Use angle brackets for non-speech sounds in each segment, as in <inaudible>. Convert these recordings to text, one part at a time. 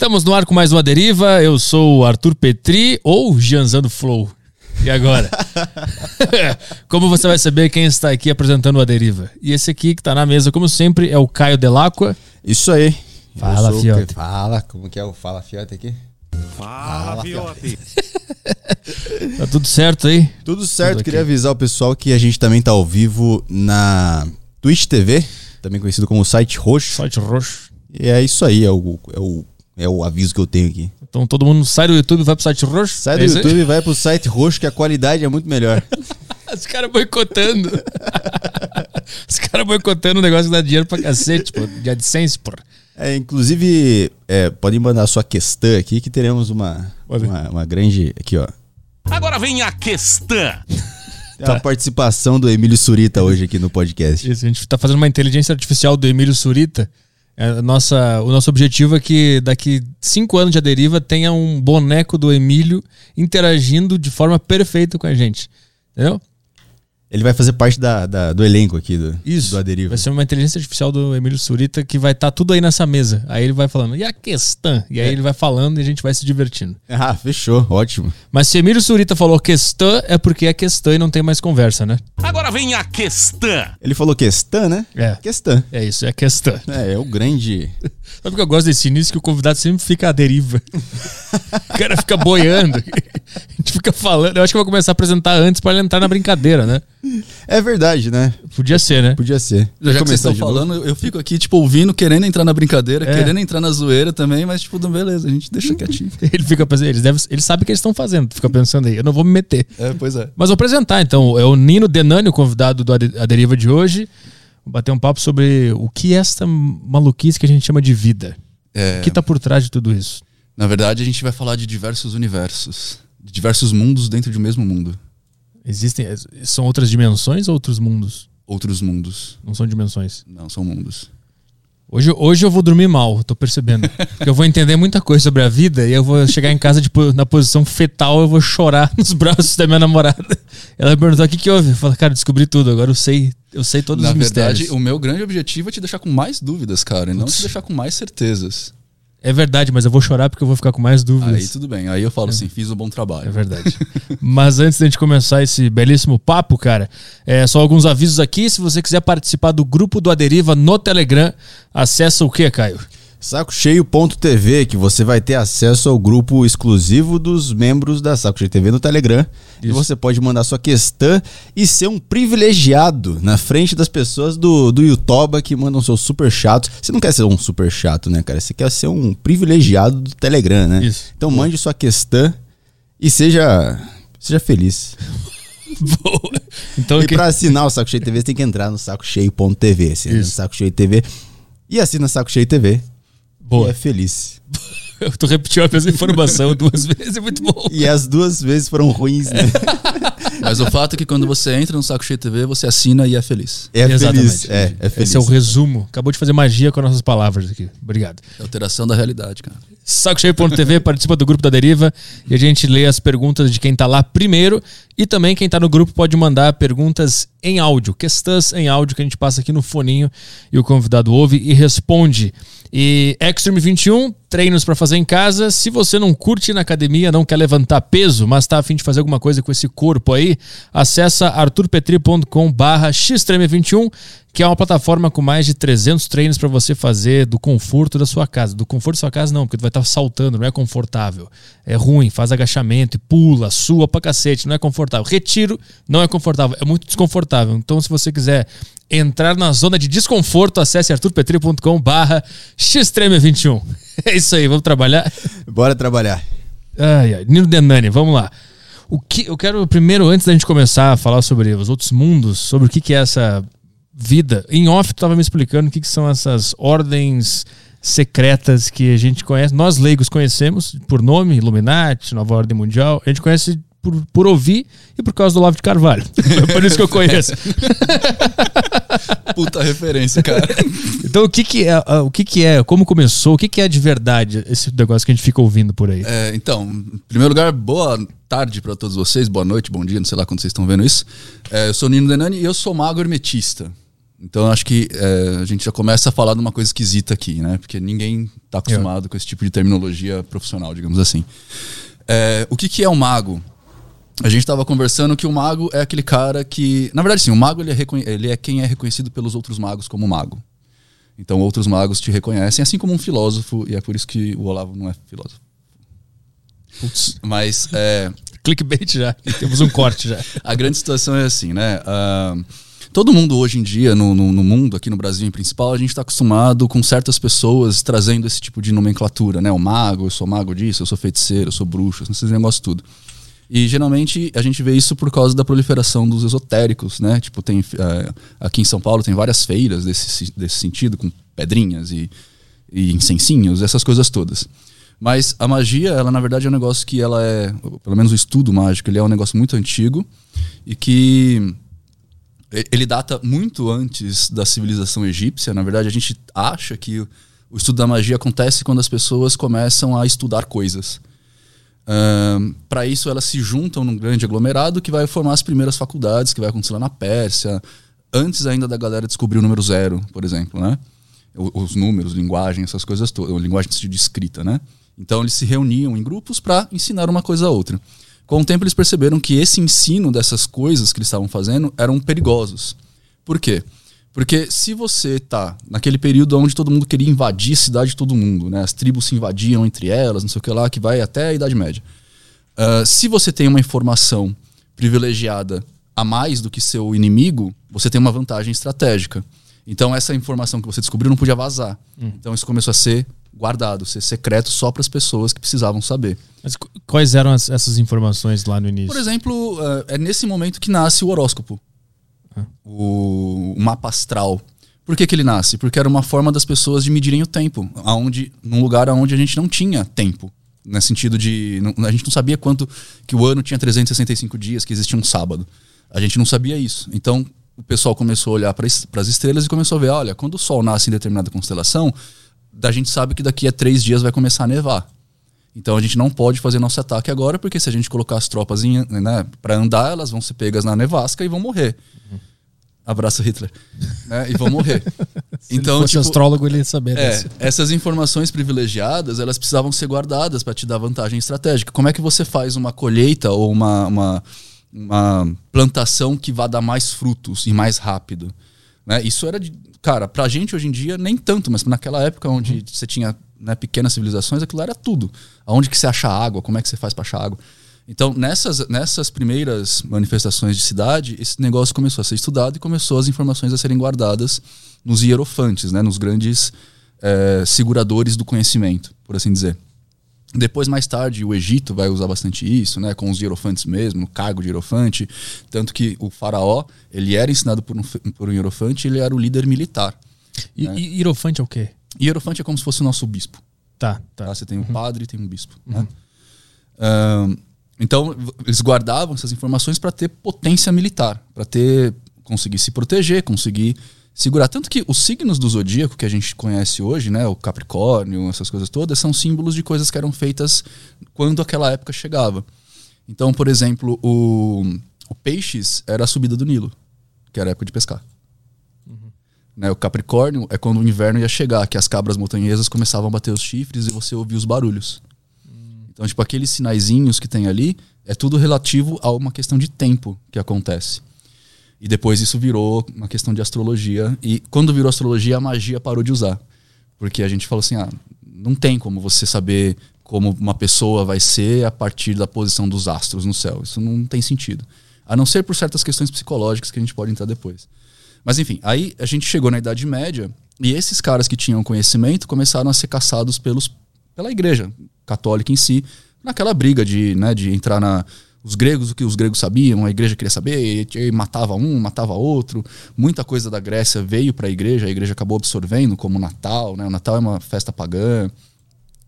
Estamos no ar com mais uma deriva. Eu sou o Arthur Petri ou Gianzano Flow. E agora? <laughs> como você vai saber quem está aqui apresentando a deriva? E esse aqui que está na mesa, como sempre, é o Caio Delacqua. Isso aí. Fala, Fiote. Fala, como que é o Fala Fiote aqui? Fala, Fiote. <laughs> Tá tudo certo aí? Tudo certo, Tudo queria avisar o pessoal que a gente também tá ao vivo na Twitch TV, também conhecido como Site Roxo. Site roxo. E é isso aí, é o, é o, é o aviso que eu tenho aqui. Então todo mundo sai do YouTube e vai pro site roxo? Sai É do aí? YouTube e vai pro site roxo que a qualidade é muito melhor. <laughs> Os caras boicotando. <laughs> Os caras boicotando o negócio que dá dinheiro pra cacete, pô. De AdSense, pô. É, inclusive, é, podem mandar sua questão aqui que teremos uma, uma, uma grande. Aqui, ó. Agora vem a questão. Tem <laughs> a participação do Emílio Surita hoje aqui no podcast. Isso, a gente tá fazendo uma inteligência artificial do Emílio Surita. É, a nossa, o nosso objetivo é que daqui cinco anos de A Deriva tenha um boneco do Emílio interagindo de forma perfeita com a gente. Entendeu? Ele vai fazer parte da, da- do elenco aqui do, Isso. do Aderiva. Vai ser uma inteligência artificial do Emílio Surita que vai estar tudo aí nessa mesa. Aí ele vai falando, e a questão? E aí É. ele vai falando e a gente vai se divertindo. Ah, fechou, ótimo. Mas se Emílio Surita falou questão, é porque é questão e não tem mais conversa, né? Agora vem a questão. Ele falou questão, né? É. Questão. É isso, é questão. É, é o grande. Sabe o que eu gosto desse início? Que o convidado sempre fica à deriva. o cara fica boiando. A gente fica falando. Eu acho que eu vou começar a apresentar antes pra ele entrar na brincadeira, né? É verdade, né? Podia ser, né? Podia ser. Já que vocês Começar estão de novo? falando, eu fico aqui, tipo, ouvindo, querendo entrar na brincadeira, É. querendo entrar na zoeira também, mas, tipo, beleza, a gente deixa quietinho. <laughs> Ele fica pensando, eles, devem, eles sabem o que eles estão fazendo. Fica pensando aí, eu não vou me meter. É, pois é. Mas vou apresentar, então. É o Nino Denani, o convidado do A Deriva de hoje. Bater um papo sobre o que é essa maluquice que a gente chama de vida. É, O que tá por trás de tudo isso? Na verdade, a gente vai falar de diversos universos, de diversos mundos dentro de um mesmo mundo. Existem. São outras dimensões ou outros mundos? Outros mundos. Não são dimensões. Não, são mundos. Hoje, hoje eu vou dormir mal, tô percebendo. Porque eu vou entender muita coisa sobre a vida e eu vou chegar em casa na posição fetal, eu vou chorar <laughs> nos braços da minha namorada. Ela vai perguntar o que, que houve. Eu falo, cara, descobri tudo, agora eu sei, eu sei todos Na os verdade, mistérios. o meu grande objetivo é te deixar com mais dúvidas, cara, e não te deixar com mais certezas. É verdade, mas eu vou chorar porque eu vou ficar com mais Aí dúvidas. tudo bem, aí eu falo assim, fiz um bom É trabalho. verdade. <laughs> Mas antes da gente começar esse belíssimo papo, cara, é só alguns avisos aqui. Se você quiser participar do grupo do Aderiva no Telegram, acessa o que, Caio? Sacocheio.tv, que você vai ter acesso ao grupo exclusivo dos membros da Saco Cheio TV no Telegram. E Isso. você pode mandar sua questão e ser um privilegiado na frente das pessoas do, do Yutoba que mandam seus super chatos. Você não quer ser um super chato, né, cara? Você quer ser um privilegiado do Telegram, né? Isso. Então mande sua questão e seja, seja feliz. <laughs> Boa. Então, E que- pra assinar o Saco Cheio TV, você tem que entrar no sacocheio.tv. Assina no. Saco Cheio TV e assina Saco Cheio TV. Boa. E é feliz. <laughs> Eu tô repetindo a mesma informação duas vezes, é muito bom. E as duas vezes foram ruins, né? <laughs> Mas o fato é que quando você entra no Saco Cheio TV, você assina e é feliz. É Exatamente. feliz. É, é feliz. Esse é o resumo. Acabou de fazer magia com as nossas palavras aqui. Obrigado. É alteração da realidade, cara. Sacocheio.tv participa do grupo da Deriva e a gente lê as perguntas de quem tá lá primeiro e também quem tá no grupo pode mandar perguntas em áudio, questões em áudio que a gente passa aqui no foninho e o convidado ouve e responde. E Extreme 21, treinos para fazer em casa. Se você não curte na academia, não quer levantar peso, mas tá afim de fazer alguma coisa com esse corpo aí, acessa arturpetri.com barra xtreme21 que é uma plataforma com mais de 300 treinos para você fazer do conforto da sua casa. Do conforto da sua casa não, porque tu vai estar saltando, não é confortável. É ruim, faz agachamento pula, sua pra cacete, não é confortável. Retiro, não é confortável, é muito desconfortável. Então se você quiser entrar na zona de desconforto, acesse arturpetri.com barra xtreme21. <laughs> É isso aí, vamos trabalhar? Bora trabalhar. Ai, ai. Nino Denani, vamos lá. O que eu quero primeiro, antes da gente começar a falar sobre os outros mundos, sobre o que, que é essa vida. Em off, tu tava me explicando o que, que são essas ordens secretas que a gente conhece. Nós leigos conhecemos por nome, Illuminati, Nova Ordem Mundial. A gente conhece por, por ouvir e por causa do Olavo de Carvalho. <laughs> É por isso que eu conheço. Puta referência, cara. <laughs> Então, o que, que é, o que, que é, como começou, o que, que é de verdade esse negócio que a gente fica ouvindo por aí? É, então, em primeiro lugar, boa tarde pra todos vocês, boa noite, bom dia, não sei lá quando vocês estão vendo isso. É, eu sou Nino Denani e eu sou mago hermetista. Então acho que é, a gente já começa a falar de uma coisa esquisita aqui, né? Porque ninguém está acostumado com esse tipo de terminologia profissional, digamos assim. É, o que, que é um mago? A gente estava conversando que o mago é aquele cara que. Na verdade, sim, o mago ele é, ele é quem é reconhecido pelos outros magos como mago. Então outros magos te reconhecem, assim como um filósofo, e é por isso que o Olavo não é filósofo. Mas é, Clickbait já. <laughs> Temos um corte já. a grande situação é assim, né? Ah, todo mundo hoje em dia, no, no, no mundo, aqui no Brasil em principal, a gente está acostumado com certas pessoas trazendo esse tipo de nomenclatura, né? O mago, eu sou mago disso, eu sou feiticeiro, eu sou bruxo, esses negócios tudo. E geralmente a gente vê isso por causa da proliferação dos esotéricos, né? Tipo, tem eh, aqui em São Paulo tem várias feiras desse, desse sentido, com pedrinhas e, e incensinhos, essas coisas todas. Mas a magia, ela na verdade é um negócio que ela é, pelo menos o estudo mágico, ele é um negócio muito antigo e que ele data muito antes da civilização egípcia. Na verdade, a gente acha que o estudo da magia acontece quando as pessoas começam a estudar coisas. Para isso, elas se juntam num grande aglomerado que vai formar as primeiras faculdades, que vai acontecer lá na Pérsia, antes ainda da galera descobrir o número zero, por exemplo, né? Os números, linguagem, essas coisas todas, linguagem de escrita, né? Então eles se reuniam em grupos para ensinar uma coisa a outra. Com o tempo eles perceberam que esse ensino dessas coisas que eles estavam fazendo eram perigosos. Por quê? Porque se você tá naquele período onde todo mundo queria invadir a cidade de todo mundo, né? As tribos se invadiam entre elas, não sei o que lá, que vai até a Idade Média. Ah, se você tem uma informação privilegiada a mais do que seu inimigo, você tem uma vantagem estratégica. Então essa informação que você descobriu não podia vazar. Então isso começou a ser guardado, ser secreto só para as pessoas que precisavam saber. Mas qu- quais eram as- essas informações lá no início? Por exemplo, ah, é nesse momento que nasce o horóscopo. O, o mapa astral. Por que, que ele nasce? Porque era uma forma das pessoas de medirem o tempo, aonde, num lugar onde a gente não tinha tempo. No sentido de. não- a gente não sabia quanto que o ano tinha 365 dias, que existia um sábado. A gente não sabia isso. Então, o pessoal começou a olhar para as estrelas e começou a ver: olha, quando o Sol nasce em determinada constelação, a gente sabe que daqui a três dias vai começar a nevar. Então a gente não pode fazer nosso ataque agora, porque se a gente colocar as tropas né, para andar, elas vão ser pegas na nevasca e vão morrer. Abraço Hitler. Né, e vão morrer. <laughs> Se ele então, fosse tipo, astrólogo, ele ia saber é, essas informações privilegiadas, elas precisavam ser guardadas para te dar vantagem estratégica. Como é que você faz uma colheita ou uma, uma, uma plantação que vá dar mais frutos e mais rápido? Né? Isso era de. Cara, pra gente hoje em dia, nem tanto, mas naquela época onde você tinha né, pequenas civilizações, aquilo era tudo. Aonde que você acha água? Como é que você faz para achar água? Então, nessas, nessas primeiras manifestações de cidade, esse negócio começou a ser estudado e começou as informações a serem guardadas nos hierofantes, né, nos grandes eh, seguradores do conhecimento, por assim dizer. Depois, mais tarde, o Egito vai usar bastante isso, né, com os hierofantes mesmo, o cargo de hierofante. Tanto que o faraó, ele era ensinado por um, por um hierofante, ele era o líder militar. E, e hierofante é o quê? Hierofante é como se fosse o nosso bispo. Tá, tá. Tá? Você tem um padre e tem um bispo. né? Ahn, então, eles guardavam essas informações para ter potência militar, para ter conseguir se proteger, conseguir segurar. Tanto que os signos do zodíaco que a gente conhece hoje, né, o Capricórnio, essas coisas todas, são símbolos de coisas que eram feitas quando aquela época chegava. Então, por exemplo, o, o peixes era a subida do Nilo, que era a época de pescar. Né, o Capricórnio é quando o inverno ia chegar, que as cabras montanhesas começavam a bater os chifres e você ouvia os barulhos. Então, tipo, aqueles sinaizinhos que tem ali é tudo relativo a uma questão de tempo que acontece. E depois isso virou uma questão de astrologia. E quando virou astrologia, a magia parou de usar. Porque a gente falou assim: ah, não tem como você saber como uma pessoa vai ser a partir da posição dos astros no céu. Isso não tem sentido. A não ser por certas questões psicológicas que a gente pode entrar depois. Mas enfim, aí a gente chegou na Idade Média e esses caras que tinham conhecimento começaram a ser caçados pelos, pela igreja católica em si, naquela briga de, né, de entrar na. Os gregos, o que os gregos sabiam, a igreja queria saber, e, matava um, matava outro. Muita coisa da Grécia veio para a igreja, a igreja acabou absorvendo, como o Natal. Né? O Natal é uma festa pagã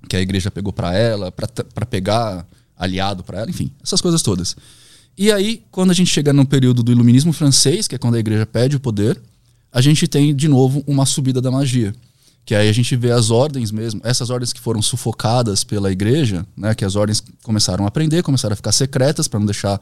que a igreja pegou para ela, para pegar aliado para ela, enfim, essas coisas todas. E aí, quando a gente chega no período do iluminismo francês, que é quando a igreja pede o poder, a gente tem de novo uma subida da magia. Que aí a gente vê as ordens mesmo, essas ordens que foram sufocadas pela igreja, né, que as ordens começaram a aprender, começaram a ficar secretas para não deixar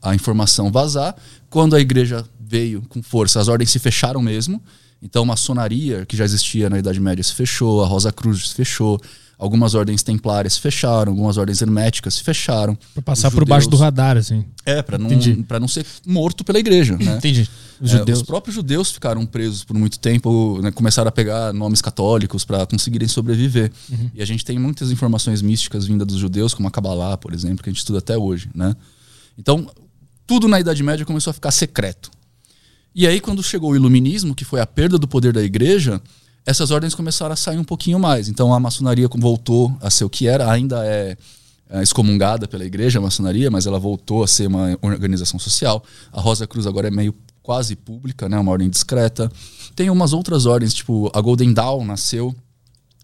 a informação vazar. Quando a igreja veio com força, as ordens se fecharam mesmo. Então, a maçonaria, que já existia na Idade Média, se fechou, a Rosa Cruz se fechou, algumas ordens templárias se fecharam, algumas ordens herméticas se fecharam. Pra passar Os por baixo do judeus- radar, assim. É, para não, pra não ser morto pela igreja. Né? <laughs> Entendi. Os É, judeus. os próprios judeus ficaram presos por muito tempo, né, começaram a pegar nomes católicos para conseguirem sobreviver. Uhum. E a gente tem muitas informações místicas vindas dos judeus, como a Kabbalah, por exemplo, que a gente estuda até hoje. Né? Então, tudo na Idade Média começou a ficar secreto. E aí, quando chegou o Iluminismo, que foi a perda do poder da igreja, essas ordens começaram a sair um pouquinho mais. Então, a maçonaria voltou a ser o que era, ainda é, é excomungada pela igreja, a maçonaria, mas ela voltou a ser uma organização social. A Rosa Cruz agora é meio quase pública, né, uma ordem discreta. Tem umas outras ordens, tipo a Golden Dawn nasceu,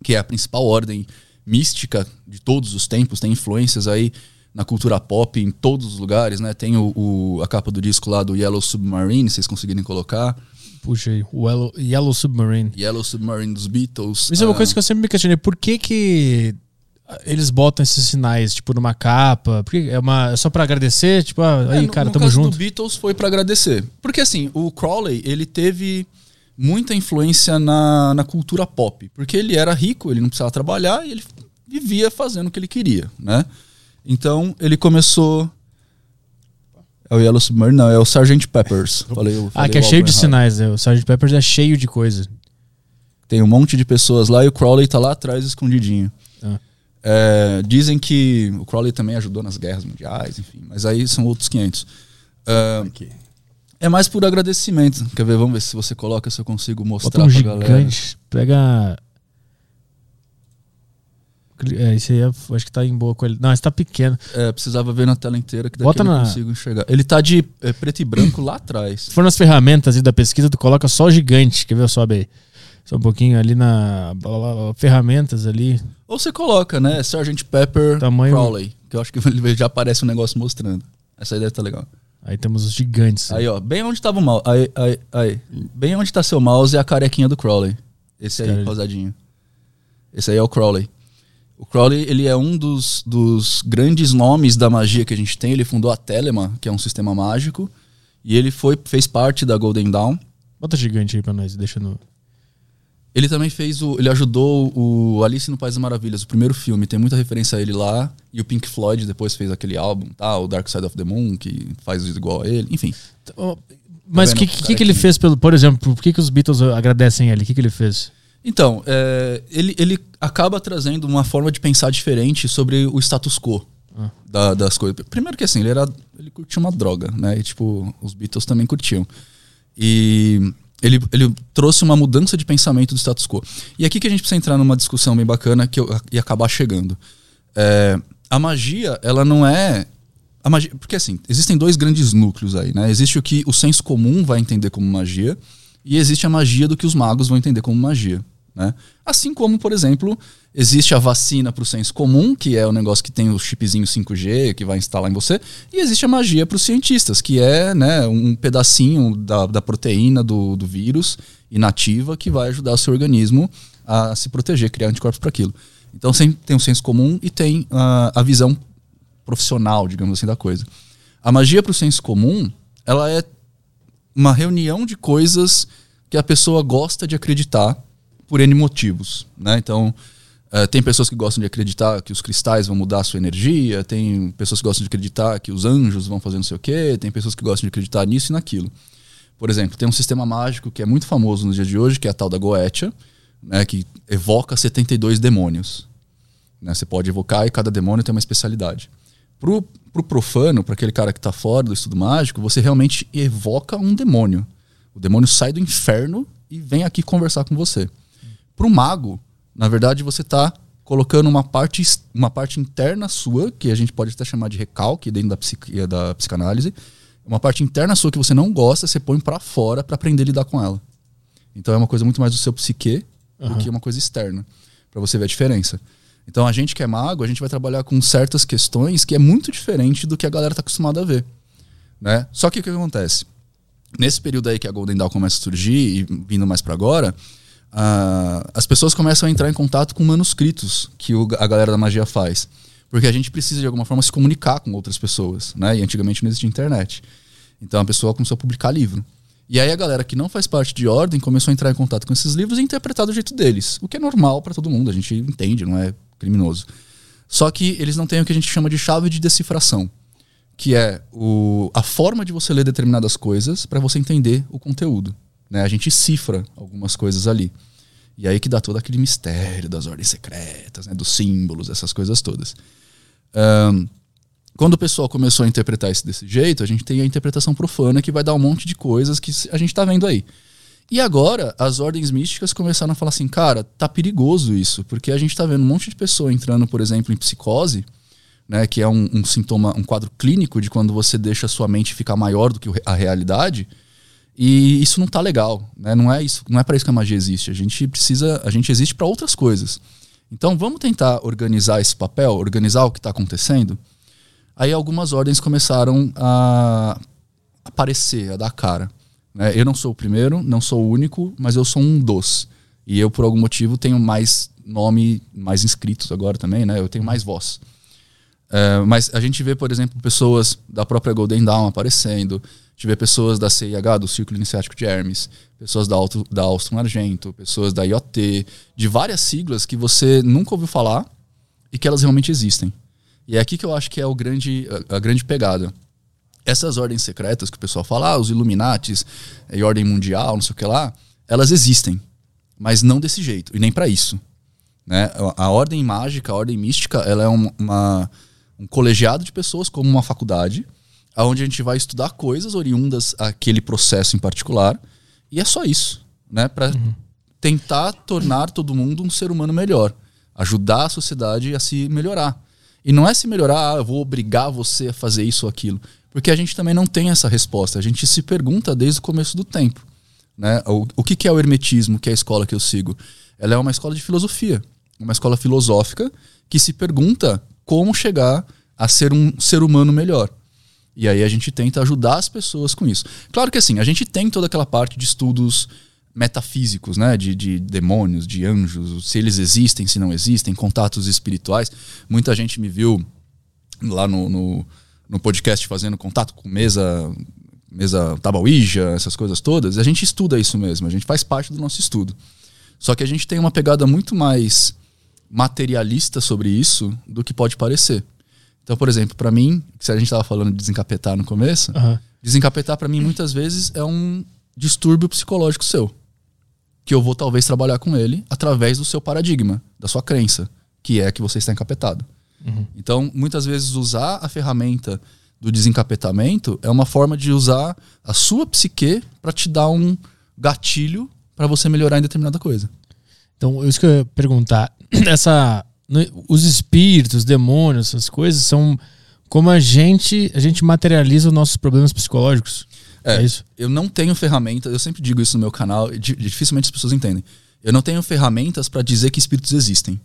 que é a principal ordem mística de todos os tempos, tem influências aí na cultura pop em todos os lugares, né? Tem o, o- a capa do disco lá do Yellow Submarine, vocês conseguirem colocar. Puxa aí. O Yellow, Yellow Submarine. Yellow Submarine dos Beatles. Isso é uma ah, coisa que eu sempre me questionei. Por que que eles botam esses sinais, tipo, numa capa? Porque é, uma, é só pra agradecer? Tipo, ah, É, aí, no- cara, no tamo caso junto. do Beatles foi pra agradecer. Porque assim, o Crowley, ele teve muita influência na, na cultura pop. Porque ele era rico, ele não precisava trabalhar e ele vivia fazendo o que ele queria, né? Então, ele começou... É o Yellow Submarine? Não, é o Sgt. Peppers. Falei, Ah, falei que é cheio de errado. sinais. né? O Sgt. Peppers é cheio de coisa. Tem um monte de pessoas lá e o Crowley tá lá atrás escondidinho. Ah. É, dizem que o Crowley também ajudou nas guerras mundiais, enfim, mas aí são outros 500. Ah, Aqui. é mais por agradecimento. Quer ver? Vamos ver se você coloca, se eu consigo Bota mostrar um pra galera. gigante. Pega. É, esse aí é- acho que tá em boa qualidade. Não, esse tá pequeno. É, precisava ver na tela inteira que daqui Bota eu na- consigo enxergar. Ele tá de é, preto e branco lá atrás. Se for nas ferramentas da pesquisa, tu coloca só gigante. Quer ver? Sobe aí. Só um pouquinho ali na. blá, blá, blá, Ferramentas ali. Ou você coloca, né? Sgt. Pepper Tamanho- Crowley. Que eu acho que <laughs> ele já aparece um negócio mostrando. Essa deve estar legal. Aí temos os gigantes. Aí, ó, bem onde tava o mouse. Aí, aí, aí. Bem onde tá seu mouse é a carequinha do Crowley. Esse aí, Cara- rosadinho. Esse aí é o Crowley. O Crowley, ele é um dos, dos grandes nomes da magia que a gente tem. Ele fundou a Telema, que é um sistema mágico. E ele foi, fez parte da Golden Dawn. Bota gigante aí pra nós, deixa no. Ele também fez o. Ele ajudou o Alice no País das Maravilhas, o primeiro filme. Tem muita referência a ele lá. E o Pink Floyd depois fez aquele álbum, tá? O Dark Side of the Moon, que faz igual a ele. Enfim. Mas o que, que, que ele fez pelo. Por exemplo, por que, que os Beatles agradecem ele? O que, que ele fez? Então, é, ele, ele acaba trazendo uma forma de pensar diferente sobre o status quo Ah. da- das coisas. Primeiro que assim, ele era. Ele curtia uma droga, né? E tipo, os Beatles também curtiam. E ele, ele trouxe uma mudança de pensamento do status quo. E aqui que a gente precisa entrar numa discussão bem bacana que eu ia acabar chegando. É, a magia, ela não é. A magia, porque assim, existem dois grandes núcleos aí, né? Existe o que o senso comum vai entender como magia, e existe a magia do que os magos vão entender como magia. Né? Assim como, por exemplo, existe a vacina para o senso comum, que é o negócio que tem o chipzinho 5G que vai instalar em você, e existe a magia para os cientistas, que é né, um pedacinho da, da proteína do, do vírus inativa que vai ajudar o seu organismo a se proteger, criar anticorpos para aquilo. Então sem- tem o senso comum e tem ah, a visão profissional, digamos assim, da coisa. A magia para o senso comum, ela é uma reunião de coisas que a pessoa gosta de acreditar por N motivos, né? Então, eh, tem pessoas que gostam de acreditar que os cristais vão mudar a sua energia, tem pessoas que gostam de acreditar que os anjos vão fazer não sei o quê, tem pessoas que gostam de acreditar nisso e naquilo. Por exemplo, tem um sistema mágico que é muito famoso nos dias de hoje, que é a tal da Goetia, né, que evoca 72 demônios. Né? Você pode evocar e cada demônio tem uma especialidade. Pro, pro profano, para aquele cara que está fora do estudo mágico, você realmente evoca um demônio. O demônio sai do inferno e vem aqui conversar com você. Pro mago, na verdade, você está colocando uma parte, uma parte interna sua, que a gente pode até chamar de recalque dentro da, psiqui- da psicanálise, uma parte interna sua que você não gosta, você põe para fora para aprender a lidar com ela. Então é uma coisa muito mais do seu psique do que uma coisa externa, para você ver a diferença. Então a gente que é mago, a gente vai trabalhar com certas questões que é muito diferente do que a galera tá acostumada a ver, né? Só que o que acontece? Nesse período aí que a Golden Dawn começa a surgir e vindo mais para agora, as pessoas começam a entrar em contato com manuscritos que o- a galera da magia faz. Porque a gente precisa, de alguma forma, se comunicar com outras pessoas, né? E antigamente não existia internet. Então a pessoa começou a publicar livro. E aí a galera que não faz parte de ordem começou a entrar em contato com esses livros e interpretar do jeito deles. O que é normal para todo mundo, a gente entende, não é criminoso. Só que eles não têm o que a gente chama de chave de decifração, que é o, a forma de você ler determinadas coisas para você entender o conteúdo. Né? A gente cifra algumas coisas ali. E aí que dá todo aquele mistério das ordens secretas, né? dos símbolos, essas coisas todas. Ahn, quando o pessoal começou a interpretar isso desse jeito, a gente tem a interpretação profana que vai dar um monte de coisas que a gente tá vendo aí. E agora, as ordens místicas começaram a falar assim, cara, tá perigoso isso, porque a gente tá vendo um monte de pessoa entrando, por exemplo, em psicose, né, que é um, um sintoma, um quadro clínico de quando você deixa a sua mente ficar maior do que a realidade. E isso não tá legal, né? Não é isso, não é para isso que a magia existe. A gente precisa, a gente existe para outras coisas. Então, vamos tentar organizar esse papel, organizar o que está acontecendo. Aí algumas ordens começaram a aparecer, a dar cara. né? Eu não sou o primeiro, não sou o único, mas eu sou um dos. E eu, por algum motivo, tenho mais nome, mais inscritos agora também, né? Eu tenho mais voz. É, mas a gente vê, por exemplo, pessoas da própria Golden Dawn aparecendo. Vê pessoas da CIH, do Círculo Iniciático de Hermes, pessoas da, Alto, da Alstom Argento, pessoas da IoT, de várias siglas que você nunca ouviu falar e que elas realmente existem. E é aqui que eu acho que é o grande, a, a grande pegada. Essas ordens secretas que o pessoal fala, ah, os Illuminatis e ordem mundial, não sei o que lá, elas existem, mas não desse jeito, e nem para isso. Né? A, a ordem mágica, a ordem mística, ela é um, uma, um colegiado de pessoas, como uma faculdade, onde a gente vai estudar coisas oriundas àquele processo em particular, e é só isso, né? Para tentar tornar todo mundo um ser humano melhor, ajudar a sociedade a se melhorar. E não é se melhorar, ah, eu vou obrigar você a fazer isso ou aquilo, porque a gente também não tem essa resposta. A gente se pergunta desde o começo do tempo, né? O, o que, que é o hermetismo, que é a escola que eu sigo? Ela é uma escola de filosofia, uma escola filosófica que se pergunta como chegar a ser um ser humano melhor. E aí a gente tenta ajudar as pessoas com isso. Claro que assim, a gente tem toda aquela parte de estudos metafísicos, né? De, de demônios, de anjos, se eles existem, se não existem, contatos espirituais. Muita gente me viu lá no, no, no podcast fazendo contato com mesa, mesa tabauija, essas coisas todas. A gente estuda isso mesmo, a gente faz parte do nosso estudo. Só que a gente tem uma pegada muito mais materialista sobre isso do que pode parecer. Então, por exemplo, para mim, se a gente estava falando de desencapetar no começo, Aham. desencapetar para mim muitas vezes é um distúrbio psicológico seu, que eu vou talvez trabalhar com ele através do seu paradigma, da sua crença, que é que você está encapetado. Então, muitas vezes usar a ferramenta do desencapetamento é uma forma de usar a sua psique para te dar um gatilho para você melhorar em determinada coisa. Então, isso que eu ia perguntar. <clears throat> Essa, os espíritos, demônios, essas coisas são como a gente, a gente materializa os nossos problemas psicológicos. É, isso? Eu não tenho ferramentas, eu sempre digo isso no meu canal, di- dificilmente as pessoas entendem. Eu não tenho ferramentas para dizer que espíritos existem.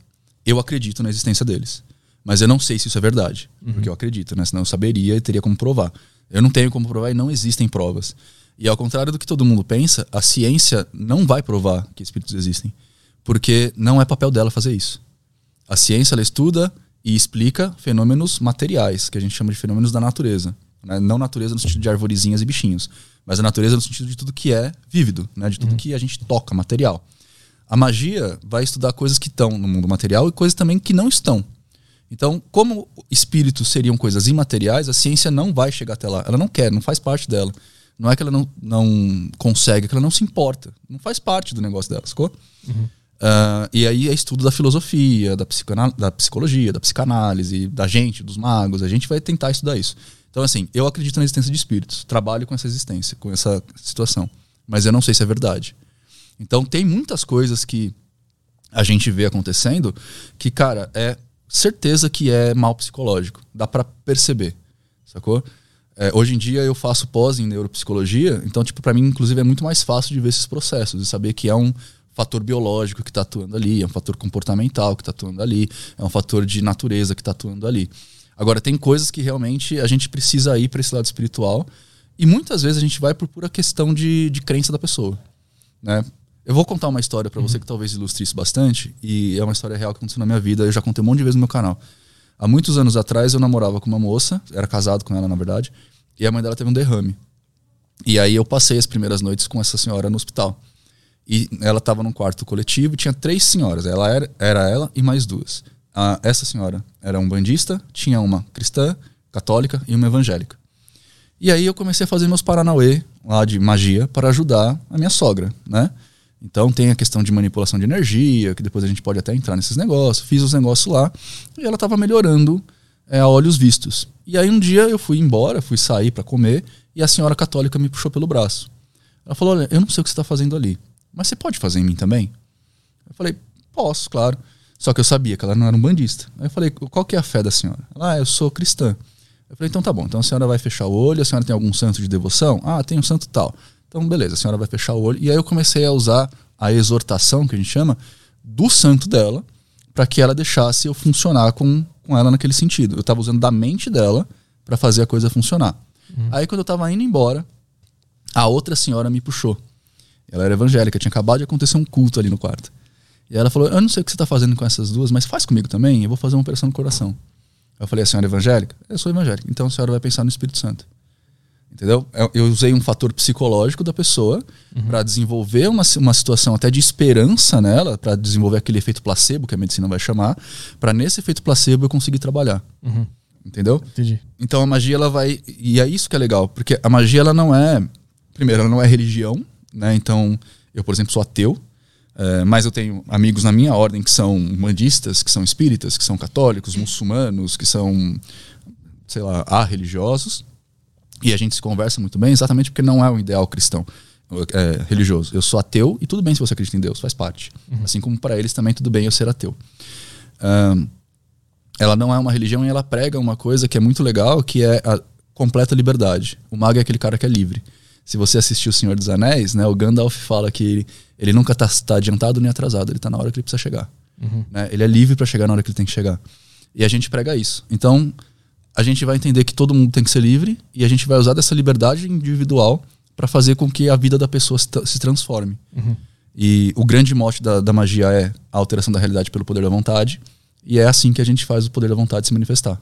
Eu acredito na existência deles. Mas eu não sei se isso é verdade. Porque eu acredito, né? Senão eu saberia e teria como provar. Eu não tenho como provar e não existem provas. E ao contrário do que todo mundo pensa, a ciência não vai provar que espíritos existem. Porque não é papel dela fazer isso. A ciência ela estuda e explica fenômenos materiais, que a gente chama de fenômenos da natureza. né? Não natureza no sentido de arvorezinhas e bichinhos, mas a natureza no sentido de tudo que é vívido, né? de tudo que a gente toca, material. A magia vai estudar coisas que estão no mundo material e coisas também que não estão. Então, como espíritos seriam coisas imateriais, a ciência não vai chegar até lá. Ela não quer, não faz parte dela. Não é que ela não, não consegue, é que ela não se importa. Não faz parte do negócio dela, sacou? Ah, e aí é estudo da filosofia, da, da psicologia, da psicanálise, da gente, dos magos. A gente vai tentar estudar isso. Então, assim, eu acredito na existência de espíritos. Trabalho com essa existência, com essa situação. Mas eu não sei se é verdade. Então, tem muitas coisas que a gente vê acontecendo que, cara, é certeza que é mal psicológico. Dá pra perceber, sacou? É, hoje em dia eu faço pós em neuropsicologia, então, tipo, para mim, inclusive, é muito mais fácil de ver esses processos, de saber que é um fator biológico que está atuando ali, é um fator comportamental que está atuando ali, é um fator de natureza que está atuando ali. Agora, tem coisas que realmente a gente precisa ir para esse lado espiritual e muitas vezes a gente vai por pura questão de, de crença da pessoa. Né? Eu vou contar uma história pra você que talvez ilustre isso bastante, e é uma história real que aconteceu na minha vida, eu já contei um monte de vezes no meu canal. Há muitos anos atrás eu namorava com uma moça, era casado com ela na verdade, e a mãe dela teve um derrame. E aí eu passei as primeiras noites com essa senhora no hospital. E ela estava num quarto coletivo e tinha três senhoras. Ela era, era ela e mais duas. A, essa senhora era um bandista, tinha uma cristã, católica e uma evangélica. E aí eu comecei a fazer meus paranauê lá de magia para ajudar a minha sogra, né? Então tem a questão de manipulação de energia, que depois a gente pode até entrar nesses negócios. Fiz os negócios lá e ela estava melhorando é, a olhos vistos. E aí um dia eu fui embora, fui sair para comer e a senhora católica me puxou pelo braço. Ela falou: Olha, eu não sei o que você está fazendo ali, mas você pode fazer em mim também? Eu falei: Posso, claro. Só que eu sabia que ela não era um bandista. Aí eu falei: Qual que é a fé da senhora? Ela, ah, eu sou cristã. Eu falei: Então tá bom. Então a senhora vai fechar o olho. A senhora tem algum santo de devoção? Ah, tem um santo tal. Então beleza, a senhora vai fechar o olho. E aí eu comecei a usar a exortação, que a gente chama, do santo dela, para que ela deixasse eu funcionar com, com ela naquele sentido. Eu estava usando da mente dela para fazer a coisa funcionar. Aí quando eu estava indo embora, a outra senhora me puxou. Ela era evangélica, tinha acabado de acontecer um culto ali no quarto. E ela falou: Eu não sei o que você está fazendo com essas duas, mas faz comigo também, eu vou fazer uma operação no coração. Eu falei: A senhora é evangélica? Eu sou evangélica. Então a senhora vai pensar no Espírito Santo. Entendeu? Eu, usei um fator psicológico da pessoa para desenvolver uma, uma situação até de esperança nela, para desenvolver aquele efeito placebo, que a medicina vai chamar, para nesse efeito placebo eu conseguir trabalhar. Entendeu? Entendi. Então a magia ela vai e é isso que é legal, porque a magia ela não é, primeiro, ela não é religião, né? Então eu, por exemplo, sou ateu, eh, mas eu tenho amigos na minha ordem que são mandistas, que são espíritas, que são católicos, muçulmanos, que são, sei lá, religiosos e a gente se conversa muito bem, exatamente porque não é um ideal cristão. é, religioso. Eu sou ateu e tudo bem se você acredita em Deus, faz parte. Assim como para eles também tudo bem eu ser ateu. Ahn, ela não é uma religião e ela prega uma coisa que é muito legal, que é a completa liberdade. O mago é aquele cara que é livre. Se você assistiu O Senhor dos Anéis, né, o Gandalf fala que ele, ele nunca está tá adiantado nem atrasado, ele está na hora que ele precisa chegar. Né? Ele é livre para chegar na hora que ele tem que chegar. E a gente prega isso. Então, a gente vai entender que todo mundo tem que ser livre e a gente vai usar dessa liberdade individual para fazer com que a vida da pessoa se, se transforme. E o grande mote da, da magia é a alteração da realidade pelo poder da vontade. E é assim que a gente faz o poder da vontade se manifestar.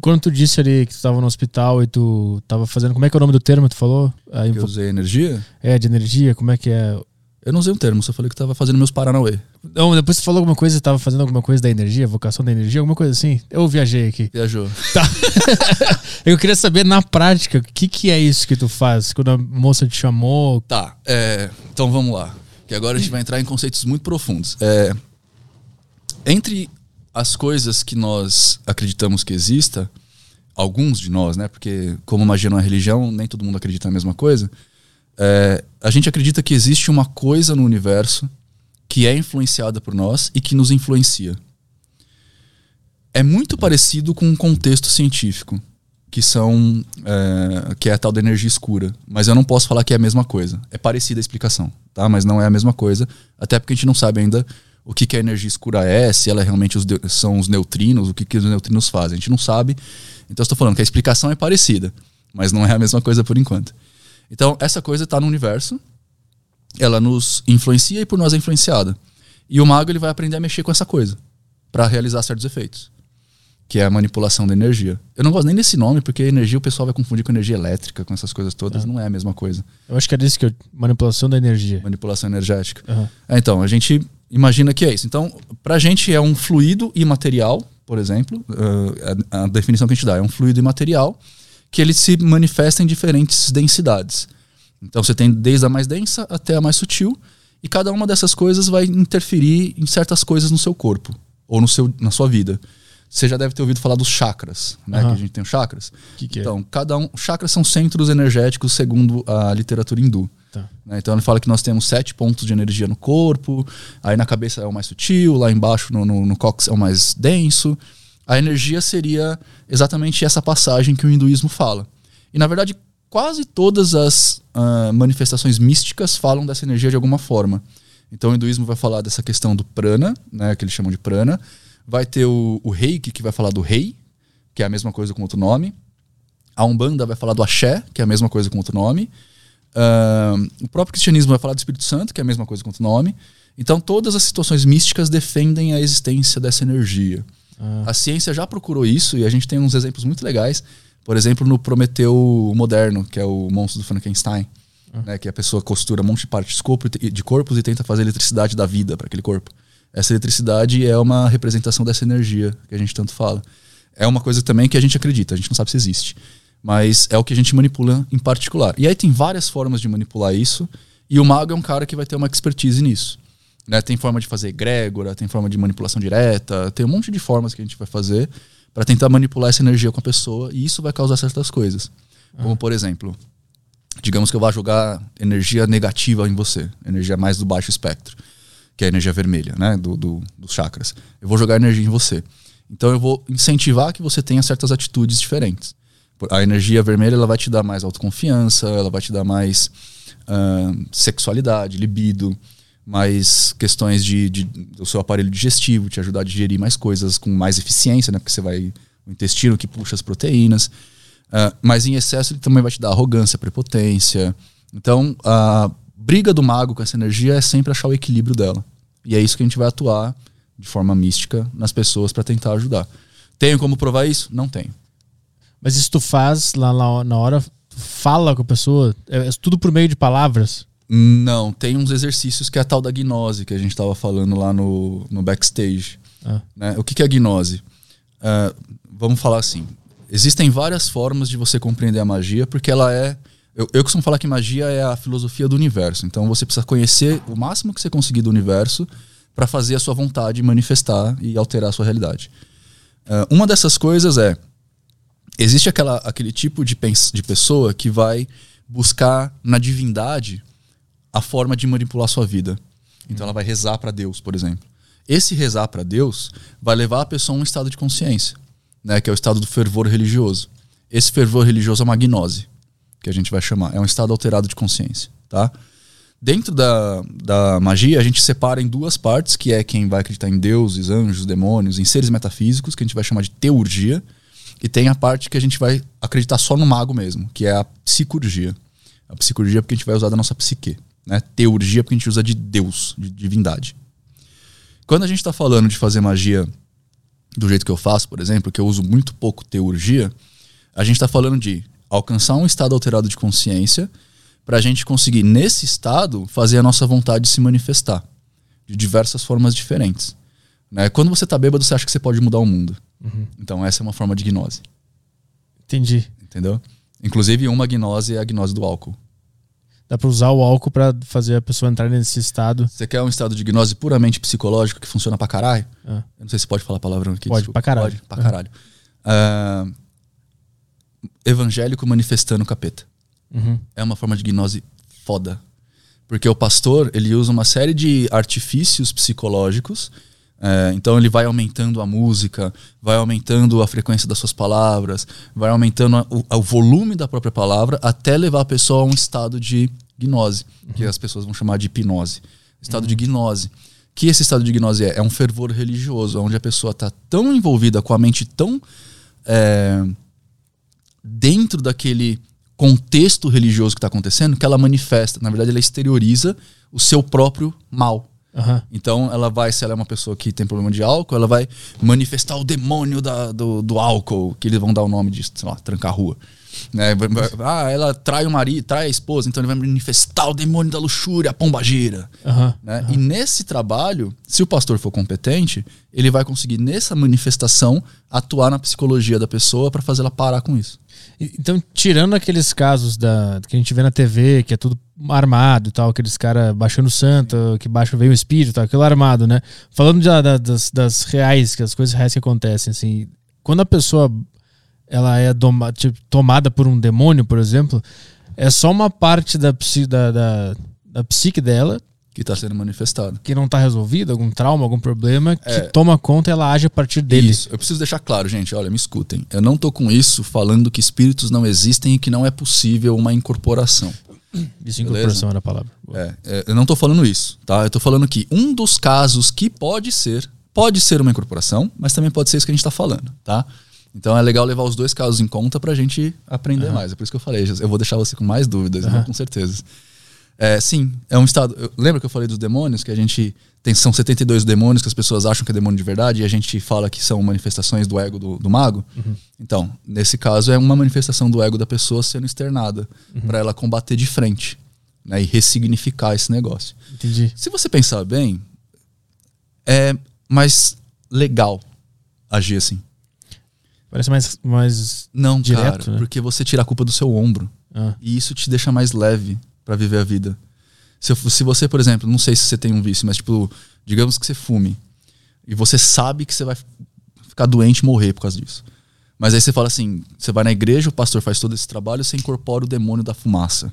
Quando tu disse ali que tu tava no hospital e tu tava fazendo. Como é que é o nome do termo que tu falou? A Que eu usei energia, É, de energia, como é que é? eu não usei um termo, só falei que estava fazendo meus Paranauê. Não, depois tu falou alguma coisa, você tava fazendo alguma coisa da energia, vocação da energia, alguma coisa assim. Eu viajei aqui. Viajou. <laughs> Eu queria saber na prática, o que, que é isso que tu faz? Quando a moça te chamou. Tá, é, então vamos lá. Que agora a gente vai entrar em conceitos muito profundos. É, entre as coisas que nós acreditamos que exista, alguns de nós, né? Porque como magia não é religião, nem todo mundo acredita na mesma coisa. é, a gente acredita que existe uma coisa no universo que é influenciada por nós e que nos influencia. É muito parecido com um contexto científico, que são é, que é a tal da energia escura, mas eu não posso falar que é a mesma coisa. É parecida a explicação, tá? Mas não é a mesma coisa, até porque a gente não sabe ainda o que, que a energia escura é, se ela realmente os são os neutrinos, o que, que os neutrinos fazem. A gente não sabe. Então eu estou falando que a explicação é parecida, mas não é a mesma coisa por enquanto. Então essa coisa está no universo, ela nos influencia e por nós é influenciada. E o mago ele vai aprender a mexer com essa coisa para realizar certos efeitos, que é a manipulação da energia. Eu não gosto nem desse nome porque energia o pessoal vai confundir com energia elétrica, com essas coisas todas, não é a mesma coisa. Eu acho que é disso que eu. Manipulação da energia. Manipulação energética. Aham. É, então, a gente imagina que é isso. Então, pra gente é um fluido imaterial, por exemplo, uh, a, a definição que a gente dá é um fluido imaterial que ele se manifesta em diferentes densidades. Então, você tem desde a mais densa até a mais sutil, e cada uma dessas coisas vai interferir em certas coisas no seu corpo ou no seu, na sua vida. Você já deve ter ouvido falar dos chakras, né? Aham. Que a gente tem os chakras. Que que é? Então, cada um. Chakras são centros energéticos segundo a literatura hindu. Tá. né? Então ele fala que nós temos sete pontos de energia no corpo, aí na cabeça é o mais sutil, lá embaixo no, no, no é o mais denso. A energia seria exatamente essa passagem que o hinduísmo fala. E na verdade, quase todas as ah, manifestações místicas falam dessa energia de alguma forma. Então o hinduísmo vai falar dessa questão do prana, né, que eles chamam de prana. Vai ter o, o reiki, que vai falar do rei, que é a mesma coisa com outro nome. A Umbanda vai falar do axé, que é a mesma coisa com outro nome. Ah, o próprio cristianismo vai falar do Espírito Santo, que é a mesma coisa quanto o nome. Então, todas as situações místicas defendem a existência dessa energia. A ciência já procurou isso e a gente tem uns exemplos muito legais. Por exemplo, no Prometeu Moderno, que é o monstro do Frankenstein. Né, que a pessoa costura um monte de partes de corpos e tenta fazer eletricidade da vida para aquele corpo. Essa eletricidade é uma representação dessa energia que a gente tanto fala. É uma coisa também que a gente acredita, a gente não sabe se existe. Mas é o que a gente manipula em particular. E aí tem várias formas de manipular isso. E o mago é um cara que vai ter uma expertise nisso. Né? Tem forma de fazer egrégora, tem forma de manipulação direta, tem um monte de formas que a gente vai fazer para tentar manipular essa energia com a pessoa. E isso vai causar certas coisas. Como, por exemplo, digamos que eu vá jogar energia negativa em você, energia mais do baixo espectro, que é a energia vermelha, né, do, do- dos chakras. Eu vou jogar energia em você. Então eu vou incentivar que você tenha certas atitudes diferentes. A energia vermelha ela vai te dar mais autoconfiança, ela vai te dar mais ah, sexualidade, libido, mais questões de, de- do seu aparelho digestivo, te ajudar a digerir mais coisas com mais eficiência, né? Porque você vai o intestino que puxa as proteínas. Ah, mas em excesso ele também vai te dar arrogância, prepotência. Então a briga do mago com essa energia é sempre achar o equilíbrio dela. E é isso que a gente vai atuar de forma mística nas pessoas para tentar ajudar. Tenho como provar isso? Não tenho. Mas isso tu faz lá, lá na hora, fala com a pessoa, é, é tudo por meio de palavras. Não, tem uns exercícios que é a tal da gnose que a gente estava falando lá no, no backstage. Ah. né? O que, que é a gnose? Ah, vamos falar assim: existem várias formas de você compreender a magia, porque ela é. Eu, eu costumo falar que magia é a filosofia do universo. Então você precisa conhecer o máximo que você conseguir do universo para fazer a sua vontade manifestar e alterar a sua realidade. Ah, uma dessas coisas é existe aquela, aquele tipo de, de pessoa que vai buscar na divindade a forma de manipular sua vida. Então ela vai rezar para Deus, por exemplo. Esse rezar para Deus vai levar a pessoa a um estado de consciência, né, que é o estado do fervor religioso. Esse fervor religioso é uma gnose, que a gente vai chamar. É um estado alterado de consciência, tá? Dentro da, da magia, a gente separa em duas partes, que é quem vai acreditar em deuses, anjos, demônios, em seres metafísicos, que a gente vai chamar de teurgia, e tem a parte que a gente vai acreditar só no mago mesmo, que é a psicurgia. A psicurgia é porque a gente vai usar da nossa psique. Né? Teurgia é porque a gente usa de Deus, de divindade. Quando a gente está falando de fazer magia do jeito que eu faço, por exemplo, que eu uso muito pouco teurgia, a gente está falando de alcançar um estado alterado de consciência para a gente conseguir, nesse estado, fazer a nossa vontade se manifestar de diversas formas diferentes. Né? Quando você está bêbado, você acha que você pode mudar o mundo. Então, essa é uma forma de gnose. Entendi. Entendeu? Inclusive, uma gnose é a gnose do álcool. Dá pra usar o álcool pra fazer a pessoa entrar nesse estado. Você quer um estado de gnose puramente psicológico que funciona pra caralho? Ah. Eu não sei se pode falar palavrão aqui. Pode, desculpa. pra caralho. Pode, pra caralho. Ah, evangélico manifestando capeta. Uhum. É uma forma de gnose foda. Porque o pastor, ele usa uma série de artifícios psicológicos. É, então ele vai aumentando a música, vai aumentando a frequência das suas palavras, vai aumentando a- o, o volume da própria palavra até levar a pessoa a um estado de gnose, que as pessoas vão chamar de hipnose. Estado de gnose. Que esse estado de gnose é? É um fervor religioso, onde a pessoa está tão envolvida com a mente tão é, dentro daquele contexto religioso que está acontecendo que ela manifesta. Na verdade, ela exterioriza o seu próprio mal. Aham. Então, ela vai, se ela é uma pessoa que tem problema de álcool, ela vai manifestar o demônio da- do, do álcool, que eles vão dar o nome de, sei lá, trancar a rua. Né? Ah, ela trai o marido, trai a esposa, então ele vai manifestar o demônio da luxúria, a pombageira. Aham. Né? E nesse trabalho, se o pastor for competente, ele vai conseguir, nessa manifestação, atuar na psicologia da pessoa para fazer ela parar com isso. Então, tirando aqueles casos da, que a gente vê na TV, que é tudo armado e tal, aqueles caras baixando santo, que baixa veio o espírito tal, aquilo armado, né? Falando da- da- das, das reais, que as coisas reais que acontecem, assim, quando a pessoa ela é doma- tipo, tomada por um demônio, por exemplo, é só uma parte da, da, da, da psique dela Que está sendo manifestado. que não tá resolvida, algum trauma, algum problema, que É. toma conta e ela age a partir dele. Isso. Eu preciso deixar claro, gente. Olha, me escutem. Eu não tô com isso falando que espíritos não existem e que não é possível uma incorporação. Isso, Beleza. incorporação era a palavra. É, é, eu não tô falando isso, tá? Eu tô falando que um dos casos que pode ser, pode ser uma incorporação, mas também pode ser isso que a gente tá falando, tá? Então é legal levar os dois casos em conta pra gente aprender mais. É por isso que eu falei, eu vou deixar você com mais dúvidas, né? com certeza. É, sim, é um estado. eu- lembra que eu falei dos demônios? Que a gente tem. São 72 demônios que as pessoas acham que é demônio de verdade e a gente fala que são manifestações do ego do, do mago. Então, nesse caso, é uma manifestação do ego da pessoa sendo externada pra ela combater de frente né, e ressignificar esse negócio. Entendi. Se você pensar bem, é mais legal agir assim. Parece mais. mais... Não, Direto, cara, né? porque você tira a culpa do seu ombro. Ah, E isso te deixa mais leve pra viver a vida. Se, eu- se você, por exemplo, não sei se você tem um vício, mas tipo, digamos que você fume. E você sabe que você vai ficar doente e morrer por causa disso. Mas aí você fala assim: você vai na igreja, o pastor faz todo esse trabalho, você incorpora o demônio da fumaça.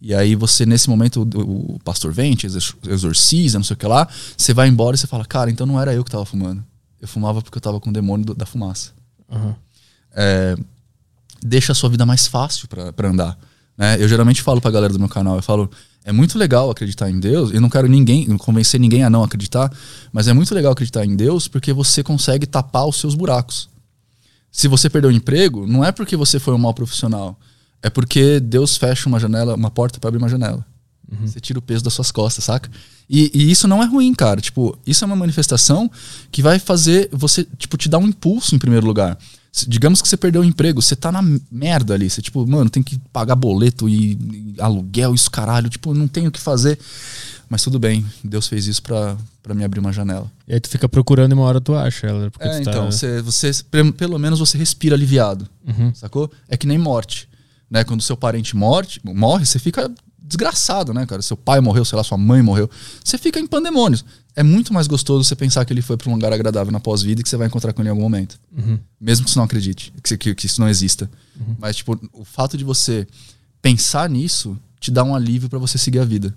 E aí você, nesse momento, o, o pastor vem, te exor- exorciza, não sei o que lá, você vai embora e você fala, cara, então não era eu que tava fumando. Eu fumava porque eu tava com o demônio do- da fumaça aham. é, deixa a sua vida mais fácil pra andar. Né? Eu geralmente falo pra galera do meu canal, eu falo, é muito legal acreditar em Deus, eu não quero ninguém, não convencer ninguém a não acreditar, mas é muito legal acreditar em Deus porque você consegue tapar os seus buracos. Se você perdeu o emprego, não é porque você foi um mau profissional, é porque Deus fecha uma janela, uma porta pra abrir uma janela. Você tira o peso das suas costas, saca? E, e isso não é ruim, cara. Tipo, isso é uma manifestação que vai fazer você, tipo, te dar um impulso em primeiro lugar. Digamos que você perdeu o emprego, você tá na merda ali. Você, tipo, mano, tem que pagar boleto e, e aluguel, isso caralho. Tipo, não tenho o que fazer. Mas tudo bem, Deus fez isso pra, pra me abrir uma janela. E aí tu fica procurando e uma hora tu acha ela. É, tu tá... então, você, você, pelo menos você respira aliviado. Uhum. Sacou? É que nem morte. Né? Quando seu parente morte, morre, você fica desgraçado, né, cara? Seu pai morreu, sei lá, sua mãe morreu. Você fica em pandemônios. É muito mais gostoso você pensar que ele foi pra um lugar agradável na pós-vida e que você vai encontrar com ele em algum momento. Uhum. Mesmo que você não acredite, que, que, que isso não exista. Mas, tipo, o fato de você pensar nisso te dá um alívio pra você seguir a vida.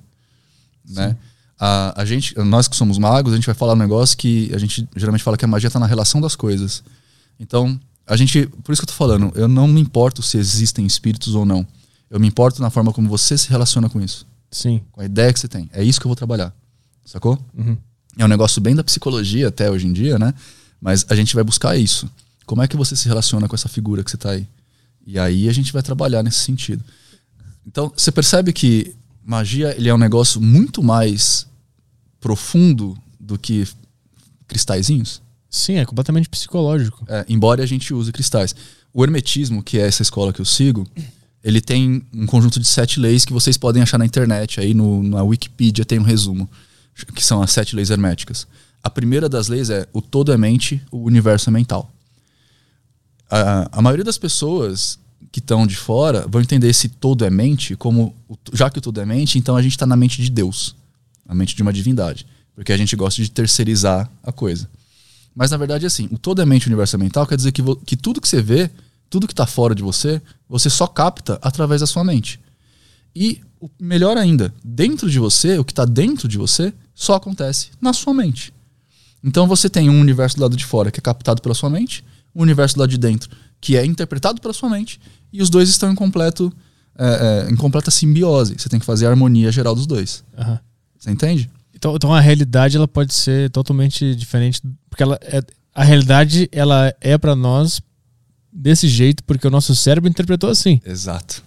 Né? A, a gente, nós que somos magos, a gente vai falar um negócio que a gente geralmente fala que a magia tá na relação das coisas. Então, a gente, por isso que eu tô falando, eu não me importo se existem espíritos ou não. Eu me importo na forma como você se relaciona com isso, Sim. com a ideia que você tem. É isso que eu vou trabalhar. Sacou? Uhum. É um negócio bem da psicologia até hoje em dia, né? Mas a gente vai buscar isso. Como é que você se relaciona com essa figura que você tá aí? E aí a gente vai trabalhar nesse sentido. Então, você percebe que magia ele é um negócio muito mais profundo do que cristalzinhos? Sim, é completamente psicológico. É, embora a gente use cristais. O hermetismo, que é essa escola que eu sigo, ele tem um conjunto de sete leis que vocês podem achar na internet. Aí no, na Wikipedia tem um resumo, que são as sete leis herméticas. A primeira das leis é o todo é mente, o universo é mental. A, a maioria das pessoas que estão de fora vão entender esse todo é mente como, o- já que o todo é mente, então a gente está na mente de Deus, a mente de uma divindade. Porque a gente gosta de terceirizar a coisa. Mas na verdade, assim, o todo é mente universo é mental quer dizer que, que tudo que você vê, tudo que está fora de você, você só capta através da sua mente. E o melhor ainda, dentro de você, o que está dentro de você, só acontece na sua mente. Então você tem um universo do lado de fora que é captado pela sua mente, um universo do lado de dentro que é interpretado pela sua mente, e os dois estão em, completo, é, é, em completa simbiose. Você tem que fazer a harmonia geral dos dois. Aham. Você entende? Então, então a realidade ela pode ser totalmente diferente, porque ela é, a realidade ela é pra nós desse jeito porque o nosso cérebro interpretou assim. Exato.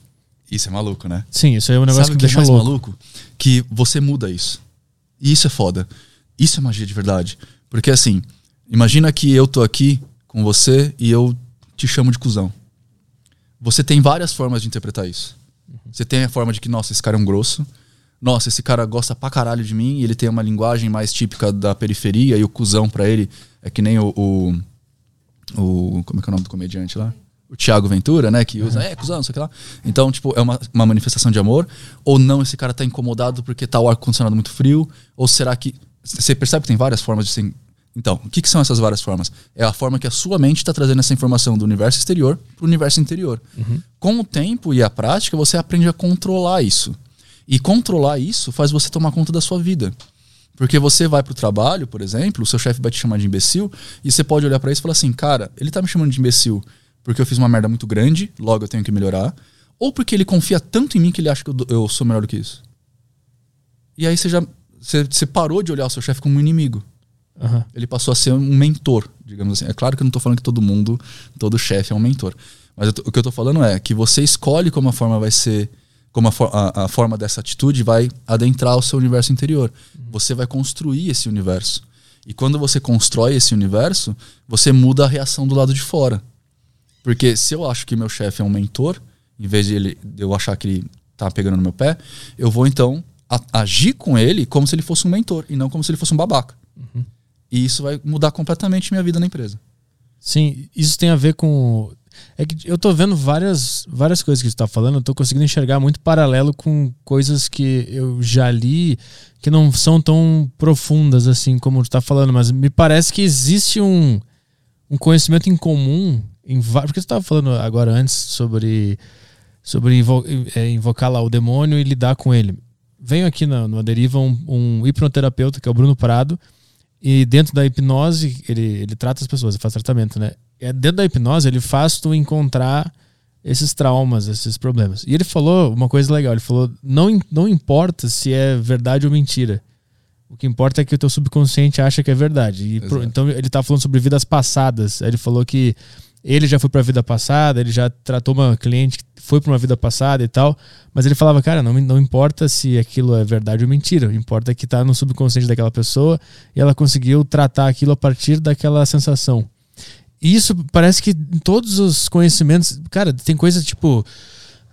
Isso é maluco, né? Sim, isso aí é um negócio Sabe que me que é deixa mais louco. maluco? Que você muda isso. E isso é foda. Isso é magia de verdade. Porque assim, imagina que eu tô aqui com você e eu te chamo de cuzão. Você tem várias formas de interpretar isso. Você tem a forma de que, nossa, esse cara é um grosso. Nossa, esse cara gosta pra caralho de mim e ele tem uma linguagem mais típica da periferia e o cuzão pra ele é que nem o, o, o- Como é que é o nome do comediante lá? O Thiago Ventura, né? Que usa, é, cuzão, não sei o que lá. Então, tipo, é uma, uma manifestação de amor. Ou não, esse cara tá incomodado porque tá o ar-condicionado muito frio. Ou será que. Você percebe que tem várias formas de ser. Então, o que, que são essas várias formas? É a forma que a sua mente está trazendo essa informação do universo exterior para o universo interior. Com o tempo e a prática, você aprende a controlar isso. E controlar isso faz você tomar conta da sua vida. Porque você vai pro trabalho, por exemplo, o seu chefe vai te chamar de imbecil, e você pode olhar para isso e falar assim: cara, ele tá me chamando de imbecil porque eu fiz uma merda muito grande, logo eu tenho que melhorar, ou porque ele confia tanto em mim que ele acha que eu, eu sou melhor do que isso. E aí você já. Você, você parou de olhar o seu chefe como um inimigo. Aham. Ele passou a ser um mentor, digamos assim. É claro que eu não tô falando que todo mundo, todo chefe é um mentor. Mas eu o que eu tô falando é que você escolhe como a forma vai ser, como a, for- a- a forma dessa atitude vai adentrar o seu universo interior. Você vai construir esse universo. E quando você constrói esse universo, você muda a reação do lado de fora. Porque se eu acho que meu chefe é um mentor, em vez de, ele, de eu achar que ele tá pegando no meu pé, eu vou então a- agir com ele como se ele fosse um mentor e não como se ele fosse um babaca. E isso vai mudar completamente minha vida na empresa. Sim, isso tem a ver com. É que eu tô vendo várias, várias coisas que você tá falando, eu tô conseguindo enxergar muito paralelo com coisas que eu já li que não são tão profundas assim como tu tá falando, mas me parece que existe um, um conhecimento em comum em porque você tava falando agora antes sobre sobre invo- é, invocar lá o demônio e lidar com ele. Venho aqui na, no Deriva um, um hipnoterapeuta que é o Bruno Prado e dentro da hipnose, ele, ele trata as pessoas, ele faz tratamento, né? É, dentro da hipnose, ele faz tu encontrar esses traumas, esses problemas. E ele falou uma coisa legal, ele falou, não, não importa se é verdade ou mentira. O que importa é que o teu subconsciente acha que é verdade. E pro- então ele tá falando sobre vidas passadas. Ele falou que ele já foi pra vida passada, ele já tratou uma cliente que foi pra uma vida passada e tal. Mas ele falava, cara, não, não importa se aquilo é verdade ou mentira. Importa que tá no subconsciente daquela pessoa e ela conseguiu tratar aquilo a partir daquela sensação. Isso parece que em todos os conhecimentos, cara, tem coisa tipo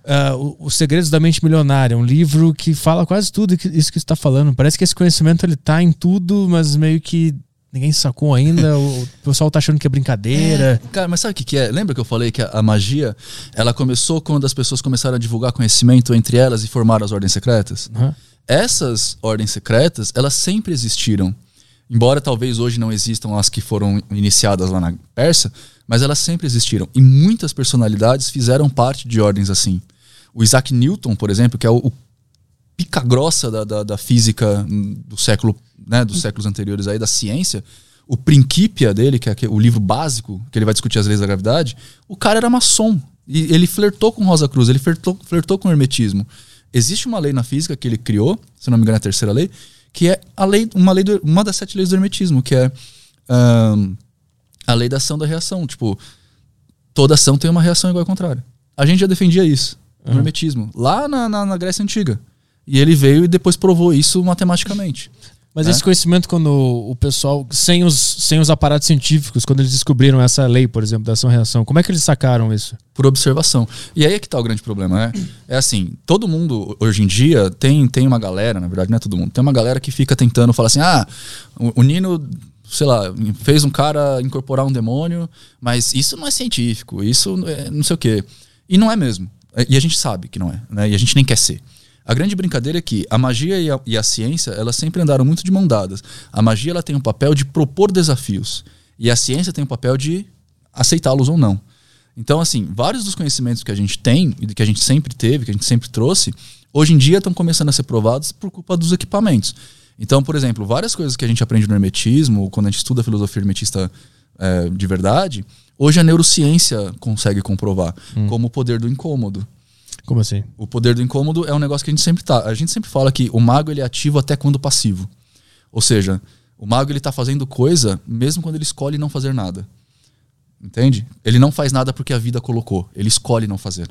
ah, o- Os Segredos da Mente Milionária, um livro que fala quase tudo que- isso que você está falando. Parece que esse conhecimento ele tá em tudo, mas meio que ninguém sacou ainda. <laughs> o, pessoal tá achando que é brincadeira. Cara, mas sabe o que, que é? Lembra que eu falei que a, a magia ela começou quando as pessoas começaram a divulgar conhecimento entre elas e formaram as ordens secretas? Aham. Essas ordens secretas, elas sempre existiram. Embora talvez hoje não existam as que foram iniciadas lá na Pérsia, mas elas sempre existiram. E muitas personalidades fizeram parte de ordens assim. O Isaac Newton, por exemplo, que é o, o pica grossa da, da, da física do século, né, dos séculos anteriores aí, da ciência, o Principia dele, que é o livro básico, que ele vai discutir as leis da gravidade, o cara era maçom. E ele flertou com Rosa Cruz, ele flertou, flertou com o hermetismo. Existe uma lei na física que ele criou, se não me engano é a terceira lei, que é a lei, uma, lei do- uma das sete leis do hermetismo, que é ahn, a lei da ação da reação. Tipo, toda ação tem uma reação igual ao contrário. A gente já defendia isso no hermetismo, lá na, na, na Grécia Antiga. E ele veio e depois provou isso matematicamente. Mas É. esse conhecimento, quando o pessoal, sem os, sem os aparatos científicos, quando eles descobriram essa lei, por exemplo, da ação-reação, como é que eles sacaram isso? por observação. E aí é que tá o grande problema, né? É assim, todo mundo hoje em dia tem, tem uma galera, na verdade não é todo mundo, tem uma galera que fica tentando falar assim, ah, o, o Nino, sei lá, fez um cara incorporar um demônio, mas isso não é científico, isso é não sei o quê. E não é mesmo. E a gente sabe que não é, né? E a gente nem quer ser. A grande brincadeira é que a magia e a, e a ciência, elas sempre andaram muito de mão dadas. A magia ela tem um papel de propor desafios e a ciência tem o papel de aceitá-los ou não. Então, assim, vários dos conhecimentos que a gente tem e que a gente sempre teve, que a gente sempre trouxe, hoje em dia estão começando a ser provados por culpa dos equipamentos. Então, por exemplo, várias coisas que a gente aprende no hermetismo, quando a gente estuda a filosofia hermetista eh, de verdade, hoje a neurociência consegue comprovar, como o poder do incômodo. Como assim? O poder do incômodo é um negócio que a gente sempre tá. A gente sempre fala que o mago ele é ativo até quando passivo. Ou seja, o mago ele tá fazendo coisa mesmo quando ele escolhe não fazer nada. Entende? Ele não faz nada porque a vida colocou. Ele escolhe não fazer.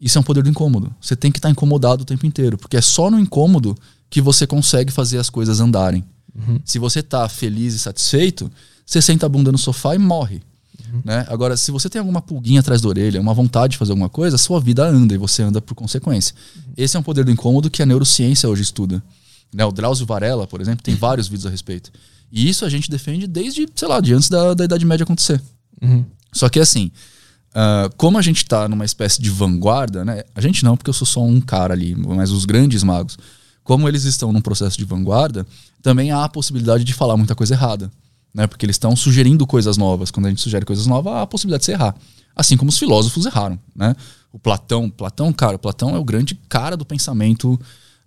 Isso é um poder do incômodo. Você tem que estar incomodado o tempo inteiro, porque é só no incômodo que você consegue fazer as coisas andarem. Se você tá feliz e satisfeito, você senta a bunda no sofá e morre. Né? Agora, se você tem alguma pulguinha atrás da orelha, uma vontade de fazer alguma coisa, a sua vida anda e você anda por consequência. Esse é um poder do incômodo que a neurociência hoje estuda. Né? O Drauzio Varela, por exemplo, tem vários vídeos a respeito. E isso a gente defende desde, sei lá, de antes da, da Idade Média acontecer. Só que assim, ah, como a gente tá numa espécie de vanguarda, né? A gente não, porque eu sou só um cara ali, mas os grandes magos, como eles estão num processo de vanguarda, também há a possibilidade de falar muita coisa errada. Né? Porque eles estão sugerindo coisas novas. Quando a gente sugere coisas novas, há a possibilidade de se errar. Assim como os filósofos erraram. Né? O Platão, Platão, cara, Platão é o grande cara do pensamento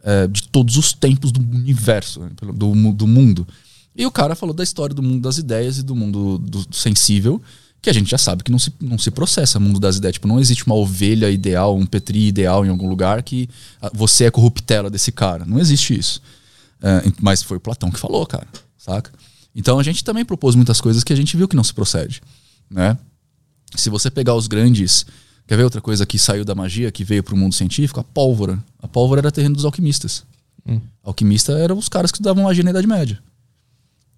eh, de todos os tempos do universo, né? Do, do mundo. E o cara falou da história do mundo das ideias e do mundo do do sensível, que a gente já sabe que não se, não se processa mundo das ideias. Tipo, não existe uma ovelha ideal, um petri ideal em algum lugar que ah, você é corruptela desse cara. Não existe isso. É, mas foi o Platão que falou, cara, saca? Então a gente também propôs muitas coisas que a gente viu que não se procede, né? Se você pegar os grandes, quer ver outra coisa que saiu da magia, que veio para o mundo científico? A pólvora. A pólvora era terreno dos alquimistas. Hum. Alquimista eram os caras que estudavam magia na Idade Média.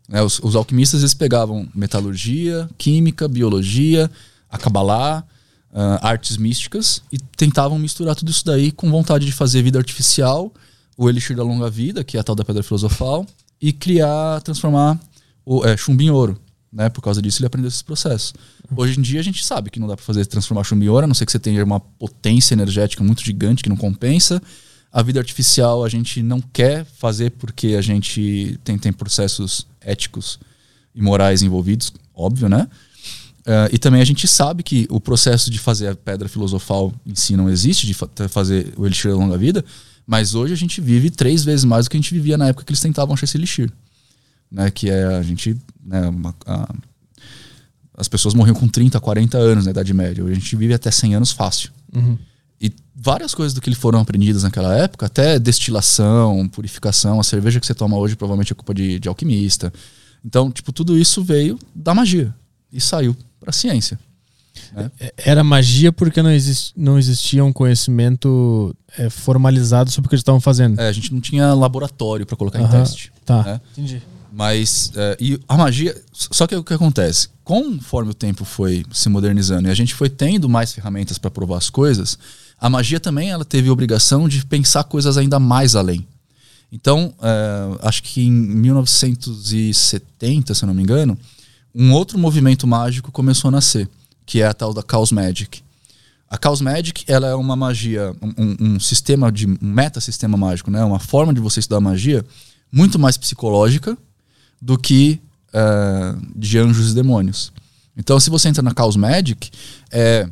Né, os, os alquimistas eles pegavam metalurgia, química, biologia, a cabalá, ah, artes místicas e tentavam misturar tudo isso daí com vontade de fazer vida artificial, o elixir da longa vida, que é a tal da pedra filosofal, e criar, transformar o é, chumbo em ouro. Né? Por causa disso ele aprendeu esses processos. Hoje em dia a gente sabe que não dá para fazer transformar chumbo em ouro, a não ser que você tenha uma potência energética muito gigante que não compensa. A vida artificial a gente não quer fazer porque a gente tem, tem processos éticos e morais envolvidos, óbvio, né? Uh, e também a gente sabe que o processo de fazer a pedra filosofal em si não existe, de fa fazer o elixir da longa vida, mas hoje a gente vive três vezes mais do que a gente vivia na época que eles tentavam achar esse elixir. Né? Que é a gente. Né, uma, a, as pessoas morriam com 30, 40 anos na Idade Média. Hoje a gente vive até 100 anos fácil. Uhum. E várias coisas do que foram aprendidas naquela época, até destilação, purificação, a cerveja que você toma hoje provavelmente é culpa de, de alquimista. Então, tipo, tudo isso veio da magia e saiu para a ciência. Né? Era magia porque não, exist, não existia um conhecimento é, formalizado sobre o que eles estavam fazendo. É, a gente não tinha laboratório para colocar em Aham, teste. Tá. né? Entendi. Mas, é, e a magia. Só que o que acontece? Conforme o tempo foi se modernizando e a gente foi tendo mais ferramentas para provar as coisas, a magia também ela teve a obrigação de pensar coisas ainda mais além. Então, é, acho que em 1970, se não me engano, um outro movimento mágico começou a nascer, que é a tal da Chaos Magic. A Chaos Magic ela é uma magia, um, um- um sistema de um meta-sistema mágico, né? Uma forma de você estudar magia muito mais psicológica do que eh, de anjos e demônios. Então, se você entra na Chaos Magic, é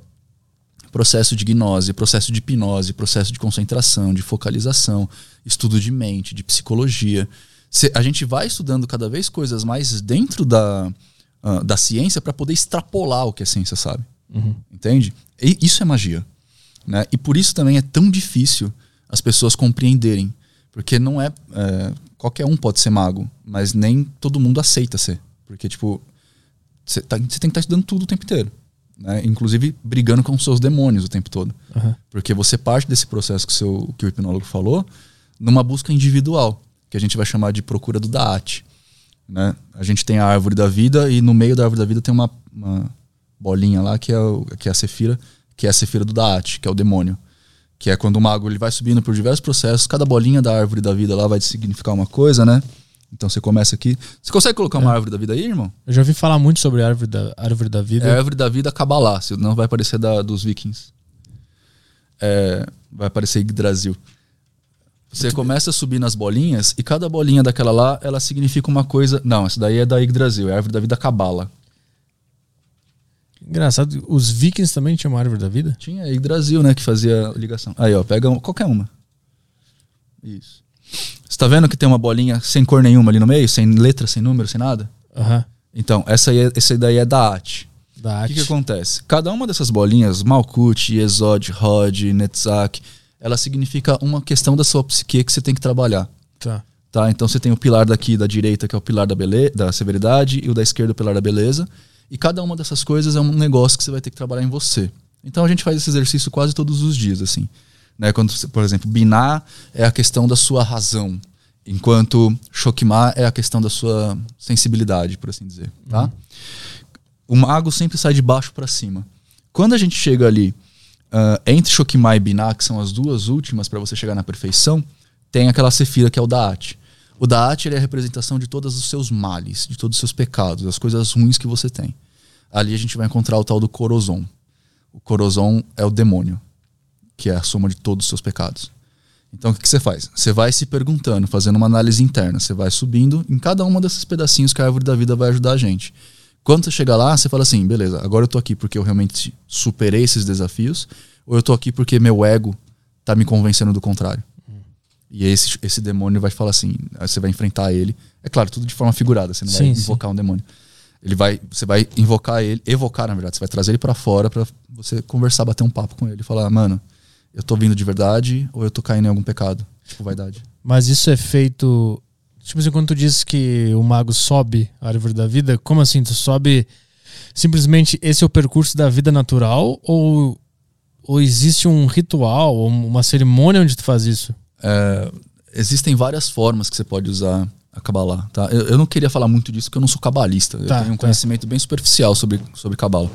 processo de gnose, processo de hipnose, processo de concentração, de focalização, estudo de mente, de psicologia. Cê- a gente vai estudando cada vez coisas mais dentro da, ah, da ciência para poder extrapolar o que a ciência sabe. Entende? E isso é magia. Né? E por isso também é tão difícil as pessoas compreenderem. Porque não é, é, Qualquer um pode ser mago, mas nem todo mundo aceita ser. Porque, tipo, você tá, tem que estar estudando tudo o tempo inteiro. Né? Inclusive brigando com os seus demônios o tempo todo. Aham. Porque você parte desse processo que, o seu, que o hipnólogo falou numa busca individual, que a gente vai chamar de procura do Daat. Né? A gente tem a árvore da vida e no meio da árvore da vida tem uma, uma bolinha lá que é, o, que é a Sefira, que é a Sefira do Daat, que é o demônio. Que é quando o mago ele vai subindo por diversos processos, cada bolinha da árvore da vida lá vai significar uma coisa, né? Então você começa aqui. Você consegue colocar uma árvore da vida aí, irmão? Eu já ouvi falar muito sobre a árvore da, árvore da vida. É a árvore da vida Kabbalah, senão vai aparecer da, dos vikings. É, vai aparecer Yggdrasil. Você começa a subir nas bolinhas e cada bolinha daquela lá, ela significa uma coisa. Não, essa daí é da Yggdrasil, é a árvore da vida Kabbalah. Engraçado, os vikings também tinham uma árvore da vida? Tinha Yggdrasil, né, que fazia ligação. Aí, ó, pega um- qualquer uma. Isso. Você tá vendo que tem uma bolinha sem cor nenhuma ali no meio, sem letra, sem número, sem nada? Aham. Então, essa, aí é, essa daí é da arte. Da O arte. que, que acontece? Cada uma dessas bolinhas, Malkuth, Yesod, Rod, Netzach, ela significa uma questão da sua psique que você tem que trabalhar. Tá. Tá? Então você tem o pilar daqui da direita, que é o pilar da, bele da severidade, e o da esquerda, o pilar da beleza. E cada uma dessas coisas é um negócio que você vai ter que trabalhar em você. Então a gente faz esse exercício quase todos os dias, assim. Né? Quando, por exemplo, Binar é a questão da sua razão, enquanto Shokmah é a questão da sua sensibilidade, por assim dizer. Tá? O mago sempre sai de baixo para cima. Quando a gente chega ali ah, entre Shokmah e Binah, que são as duas últimas para você chegar na perfeição, tem aquela sefira que é o Daat. O Daat é a representação de todos os seus males, de todos os seus pecados, das coisas ruins que você tem. Ali a gente vai encontrar o tal do Corozon. O Corozon é o demônio, que é a soma de todos os seus pecados. Então o que, que você faz? Você vai se perguntando, fazendo uma análise interna. Você vai subindo em cada uma desses pedacinhos que a árvore da vida vai ajudar a gente. Quando você chega lá, você fala assim: beleza, agora eu tô aqui porque eu realmente superei esses desafios, ou eu tô aqui porque meu ego tá me convencendo do contrário. E esse, esse demônio vai falar assim: você vai enfrentar ele. É claro, tudo de forma figurada, você não vai Sim, sim. invocar um demônio. Ele vai, você vai invocar ele, evocar na verdade, você vai trazer ele pra fora pra você conversar, bater um papo com ele, e falar: mano, eu tô vindo de verdade ou eu tô caindo em algum pecado? Tipo, vaidade. Mas isso é feito Tipo assim, quando tu diz que o mago sobe a árvore da vida, como assim? Tu sobe simplesmente esse é o percurso da vida natural ou, ou existe um ritual, ou uma cerimônia onde tu faz isso? É, existem várias formas que você pode usar a Kabbalah, tá? Eu, eu não queria falar muito disso porque eu não sou cabalista. Tá, eu tenho um tá. conhecimento bem superficial sobre, sobre Kabbalah.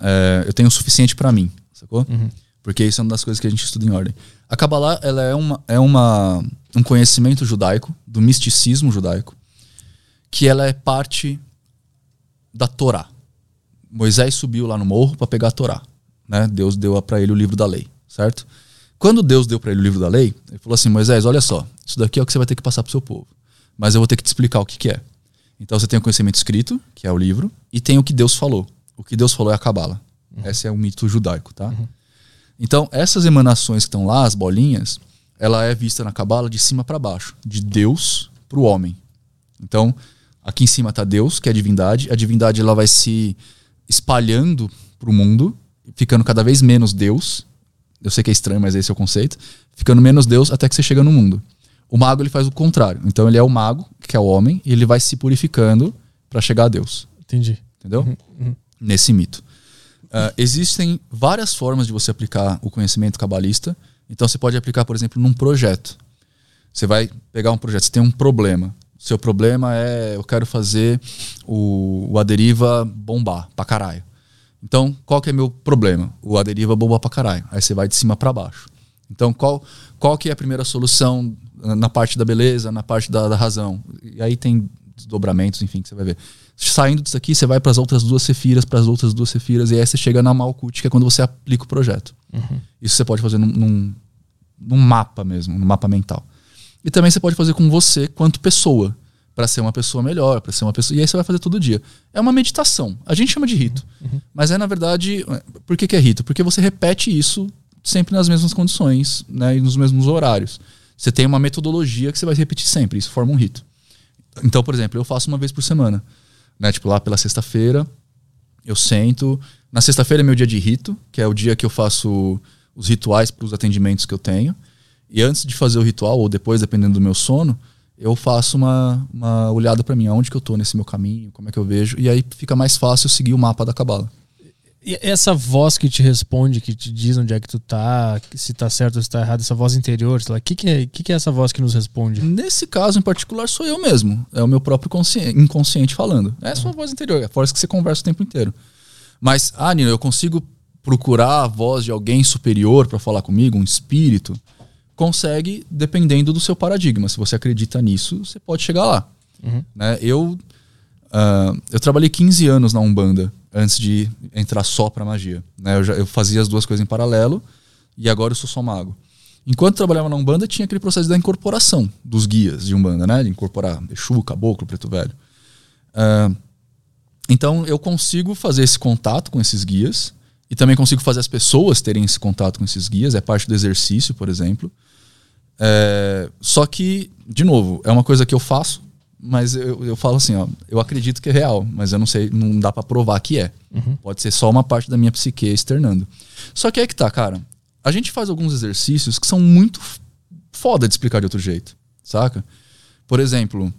É, eu tenho o suficiente para mim, sacou? Porque isso é uma das coisas que a gente estuda em ordem. A Kabbalah, ela é, uma, é uma, um conhecimento judaico, do misticismo judaico, que ela é parte da Torá. Moisés subiu lá no morro para pegar a Torá. Né? Deus deu para ele o livro da lei, certo? Quando Deus deu para ele o livro da lei, ele falou assim: Moisés, olha só, isso daqui é o que você vai ter que passar pro seu povo. Mas eu vou ter que te explicar o que, que é. Então você tem o conhecimento escrito, que é o livro, e tem o que Deus falou. O que Deus falou é a Cabala. Esse é o mito judaico, tá? Então, essas emanações que estão lá, as bolinhas, ela é vista na Cabala de cima para baixo, de Deus para o homem. Então, aqui em cima está Deus, que é a divindade. A divindade ela vai se espalhando para o mundo, ficando cada vez menos Deus. Eu sei que é estranho, mas esse é o conceito. Ficando menos Deus até que você chega no mundo. O mago ele faz o contrário. Então ele é o mago, que é o homem, e ele vai se purificando para chegar a Deus. Entendi. Entendeu? Nesse mito. Ah, existem várias formas de você aplicar o conhecimento cabalista. Então você pode aplicar, por exemplo, num projeto. Você vai pegar um projeto, você tem um problema. Seu problema é eu quero fazer o, o Aderiva bombar pra caralho. Então, qual que é meu problema? O Aderiva bombar pra caralho. Aí você vai de cima para baixo. Então, qual, qual que é a primeira solução na parte da beleza, na parte da, da razão? E aí tem desdobramentos, enfim, que você vai ver. Saindo disso aqui, você vai para as outras duas cefiras, para as outras duas cefiras, e aí você chega na Malkut, que é quando você aplica o projeto. Isso você pode fazer num, num, num mapa mesmo, num mapa mental. E também você pode fazer com você quanto pessoa, para ser uma pessoa melhor, para ser uma pessoa. E aí você vai fazer todo dia. É uma meditação. A gente chama de rito. Mas é, na verdade, por que, que é rito? Porque você repete isso sempre nas mesmas condições né, e nos mesmos horários. Você tem uma metodologia que você vai repetir sempre. Isso forma um rito. Então, por exemplo, eu faço uma vez por semana. Né? Tipo, lá pela sexta-feira, eu sento. Na sexta-feira é meu dia de rito, que é o dia que eu faço os rituais para os atendimentos que eu tenho. E antes de fazer o ritual, ou depois, dependendo do meu sono, eu faço uma, uma olhada para mim, aonde que eu tô nesse meu caminho, como é que eu vejo. E aí fica mais fácil seguir o mapa da cabala. E essa voz que te responde, que te diz onde é que tu tá, se tá certo ou se tá errado, essa voz interior, sei lá, o que, que, é, que, que é essa voz que nos responde? Nesse caso em particular, sou eu mesmo. É o meu próprio consci- inconsciente falando. É a sua voz interior, é a voz que você conversa o tempo inteiro. Mas, ah, Nino, eu consigo procurar a voz de alguém superior para falar comigo, um espírito? Consegue, dependendo do seu paradigma. Se você acredita nisso, você pode chegar lá. Né? Eu, ah, eu trabalhei 15 anos na Umbanda antes de entrar só pra magia. Né? Eu, já, eu fazia as duas coisas em paralelo e agora eu sou só mago. Enquanto trabalhava na Umbanda, tinha aquele processo da incorporação dos guias de Umbanda, né? De incorporar Exu, Caboclo, Preto Velho. Ah, então eu consigo fazer esse contato com esses guias e também consigo fazer as pessoas terem esse contato com esses guias. É parte do exercício, por exemplo. É, só que, de novo, é uma coisa que eu faço, mas eu, eu falo assim, ó, eu acredito que é real, mas eu não sei, não dá pra provar que é. Pode ser só uma parte da minha psique externando. Só que é que tá, cara. A gente faz alguns exercícios que são muito foda de explicar de outro jeito, saca? Por exemplo,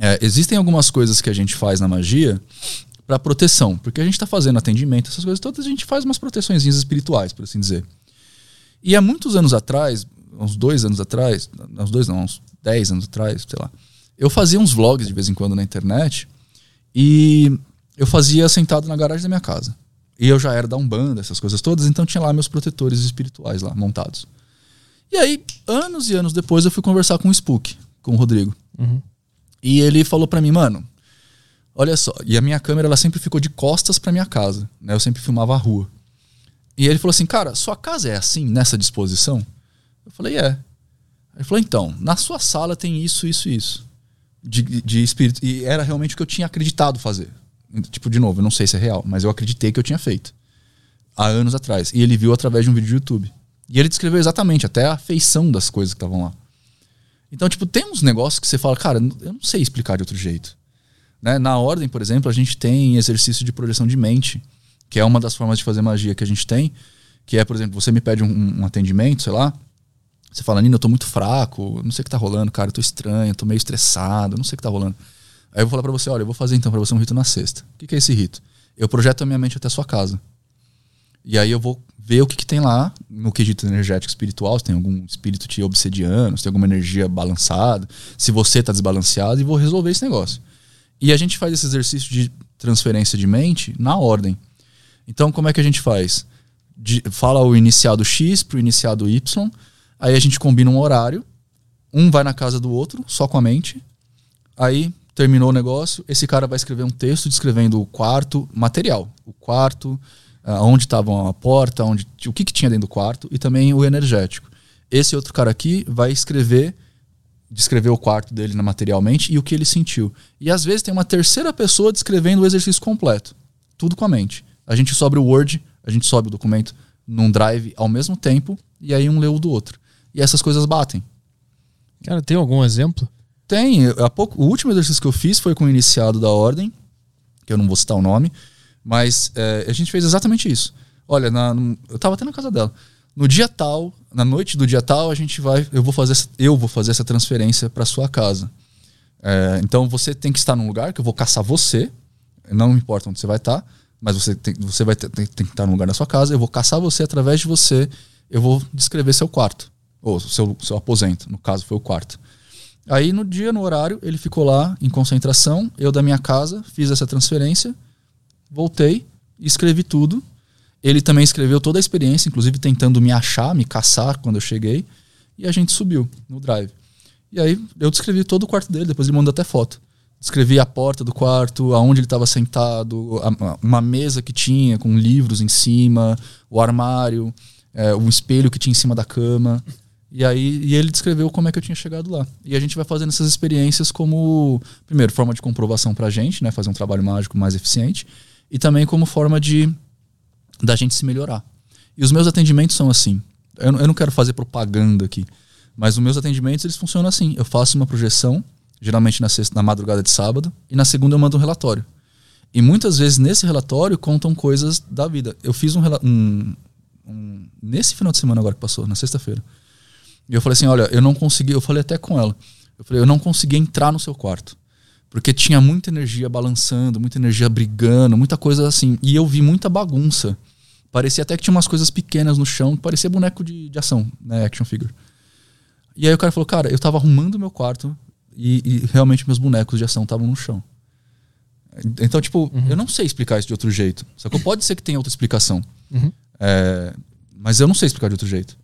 é, existem algumas coisas que a gente faz na magia para proteção, porque a gente tá fazendo atendimento, essas coisas todas, a gente faz umas proteções espirituais, por assim dizer. E há muitos anos atrás, uns dois anos atrás, uns dois não, uns dez anos atrás, sei lá, eu fazia uns vlogs de vez em quando na internet e eu fazia sentado na garagem da minha casa. E eu já era da Umbanda, essas coisas todas, então tinha lá meus protetores espirituais lá montados. E aí, anos e anos depois, eu fui conversar com o Spook, com o Rodrigo. E ele falou pra mim, mano, olha só, e a minha câmera ela sempre ficou de costas pra minha casa, né? Eu sempre filmava a rua. E ele falou assim, cara, sua casa é assim, nessa disposição? Eu falei, é. Ele falou, então, na sua sala tem isso, isso, isso. De, de espírito. E era realmente o que eu tinha acreditado fazer. Tipo, de novo, eu não sei se é real, mas eu acreditei que eu tinha feito. Há anos atrás. E ele viu através de um vídeo do YouTube. E ele descreveu exatamente, até a feição das coisas que estavam lá. Então, tipo, tem uns negócios que você fala, cara, eu não sei explicar de outro jeito. Né? Na ordem, por exemplo, a gente tem exercício de projeção de mente, que é uma das formas de fazer magia que a gente tem, que é, por exemplo, você me pede um, um atendimento, sei lá, Você fala, Nino, eu tô muito fraco, não sei o que tá rolando, cara, eu tô estranho, eu tô meio estressado, não sei o que tá rolando. Aí eu vou falar pra você, olha, eu vou fazer então pra você um rito na sexta. O que, que é esse rito? Eu projeto a minha mente até a sua casa. E aí eu vou ver o que, que tem lá no quesito energético espiritual, se tem algum espírito te obsediando, se tem alguma energia balançada, se você tá desbalanceado, e vou resolver esse negócio. E a gente faz esse exercício de transferência de mente na ordem. Então, como é que a gente faz? De- fala o iniciado X pro iniciado Y, aí a gente combina um horário, um vai na casa do outro, só com a mente, aí terminou o negócio, esse cara vai escrever um texto descrevendo o quarto, material, o quarto, ah, onde estava a porta, onde, o que, que tinha dentro do quarto e também o energético. Esse outro cara aqui vai escrever descrever o quarto dele na- materialmente e o que ele sentiu. E às vezes tem uma terceira pessoa descrevendo o exercício completo. Tudo com a mente. A gente sobe o Word, a gente sobe o documento num drive ao mesmo tempo e aí um lê o do outro. E essas coisas batem. Cara, tem algum exemplo? Tem. Há pouco, o último exercício que eu fiz foi com o iniciado da ordem, que eu não vou citar o nome, mas é, a gente fez exatamente isso. Olha, na- eu tava até na casa dela. No dia tal, na noite do dia tal, a gente vai, eu vou fazer, eu vou fazer essa transferência para sua casa. É, então você tem que estar num lugar que eu vou caçar você, não importa onde você vai estar, mas você tem, você vai ter, tem, tem que estar num lugar da sua casa. Eu vou caçar você através de você. Eu vou descrever seu quarto ou seu, seu aposento. No caso foi o quarto. Aí no dia, no horário, ele ficou lá em concentração. Eu da minha casa fiz essa transferência, voltei, escrevi tudo. Ele também escreveu toda a experiência, inclusive tentando me achar, me caçar quando eu cheguei. E a gente subiu no drive. E aí eu descrevi todo o quarto dele, depois ele mandou até foto. Descrevi a porta do quarto, aonde ele estava sentado, a- a- uma mesa que tinha com livros em cima, o armário, é, um espelho que tinha em cima da cama. E aí e ele descreveu como é que eu tinha chegado lá. E a gente vai fazendo essas experiências como, primeiro, forma de comprovação pra gente, né? Fazer um trabalho mágico mais eficiente. E também como forma de da gente se melhorar. E os meus atendimentos são assim. Eu, não- eu não quero fazer propaganda aqui, mas os meus atendimentos eles funcionam assim. Eu faço uma projeção, geralmente na, sexta, na madrugada de sábado, e na segunda eu mando um relatório. E muitas vezes nesse relatório contam coisas da vida. Eu fiz um, um, um nesse final de semana agora que passou, na sexta-feira. E eu falei assim, olha, eu não consegui, eu falei até com ela. Eu falei, eu não consegui entrar no seu quarto. Porque tinha muita energia balançando, muita energia brigando, muita coisa assim. E eu vi muita bagunça. Parecia até que tinha umas coisas pequenas no chão, parecia boneco de, de ação, né? Action figure. E aí o cara falou, cara, eu tava arrumando meu quarto e, e realmente meus bonecos de ação estavam no chão. Então, tipo, eu não sei explicar isso de outro jeito. Só que pode ser que tenha outra explicação. Uhum. É, mas eu não sei explicar de outro jeito.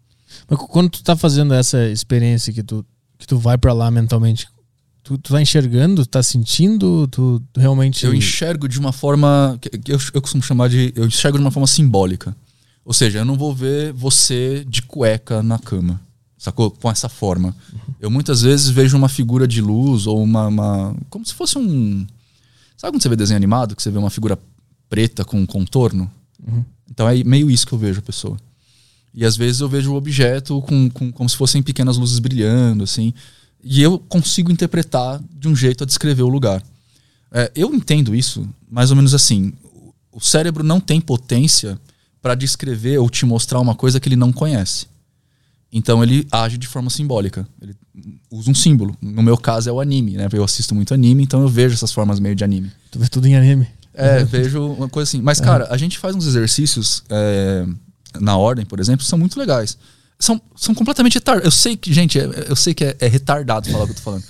Mas quando tu tá fazendo essa experiência que tu, que tu vai pra lá mentalmente, tu, tu tá enxergando, tá sentindo, tu, tu realmente. Eu enxergo de uma forma que eu, eu costumo chamar de. Eu enxergo de uma forma simbólica. Ou seja, eu não vou ver você de cueca na cama. Sacou? Com essa forma. Eu muitas vezes vejo uma figura de luz ou uma. uma- como se fosse um. Sabe quando você vê desenho animado? Que você vê uma figura preta com um contorno? Então é meio isso que eu vejo a pessoa. E às vezes eu vejo o objeto com, com, como se fossem pequenas luzes brilhando, assim. E eu consigo interpretar de um jeito a descrever o lugar. É, eu entendo isso mais ou menos assim. O cérebro não tem potência para descrever ou te mostrar uma coisa que ele não conhece. Então ele age de forma simbólica. Ele usa um símbolo. No meu caso é o anime, né? Eu assisto muito anime, então eu vejo essas formas meio de anime. Tu vê tudo em anime. É, <laughs> vejo uma coisa assim. Mas, cara, a gente faz uns exercícios é, na ordem, por exemplo, são muito legais. São, são completamente retardados. Eu sei que, gente, é- eu sei que é, é retardado falar o que eu tô falando.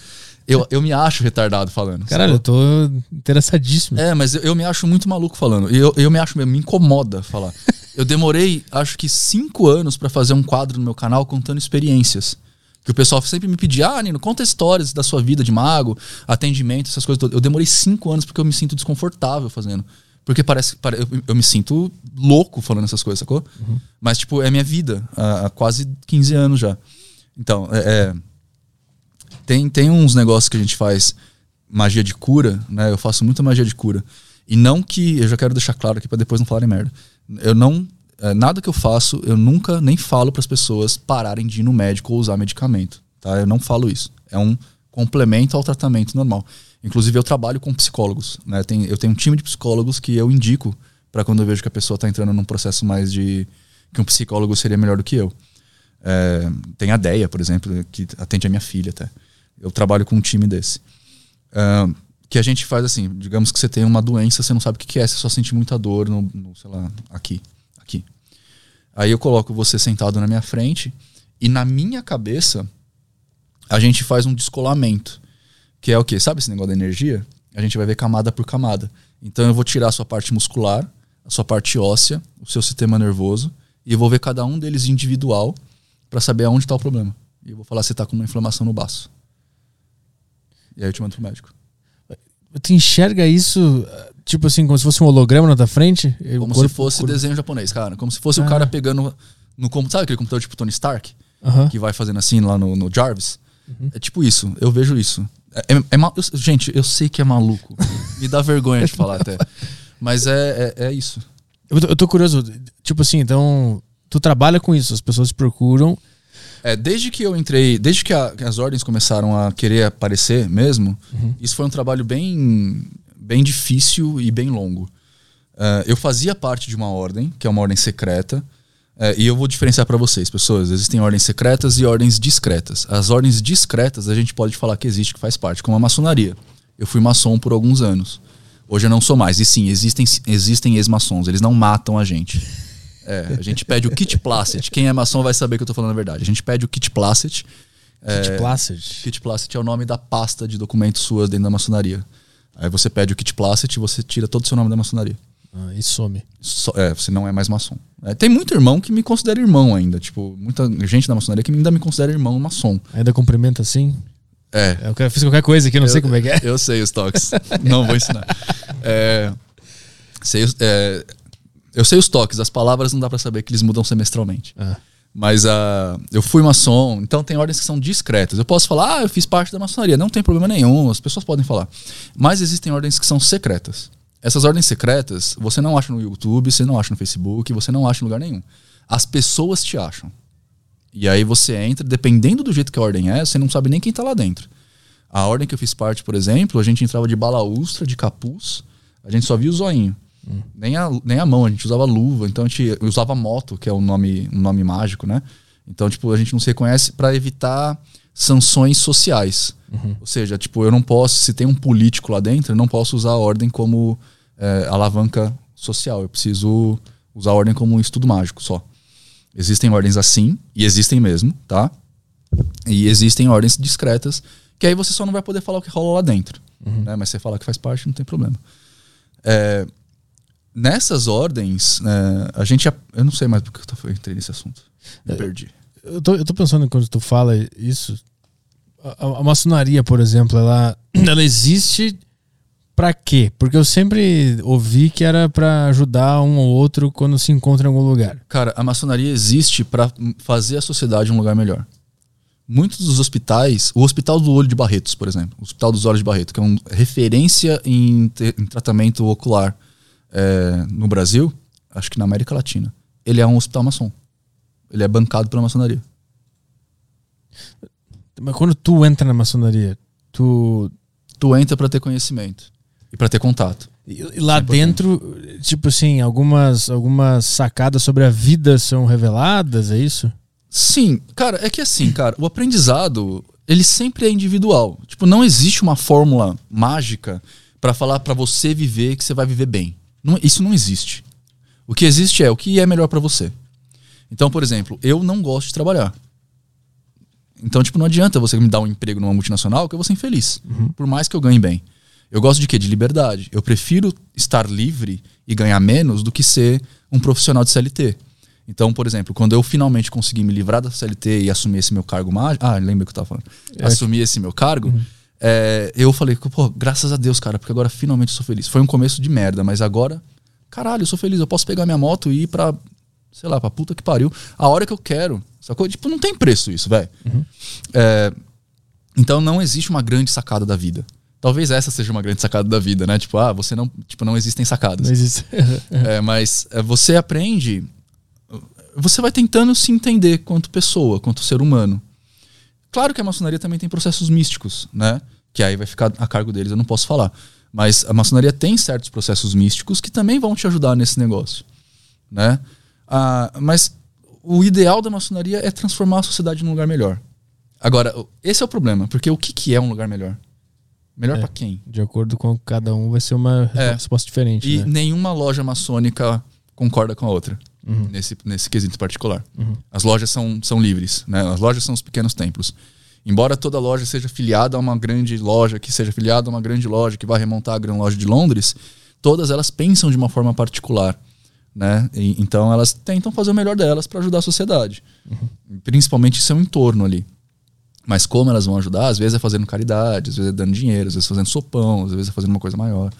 Eu, eu me acho retardado falando. Caralho, eu sacou? tô interessadíssimo. É, mas eu, eu me acho muito maluco falando. Eu, eu me acho, me incomoda falar. Eu demorei, acho que cinco anos pra fazer um quadro no meu canal contando experiências. Que o pessoal sempre me pedia, ah, Nino, conta histórias da sua vida de mago, atendimento, essas coisas todas. Eu demorei cinco anos porque eu me sinto desconfortável fazendo. Porque parece pare- eu, eu me sinto louco falando essas coisas, sacou? Mas, tipo, é minha vida há, há quase 15 anos já. Então, é, é, tem, tem uns negócios que a gente faz magia de cura, né? Eu faço muita magia de cura. E não que. Eu já quero deixar claro aqui pra depois não falarem merda. Eu não. é, nada que eu faço, eu nunca nem falo para as pessoas pararem de ir no médico ou usar medicamento. Tá? Eu não falo isso. É um complemento ao tratamento normal. Inclusive, eu trabalho com psicólogos. Né? Tem, eu tenho um time de psicólogos que eu indico para quando eu vejo que a pessoa está entrando num processo mais de. que um psicólogo seria melhor do que eu. É, tem a Deia, por exemplo, que atende a minha filha até. Eu trabalho com um time desse. É, que a gente faz assim, digamos que você tem uma doença, você não sabe o que é, você só sente muita dor no, no, sei lá, aqui, aqui. Aí eu coloco você sentado na minha frente e na minha cabeça a gente faz um descolamento, que é o quê? Sabe esse negócio da energia? A gente vai ver camada por camada. Então eu vou tirar a sua parte muscular, a sua parte óssea, o seu sistema nervoso e eu vou ver cada um deles individual para saber aonde está o problema. E eu vou falar se está com uma inflamação no baço. E aí eu te mando pro médico. Tu enxerga isso, tipo assim, como se fosse um holograma na tua frente? Como O corpo- se fosse corpo- desenho japonês, cara. Como se fosse o Ah. cara pegando no computador. Sabe aquele computador tipo Tony Stark? Aham. Que vai fazendo assim lá no, no Jarvis? Uhum. É tipo isso. Eu vejo isso. É, é- é ma- eu- gente, eu sei que é maluco. Me dá vergonha de falar até. Mas é, é, é isso. Eu, tô, eu tô curioso, tipo assim, então, tu trabalha com isso, as pessoas te procuram. É, desde que eu entrei, desde que, a- que as ordens começaram a querer aparecer mesmo, isso foi um trabalho bem, bem difícil e bem longo. É, eu fazia parte de uma ordem, que é uma ordem secreta, é, e eu vou diferenciar para vocês, pessoas. Existem ordens secretas e ordens discretas. As ordens discretas a gente pode falar que existe, que faz parte, como a maçonaria. Eu fui maçom por alguns anos. Hoje eu não sou mais. E sim, existem, existem ex-maçons. Eles não matam a gente. É, a gente pede o kit placet. Quem é maçom vai saber que eu tô falando a verdade. A gente pede o kit placet. Kit É, Placid. Kit Placet é o nome da pasta de documentos suas dentro da maçonaria. Aí você pede o Kit Placet e você tira todo o seu nome da maçonaria. Ah, e some. Só- é, você não é mais maçom. É, tem muito irmão que me considera irmão ainda. Tipo, muita gente da maçonaria que ainda me considera irmão maçom. Ainda cumprimenta assim. É. Eu quero- fiz qualquer coisa aqui, não sei como é que é. Eu sei os toques. não vou ensinar. É, sei, é, eu sei os toques, as palavras não dá pra saber que eles mudam semestralmente. Ah. Mas ah, eu fui maçom, então tem ordens que são discretas. Eu posso falar, ah, eu fiz parte da maçonaria, não tem problema nenhum, as pessoas podem falar. Mas existem ordens que são secretas. Essas ordens secretas você não acha no YouTube, você não acha no Facebook, você não acha em lugar nenhum. As pessoas te acham. E aí você entra, dependendo do jeito que a ordem é, você não sabe nem quem tá lá dentro. A ordem que eu fiz parte, por exemplo, a gente entrava de balaustra, de capuz, a gente só via o zoinho. Nem, a, nem a mão, a gente usava luva, então a gente usava moto, que é um nome, um nome mágico, né? Então, tipo, a gente não se reconhece para evitar sanções sociais. Ou seja, tipo, eu não posso, se tem um político lá dentro, eu não posso usar a ordem como é, alavanca social. Eu preciso usar a ordem como um estudo mágico só. Existem ordens assim, e existem mesmo, tá? E existem ordens discretas, que aí você só não vai poder falar o que rola lá dentro. Né? Mas você falar que faz parte, não tem problema. É, nessas ordens, é, a gente. Eu não sei mais porque eu entrei nesse assunto. Me perdi. Eu tô, eu tô pensando quando tu fala isso. A, a- a maçonaria, por exemplo, ela, <clears throat> ela existe pra quê? Porque eu sempre ouvi que era pra ajudar um ou outro quando se encontra em algum lugar. Cara, a maçonaria existe para fazer a sociedade um lugar melhor. Muitos dos hospitais, o Hospital do Olho de Barretos, por exemplo, o Hospital dos Olhos de Barreto, que é uma referência em, te- em tratamento ocular é, no Brasil, acho que na América Latina, ele é um hospital maçom. Ele é bancado pela maçonaria. Mas quando tu entra na maçonaria, tu. Tu entra para ter conhecimento e para ter contato. e- lá dentro, tipo assim, algumas, algumas sacadas sobre a vida são reveladas, é isso? Sim, cara, é que assim, cara, o aprendizado, ele sempre é individual. Tipo, não existe uma fórmula mágica pra falar pra você viver que você vai viver bem. Não- isso não existe. O que existe é o que é melhor pra você. Então, por exemplo, eu não gosto de trabalhar. Então, tipo, não adianta você me dar um emprego numa multinacional que eu vou ser infeliz. Por mais que eu ganhe bem. Eu gosto de quê? De liberdade. Eu prefiro estar livre e ganhar menos do que ser um profissional de CLT. Então, por exemplo, quando eu finalmente consegui me livrar da CLT e assumir esse meu cargo mágico. Ah, lembra o que eu tava falando? Assumir esse meu cargo. é, eu falei, pô, graças a Deus, cara, porque agora finalmente eu sou feliz. Foi um começo de merda, mas agora, caralho, eu sou feliz. Eu posso pegar minha moto e ir pra, sei lá, pra puta que pariu, a hora que eu quero. Sacou? Tipo, não tem preço isso, velho. É, então não existe uma grande sacada da vida. Talvez essa seja uma grande sacada da vida, né? Tipo, ah, você não, tipo, não existem sacadas. Mas <laughs> isso. É, mas é, você aprende. Você vai tentando se entender quanto pessoa, quanto ser humano. Claro que a maçonaria também tem processos místicos, né? Que aí vai ficar a cargo deles, eu não posso falar. Mas a maçonaria tem certos processos místicos que também vão te ajudar nesse negócio, né? Ah, mas o ideal da maçonaria é transformar a sociedade num lugar melhor. Agora, esse é o problema, porque o que, que é um lugar melhor? Melhor É. pra quem? De acordo com cada um, vai ser uma É. resposta diferente. E né? nenhuma loja maçônica concorda com a outra Uhum. nesse, nesse quesito particular. Uhum. As lojas são, são livres, né? As lojas são os pequenos templos. Embora toda loja seja filiada a uma grande loja, que seja filiada a uma grande loja, que vai remontar a grande loja de Londres, todas elas pensam de uma forma particular, né? E- então elas tentam fazer o melhor delas para ajudar a sociedade. Principalmente seu entorno ali. Mas como elas vão ajudar? Às vezes é fazendo caridade, às vezes é dando dinheiro, às vezes é fazendo sopão, às vezes é fazendo uma coisa maior.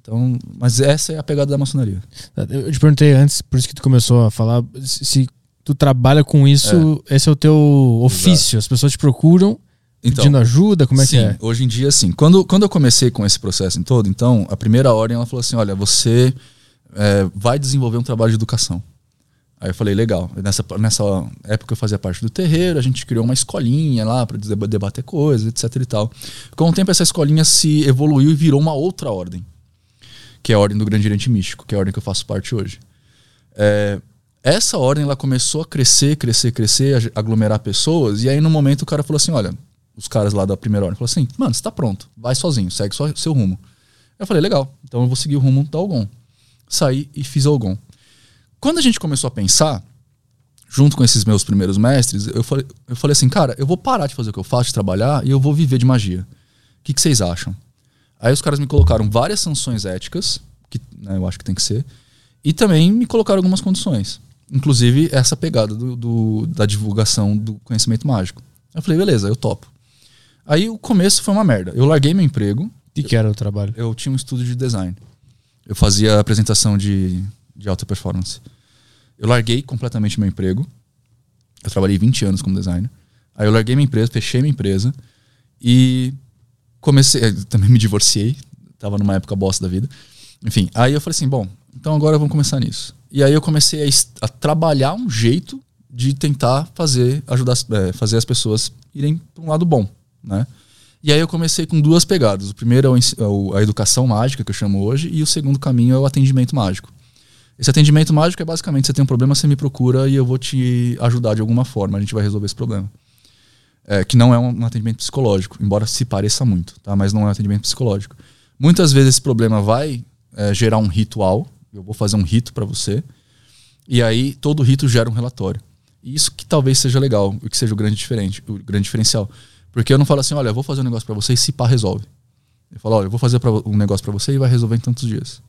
Então, mas essa é a pegada da maçonaria. Eu te perguntei antes, por isso que tu começou a falar, se tu trabalha com isso, esse é o teu ofício. As pessoas te procuram Então, pedindo ajuda, como é sim, que é? hoje em dia sim. Quando, quando eu comecei com esse processo em todo, então, a primeira ordem ela falou assim: olha, você é, vai desenvolver um trabalho de educação. Aí eu falei, legal. Nessa, nessa época eu fazia parte do terreiro, a gente criou uma escolinha lá para debater coisas, etc e tal. Com o tempo essa escolinha se evoluiu e virou uma outra ordem, que é a ordem do Grande Oriente Místico, que é a ordem que eu faço parte hoje. É, essa ordem ela começou a crescer, crescer, crescer, ag- aglomerar pessoas, e aí no momento o cara falou assim: olha, os caras lá da primeira ordem falaram assim: mano, você tá pronto, vai sozinho, segue só seu rumo. Eu falei: legal, então eu vou seguir o rumo da Algon. Saí e fiz Algon. Quando a gente começou a pensar, junto com esses meus primeiros mestres, eu falei, eu falei assim: cara, eu vou parar de fazer o que eu faço, de trabalhar, e eu vou viver de magia. O que, que vocês acham? Aí os caras me colocaram várias sanções éticas, que né, eu acho que tem que ser, e também me colocaram algumas condições. Inclusive essa pegada do, do- da divulgação do conhecimento mágico. Eu falei, beleza, eu topo. Aí o começo foi uma merda. Eu larguei meu emprego, O que, era o trabalho? eu tinha um estúdio de design. Eu fazia apresentação de, de alta performance. Eu larguei completamente meu emprego. Eu trabalhei 20 anos como designer. Aí eu larguei minha empresa, fechei minha empresa e comecei. eh, Também me divorciei. Tava numa época bosta da vida. Enfim, aí eu falei assim: bom, então agora vamos começar nisso. E aí eu comecei a, a trabalhar um jeito de tentar fazer, ajudar, eh, fazer as pessoas irem para um lado bom, né? E aí eu comecei com duas pegadas. O primeiro é, é a educação mágica, que eu chamo hoje, e o segundo caminho é o atendimento mágico. Esse atendimento mágico é basicamente, você tem um problema, você me procura e eu vou te ajudar de alguma forma, a gente vai resolver esse problema. É, que não é um, atendimento psicológico, embora se pareça muito, tá? mas não é um atendimento psicológico. Muitas vezes esse problema vai é, gerar um ritual, eu vou fazer um rito para você, e aí todo rito gera um relatório. E isso que talvez seja legal, o que seja o grande, diferente, o grande diferencial. Porque eu não falo assim, olha, eu vou fazer um negócio para você e se pá, resolve. Eu falo, olha, eu vou fazer um negócio para você e vai resolver em tantos dias.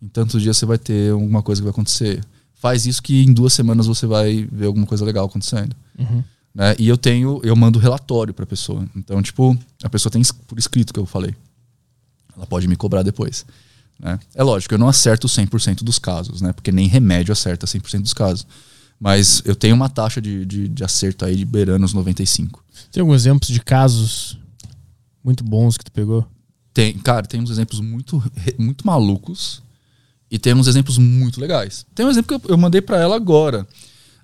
Em tantos dias você vai ter alguma coisa que vai acontecer. Faz isso que em duas semanas você vai ver alguma coisa legal acontecendo. Uhum. Né? E eu tenho, eu mando relatório pra pessoa. Então, tipo, a pessoa tem por escrito que eu falei. Ela pode me cobrar depois. Né? É lógico, eu não acerto 100% dos casos, né? Porque nem remédio acerta 100% dos casos. Mas eu tenho uma taxa de, de, de acerto aí de beirando os 95. Tem alguns exemplos de casos muito bons que tu pegou? Tem, cara, tem uns exemplos muito, muito malucos e tem uns exemplos muito legais. Tem um exemplo que eu, mandei pra ela agora.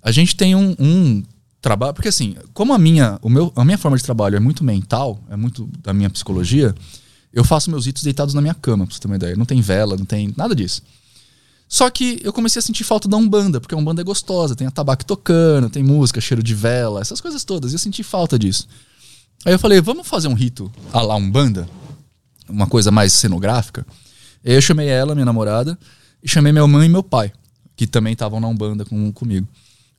A gente tem um, um trabalho, porque assim, como a minha, o meu, a minha forma de trabalho é muito mental, é muito da minha psicologia, eu faço meus ritos deitados na minha cama, pra você ter uma ideia. Não tem vela, não tem nada disso. Só que eu comecei a sentir falta da Umbanda, porque a Umbanda é gostosa, tem a tabaco tocando, tem música, cheiro de vela, essas coisas todas. E eu senti falta disso. Aí eu falei, vamos fazer um rito a lá Umbanda? Uma coisa mais cenográfica? Eu chamei ela, minha namorada, e chamei minha mãe e meu pai, que também estavam na Umbanda com, comigo.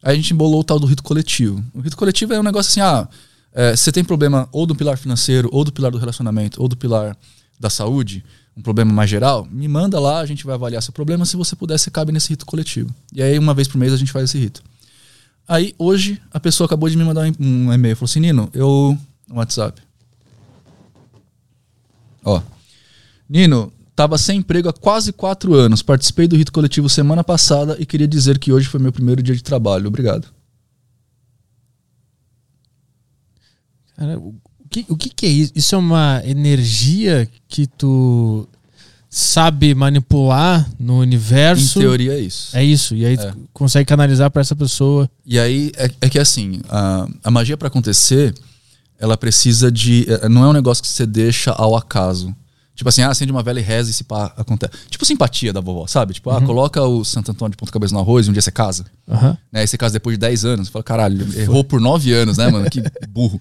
Aí a gente embolou o tal do rito coletivo. O rito coletivo é um negócio assim, ah, é, você tem problema ou do pilar financeiro, ou do pilar do relacionamento, ou do pilar da saúde, um problema mais geral, me manda lá, a gente vai avaliar seu problema. Se você puder, você cabe nesse rito coletivo. E aí, uma vez por mês, a gente faz esse rito. Aí, hoje, a pessoa acabou de me mandar um um e-mail. Falou assim, Nino, eu... No WhatsApp. Ó. Nino, tava sem emprego há quase quatro anos. Participei do rito coletivo semana passada e queria dizer que hoje foi meu primeiro dia de trabalho. Obrigado. Cara, o que, o que, que é isso? Isso é uma energia que tu sabe manipular no universo? Em teoria é isso. É isso. E aí É. tu consegue canalizar pra essa pessoa. E aí é, é que assim, a, a magia para acontecer, ela precisa de. é, Não é um negócio que você deixa ao acaso. Tipo assim, ah, acende uma vela e reza e se pá, acontece. Tipo simpatia da vovó, sabe? Tipo, ah, coloca o Santo Antônio de ponta cabeça no arroz e um dia você casa. Aham. Né? Aí você casa depois de 10 anos. Você fala, caralho, errou por 9 anos, né, mano? Que <laughs> burro.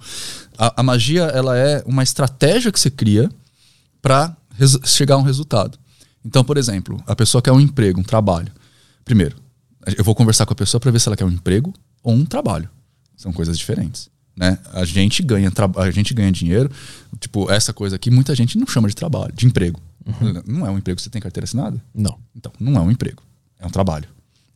A, a magia, ela é uma estratégia que você cria pra res- chegar a um resultado. Então, por exemplo, a pessoa quer um emprego, um trabalho. Primeiro, eu vou conversar com a pessoa pra ver se ela quer um emprego ou um trabalho. São coisas diferentes. Né? A gente ganha a gente ganha dinheiro, tipo, essa coisa aqui, muita gente não chama de trabalho, de emprego. Não é um emprego que você tem carteira assinada? Não. Então, não é um emprego, é um trabalho.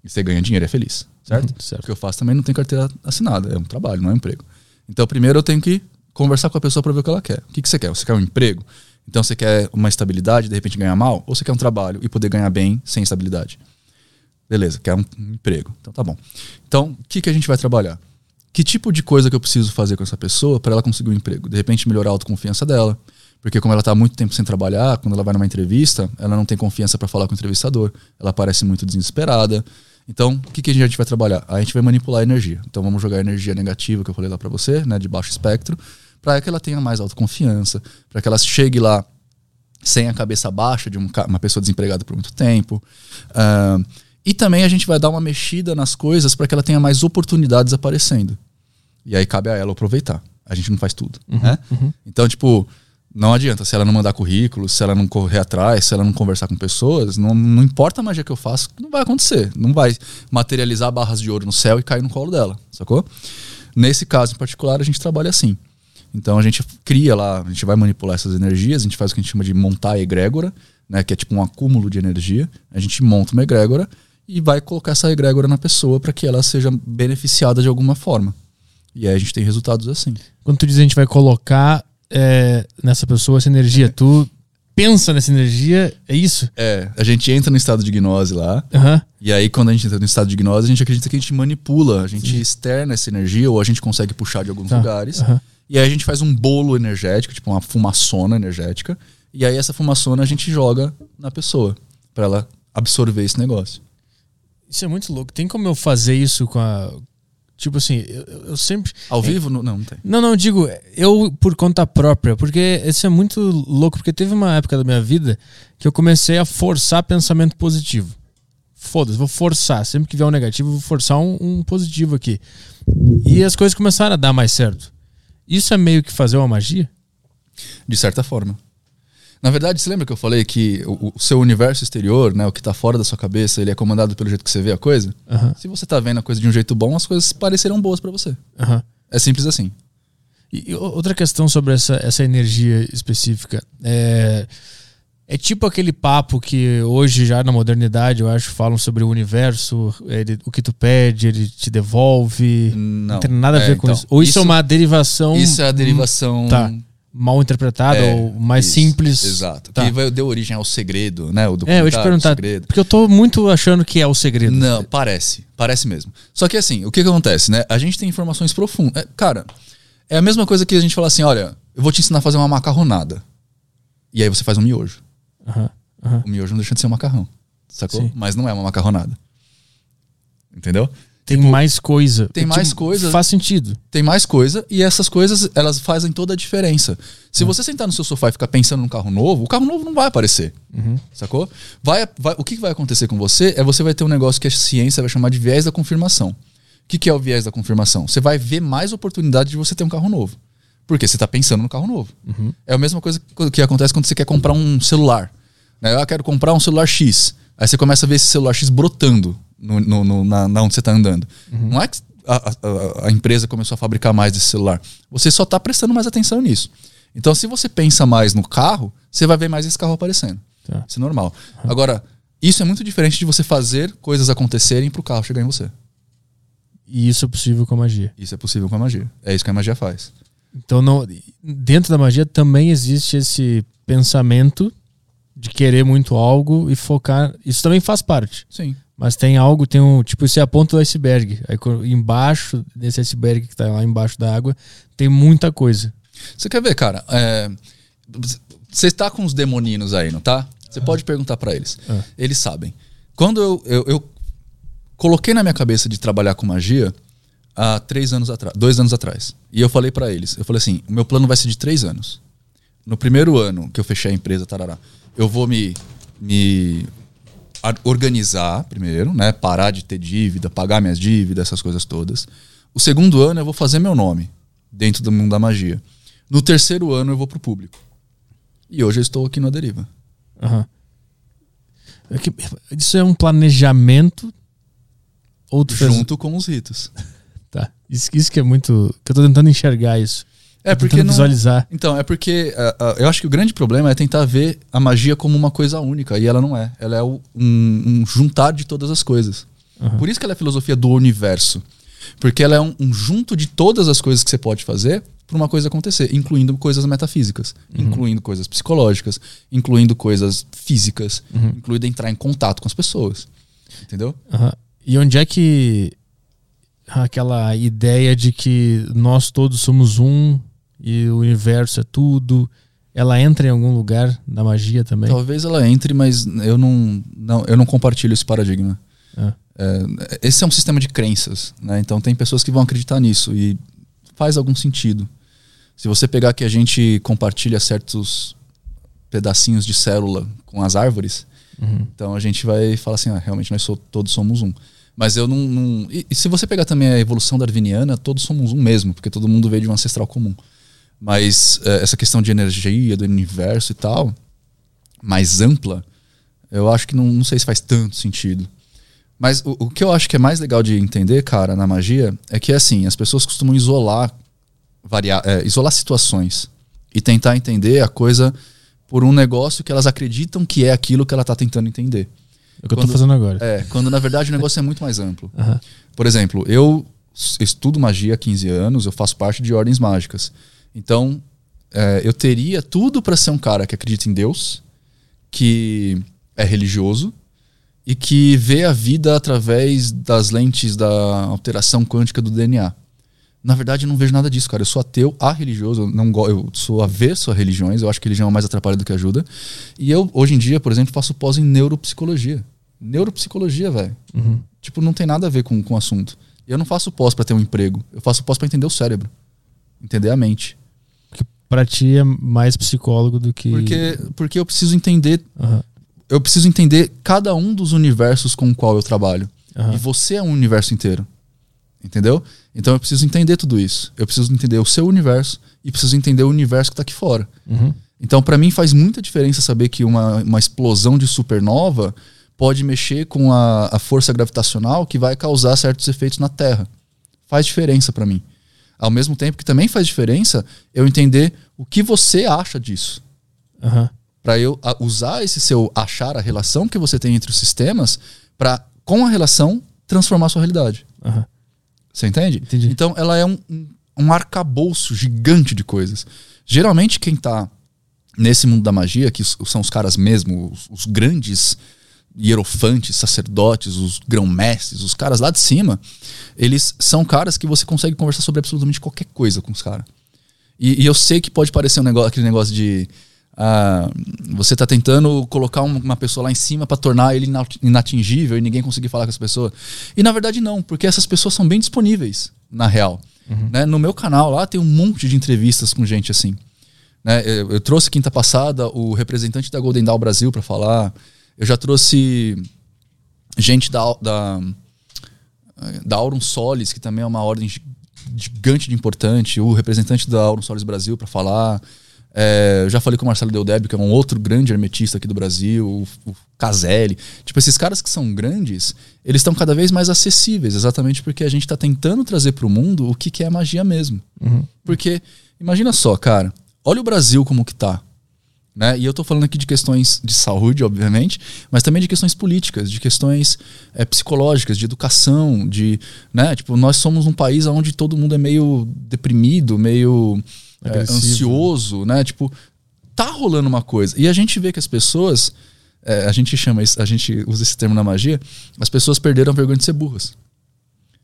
E você ganha dinheiro e é feliz, certo? Uhum, certo. O que eu faço também não tem carteira assinada, é um trabalho, não é um emprego. Então, primeiro eu tenho que conversar com a pessoa para ver o que ela quer. O que, que você quer? Você quer um emprego? Então você quer uma estabilidade, de repente ganhar mal? Ou você quer um trabalho e poder ganhar bem sem estabilidade? Beleza, quer um, um emprego. Então tá bom. Então, o que, que a gente vai trabalhar? Que tipo de coisa que eu preciso fazer com essa pessoa para ela conseguir um emprego? De repente melhorar a autoconfiança dela. Porque como ela está muito tempo sem trabalhar, quando ela vai numa entrevista, ela não tem confiança para falar com o entrevistador. Ela parece muito desesperada. Então, o que, que a gente vai trabalhar? A gente vai manipular a energia. Então, vamos jogar a energia negativa que eu falei lá para você, né, de baixo espectro, para que ela tenha mais autoconfiança, para que ela chegue lá sem a cabeça baixa de um uma pessoa desempregada por muito tempo. Ah, e também a gente vai dar uma mexida nas coisas para que ela tenha mais oportunidades aparecendo. E aí cabe a ela aproveitar. A gente não faz tudo. né? Então, tipo, não adianta. Se ela não mandar currículo, se ela não correr atrás, se ela não conversar com pessoas, não, não importa a magia que eu faço, não vai acontecer. Não vai materializar barras de ouro no céu e cair no colo dela, sacou? Nesse caso em particular, a gente trabalha assim. Então a gente cria lá, a gente vai manipular essas energias, a gente faz o que a gente chama de montar a egrégora, né, que é tipo um acúmulo de energia. A gente monta uma egrégora e vai colocar essa egrégora na pessoa para que ela seja beneficiada de alguma forma. E aí a gente tem resultados assim. Quando tu diz a gente vai colocar é, nessa pessoa essa energia, tu pensa nessa energia, é isso? É, a gente entra no estado de gnose lá, Aham. e aí quando a gente entra no estado de gnose, a gente acredita que a gente manipula, a gente externa essa energia ou a gente consegue puxar de alguns Tá. lugares. Aham. E aí a gente faz um bolo energético, tipo uma fumaçona energética, e aí essa fumaçona a gente joga na pessoa para ela absorver esse negócio. Isso é muito louco. Tem como eu fazer isso com a. Tipo assim, eu, eu sempre. Ao vivo não, não, não tem. Não, não, digo, eu por conta própria, porque isso é muito louco, porque teve uma época da minha vida que eu comecei a forçar pensamento positivo. Foda-se, vou forçar. Sempre que vier um negativo, vou forçar um, um positivo aqui. E as coisas começaram a dar mais certo. Isso é meio que fazer uma magia? De certa forma. Na verdade, você lembra que eu falei que o, o seu universo exterior, né, o que tá fora da sua cabeça, ele é comandado pelo jeito que você vê a coisa? Aham. Se você tá vendo a coisa de um jeito bom, as coisas parecerão boas para você. Aham. É simples assim. E outra questão sobre essa, essa energia específica. É, é tipo aquele papo que hoje, já na modernidade, eu acho, falam sobre o universo, ele- o que tu pede, ele te devolve. Não. tem nada a É, ver com então, isso. Ou isso, é isso- uma derivação Isso é a derivação. tá. Mal interpretada É, ou mais isso, simples. Exato. Tá. Que deu origem ao segredo, né? O É, eu ia te perguntar. Segredo. Porque eu tô muito achando que é o segredo. Não, parece. Parece mesmo. Só que assim, o que, que acontece, né? A gente tem informações profundas. É, cara, é a mesma coisa que a gente fala assim: olha, eu vou te ensinar a fazer uma macarronada. E aí você faz um miojo. O miojo não deixa de ser um macarrão. Sacou? Sim. Mas não é uma macarronada. Entendeu? Tem mais coisa. Tipo, tem mais coisa. Faz sentido. Tem mais coisa e essas coisas, elas fazem toda a diferença. Se você sentar no seu sofá e ficar pensando num carro novo, o carro novo não vai aparecer. Uhum. Sacou? Vai, vai- o que vai acontecer com você é você vai ter um negócio que a ciência vai chamar de viés da confirmação. O que, que é o viés da confirmação? Você vai ver mais oportunidade de você ter um carro novo. Porque você está pensando no carro novo. Uhum. É a mesma coisa que- que acontece quando você quer comprar um celular. Né? Eu quero comprar um celular X. Aí você começa a ver esse celular X brotando no, no- no- na, na onde você está andando. Uhum. Não é que a, a- a empresa começou a fabricar mais desse celular. Você só está prestando mais atenção nisso. Então, se você pensa mais no carro, você vai ver mais esse carro aparecendo. Tá. Isso é normal. Agora, isso é muito diferente de você fazer coisas acontecerem para o carro chegar em você. E isso é possível com a magia. Isso é possível com a magia. É isso que a magia faz. Então, não, dentro da magia também existe esse pensamento de querer muito algo e focar. Isso também faz parte. Sim. Mas tem algo, tem um. Tipo, isso é a ponta do iceberg. Aí embaixo desse iceberg que tá lá embaixo da água, tem muita coisa. Você quer ver, cara? É, Você está com os demoninos aí, não tá? Você pode perguntar para eles. Ah. Eles sabem. Quando eu, eu, eu coloquei na minha cabeça de trabalhar com magia há três anos atrás, dois anos atrás, e eu falei para eles, eu falei assim, o meu plano vai ser de três anos. no primeiro ano que eu fechei a empresa, tarará, eu vou me, me organizar primeiro, né? Parar de ter dívida, pagar minhas dívidas, essas coisas todas. O segundo ano eu vou fazer meu nome dentro do mundo da magia. No terceiro ano eu vou pro público. E hoje eu estou aqui na deriva. Aham. É que- Isso é um planejamento ou tu fez- Junto com os ritos. Tá. Isso, isso que é muito. que eu tô tentando enxergar isso. É porque não, visualizar. Então, é porque ah, ah, eu acho que o grande problema é tentar ver a magia como uma coisa única. E ela não é. Ela é o- um, um juntar de todas as coisas. Por isso que ela é a filosofia do universo. Porque ela é um, um junto de todas as coisas que você pode fazer para uma coisa acontecer, incluindo coisas metafísicas, incluindo coisas psicológicas, incluindo coisas físicas, incluindo entrar em contato com as pessoas. Entendeu? E onde é que aquela ideia de que nós todos somos um e o universo é tudo, ela entra em algum lugar da magia também? Talvez ela entre, mas eu não, não, eu não compartilho esse paradigma. Ah. É, esse é um sistema de crenças, né? Então tem pessoas que vão acreditar nisso e faz algum sentido. Se você pegar que a gente compartilha certos pedacinhos de célula com as árvores, então a gente vai falar assim, ah, realmente nós so- todos somos um. Mas eu não. não- e, e se você pegar também a evolução darwiniana, todos somos um mesmo, porque todo mundo veio de um ancestral comum. Mas é, essa questão de energia, do universo e tal, mais ampla, eu acho que não, não sei se faz tanto sentido. Mas o, o que eu acho que é mais legal de entender, cara, na magia, é que assim, as pessoas costumam isolar, varia, é, isolar situações e tentar entender a coisa por um negócio que elas acreditam que é aquilo que ela tá tentando entender. É o que eu tô quando- fazendo agora. É, quando na verdade o negócio é muito mais amplo. Aham. Por exemplo, eu estudo magia há 15 anos, eu faço parte de ordens mágicas. Então, é, eu teria tudo para ser um cara que acredita em Deus, que é religioso e que vê a vida através das lentes da alteração quântica do DNA. Na verdade, eu não vejo nada disso, cara. Eu sou ateu a religioso, eu, não go- eu sou avesso a religiões, eu acho que religião é mais atrapalha do que ajuda. E eu, hoje em dia, por exemplo, faço pós em neuropsicologia. Neuropsicologia, velho. Tipo, não tem nada a ver com, com o assunto. E eu não faço pós pra ter um emprego. Eu faço pós pra entender o cérebro. Entender a mente. Pra ti é mais psicólogo do que. Porque, porque eu preciso entender. Aham. Eu preciso entender cada um dos universos com o qual eu trabalho. Aham. E você é um universo inteiro. Entendeu? Então eu preciso entender tudo isso. Eu preciso entender o seu universo e preciso entender o universo que tá aqui fora. Uhum. Então, para mim, faz muita diferença saber que uma, uma explosão de supernova pode mexer com a, a força gravitacional que vai causar certos efeitos na Terra. Faz diferença para mim. Ao mesmo tempo que também faz diferença eu entender o que você acha disso. Aham. Para eu usar esse seu achar, a relação que você tem entre os sistemas, para, com a relação, transformar a sua realidade. Aham. Você entende? Entendi. Então ela é um, um, um arcabouço gigante de coisas. Geralmente quem tá nesse mundo da magia, que são os caras mesmo, os, os grandes hierofantes, sacerdotes, os grão-mestres, os caras lá de cima, eles são caras que você consegue conversar sobre absolutamente qualquer coisa com os caras. E, e eu sei que pode parecer um negócio, aquele negócio de ah, você tá tentando colocar um- uma pessoa lá em cima para tornar ele ina- inatingível e ninguém conseguir falar com essa pessoa. E na verdade não, porque essas pessoas são bem disponíveis, na real. Né? No meu canal lá tem um monte de entrevistas com gente assim. Né? Eu, eu trouxe quinta passada o representante da Golden Dawn Brasil para falar. Eu já trouxe gente da, da, da Aurum Solis, que também é uma ordem gi- gigante de importante, o representante da Aurum Solis Brasil para falar. É, eu já falei com o Marcelo Deldeb, que é um outro grande hermetista aqui do Brasil, o, o Caselli. Tipo, esses caras que são grandes, eles estão cada vez mais acessíveis, exatamente porque a gente está tentando trazer para o mundo o que, que é magia mesmo. Porque, imagina só, cara, olha o Brasil como que tá. Né? E eu tô falando aqui de questões de saúde, obviamente, mas também de questões políticas, de questões eh, psicológicas, de educação, de, né? Tipo, nós somos um país onde todo mundo é meio deprimido, meio Agressivo. ansioso, né? Tipo, tá rolando uma coisa. E a gente vê que as pessoas, eh, a gente chama isso, a gente usa esse termo na magia, as pessoas perderam a vergonha de ser burras.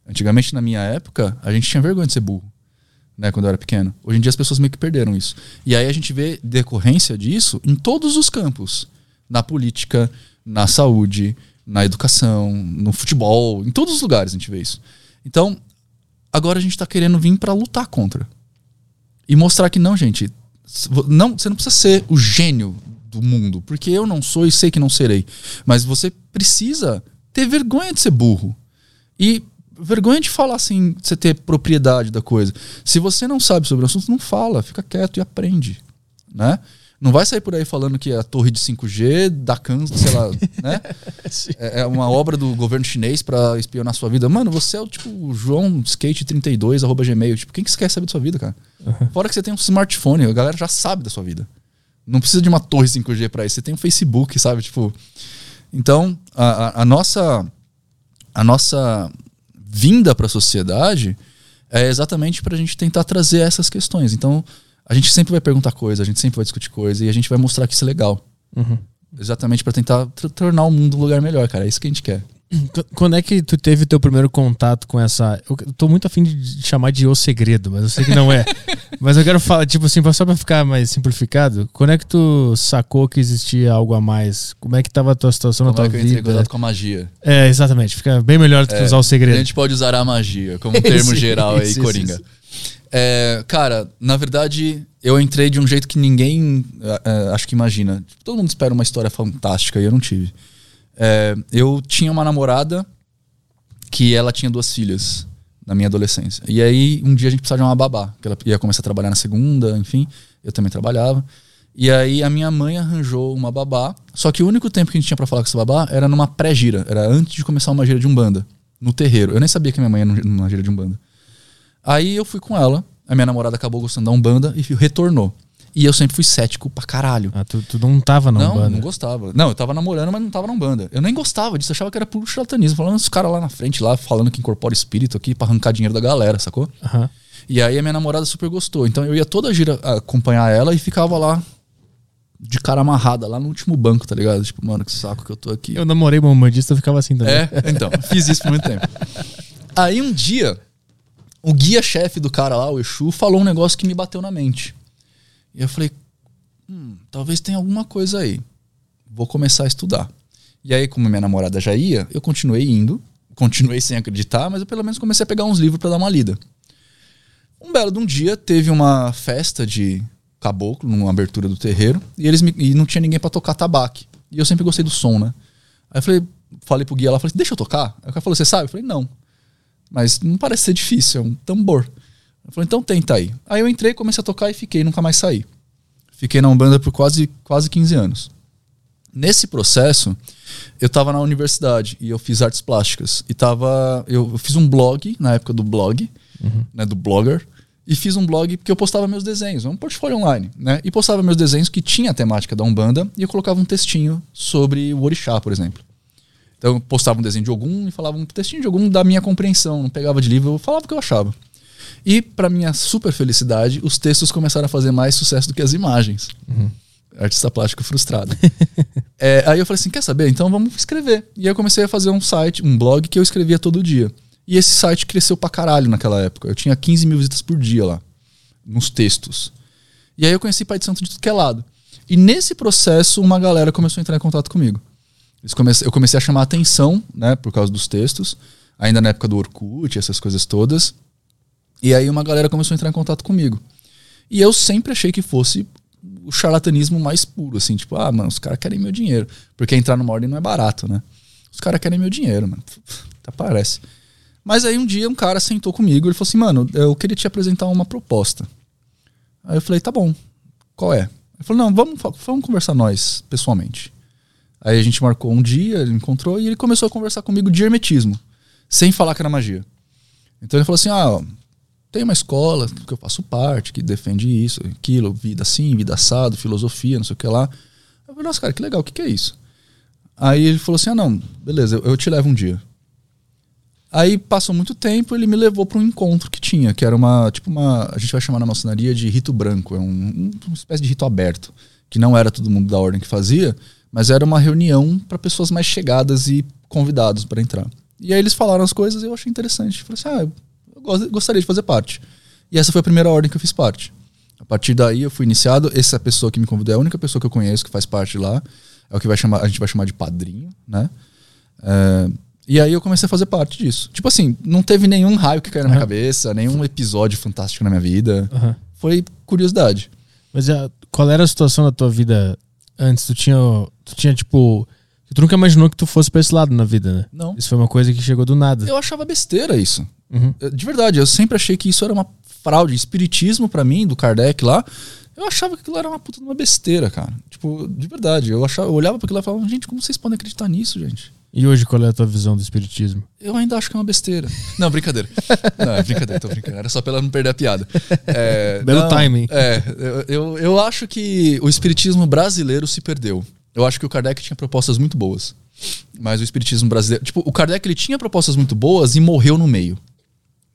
Antigamente, na minha época, a gente tinha vergonha de ser burro né, quando eu era pequeno. Hoje em dia as pessoas meio que perderam isso. E aí a gente vê decorrência disso em todos os campos. Na política, na saúde, na educação, no futebol, em todos os lugares a gente vê isso. Então, agora a gente tá querendo vir para lutar contra. E mostrar que não, gente, não, você não precisa ser o gênio do mundo, porque eu não sou e sei que não serei. Mas você precisa ter vergonha de ser burro. E vergonha de falar assim, você ter propriedade da coisa. Se você não sabe sobre o assunto, não fala, fica quieto e aprende, né? Não vai sair por aí falando que a torre de 5G da Can, sei lá, né? <laughs> É é uma obra do governo chinês pra espionar sua vida. Mano, você é o tipo João Skate 32 arroba gmail. Tipo, quem que você quer saber da sua vida, cara? Fora que você tem um smartphone, a galera já sabe da sua vida. Não precisa de uma torre 5G pra isso. Você tem um Facebook, sabe? Tipo, então a, a- a nossa a nossa vinda para a sociedade é exatamente para a gente tentar trazer essas questões. Então, a gente sempre vai perguntar coisa, a gente sempre vai discutir coisa e a gente vai mostrar que isso é legal. Exatamente para tentar tornar o mundo um lugar melhor, cara. É isso que a gente quer. Qu- Quando é que tu teve teu primeiro contato com essa. Eu tô muito afim de chamar de O Segredo, mas eu sei que não é. <laughs> mas eu quero falar, tipo assim, só pra ficar mais simplificado, quando é que tu sacou que existia algo a mais? Como é que tava a tua situação Como na é tua que eu entrei em vida? contato com a magia? É, exatamente. Fica bem melhor do que É, usar o A segredo. gente pode usar a magia como <laughs> termo Isso, geral aí, Coringa. isso, É, cara, na verdade, eu entrei de um jeito que ninguém é, é, acho que imagina. Todo mundo espera uma história fantástica e eu não tive. É, eu tinha uma namorada que ela tinha duas filhas na minha adolescência. E aí, um dia a gente precisava de uma babá, que ela ia começar a trabalhar na segunda, enfim, eu também trabalhava. E aí a minha mãe arranjou uma babá, só que o único tempo que a gente tinha pra falar com essa babá era numa pré-gira, era antes de começar uma gira de Umbanda, no terreiro. Eu nem sabia que minha mãe num- numa gira de Umbanda. Aí eu fui com ela, a minha namorada acabou gostando da Umbanda e retornou. E eu sempre fui cético pra caralho. Ah, tu, tu não tava na Não, Umbanda. não gostava. Não, eu tava namorando, mas não tava na Umbanda. Eu nem gostava disso, achava que era puro charlatanismo. Falando os caras lá na frente, lá, falando que incorpora espírito aqui pra arrancar dinheiro da galera, sacou? Aham. E aí a minha namorada super gostou. Então eu ia toda a gira acompanhar ela e ficava lá de cara amarrada, lá no último banco, tá ligado? Tipo, mano, que saco que eu tô aqui. Eu namorei uma umbandista, eu ficava assim também. É, então, fiz isso por muito tempo. Aí um dia, o guia-chefe do cara lá, o Exu, falou um negócio que me bateu na mente. E eu falei, hum, talvez tenha alguma coisa aí. Vou começar a estudar. E aí, como minha namorada já ia, eu continuei indo, continuei sem acreditar, mas eu pelo menos comecei a pegar uns livros pra dar uma lida. Um belo de um dia, teve uma festa de caboclo, numa abertura do terreiro, e eles me- e não tinha ninguém pra tocar tabaque. E eu sempre gostei do som, né? Aí eu falei, falei pro guia lá, falei, assim, deixa eu tocar. Aí o cara falou, você sabe? Eu falei, não. Mas não parece ser difícil, é um tambor. Eu falei, então tenta aí. Aí eu entrei, comecei a tocar e fiquei, nunca mais saí. Fiquei na Umbanda por quase, quase 15 anos. Nesse processo, eu tava na universidade e eu fiz artes plásticas. E tava. Eu, eu fiz um blog, na época do blog, né? Do blogger. E fiz um blog porque eu postava meus desenhos, um portfólio online, né? E postava meus desenhos que tinha a temática da Umbanda e eu colocava um textinho sobre o Orixá, por exemplo. Então eu postava um desenho de algum e falava um textinho de algum da minha compreensão, não pegava de livro, eu falava o que eu achava. E, para minha super felicidade, os textos começaram a fazer mais sucesso do que as imagens. Artista plástico frustrado. <laughs> É, aí eu falei assim: quer saber? Então vamos escrever. E aí eu comecei a fazer um site, um blog que eu escrevia todo dia. E esse site cresceu pra caralho naquela época. Eu tinha 15 mil visitas por dia lá, nos textos. E aí eu conheci Pai de Santo de tudo que é lado. E nesse processo, uma galera começou a entrar em contato comigo. Eu comecei a chamar atenção, né, por causa dos textos, ainda na época do Orkut, essas coisas todas. E aí uma galera começou a entrar em contato comigo. E eu sempre achei que fosse o charlatanismo mais puro, assim, tipo, ah, mano, os caras querem meu dinheiro. Porque entrar numa ordem não é barato, né? Os caras querem meu dinheiro, mano. <laughs> Até parece. Mas aí um dia um cara sentou comigo ele falou assim, mano, eu queria te apresentar uma proposta. Aí eu falei, tá bom, qual é? Ele falou, não, vamos, vamos conversar nós, pessoalmente. Aí a gente marcou um dia, ele encontrou e ele começou a conversar comigo de hermetismo, sem falar que era magia. Então ele falou assim, ah, tem uma escola que eu faço parte, que defende isso, aquilo, vida assim, vida assado, filosofia, não sei o que lá. Eu falei, nossa, cara, que legal, o que, que é isso? Aí ele falou assim, ah, não, beleza, eu, eu te levo um dia. Aí passou muito tempo, ele me levou para um encontro que tinha, que era uma, tipo uma, a gente vai chamar na maçonaria de rito branco, é um, um- uma espécie de rito aberto, que não era todo mundo da ordem que fazia, mas era uma reunião para pessoas mais chegadas e convidados para entrar. E aí eles falaram as coisas e eu achei interessante. Falei assim, ah, eu gost- gostaria de fazer parte. E essa foi a primeira ordem que eu fiz parte. A partir daí eu fui iniciado. Essa pessoa que me convidou é a única pessoa que eu conheço que faz parte lá. É o que vai chamar, a gente vai chamar de padrinho, né? É, e aí eu comecei a fazer parte disso. Tipo assim, não teve nenhum raio que caiu na minha cabeça, nenhum episódio fantástico na minha vida. Aham. Foi curiosidade. Mas a- qual era a situação da tua vida antes? Tu tinha, tu tinha tipo. Tu nunca imaginou que tu fosse pra esse lado na vida, né? Não. Isso foi uma coisa que chegou do nada. Eu achava besteira isso. Uhum. De verdade, eu sempre achei que isso era uma fraude. Espiritismo, pra mim, do Kardec lá, eu achava que aquilo era uma puta de uma besteira, cara. Tipo, de verdade. Eu, achava, eu olhava pra aquilo lá e falava, gente, como vocês podem acreditar nisso, gente? E hoje, qual é a tua visão do espiritismo? Eu ainda acho que é uma besteira. Não, brincadeira. Não, é brincadeira, tô brincando. Era só pra ela não perder a piada. É, Belo não, timing. É, eu, eu, eu acho que o espiritismo brasileiro se perdeu. Eu acho que o Kardec tinha propostas muito boas. Mas o espiritismo brasileiro. Tipo, o Kardec ele tinha propostas muito boas e morreu no meio.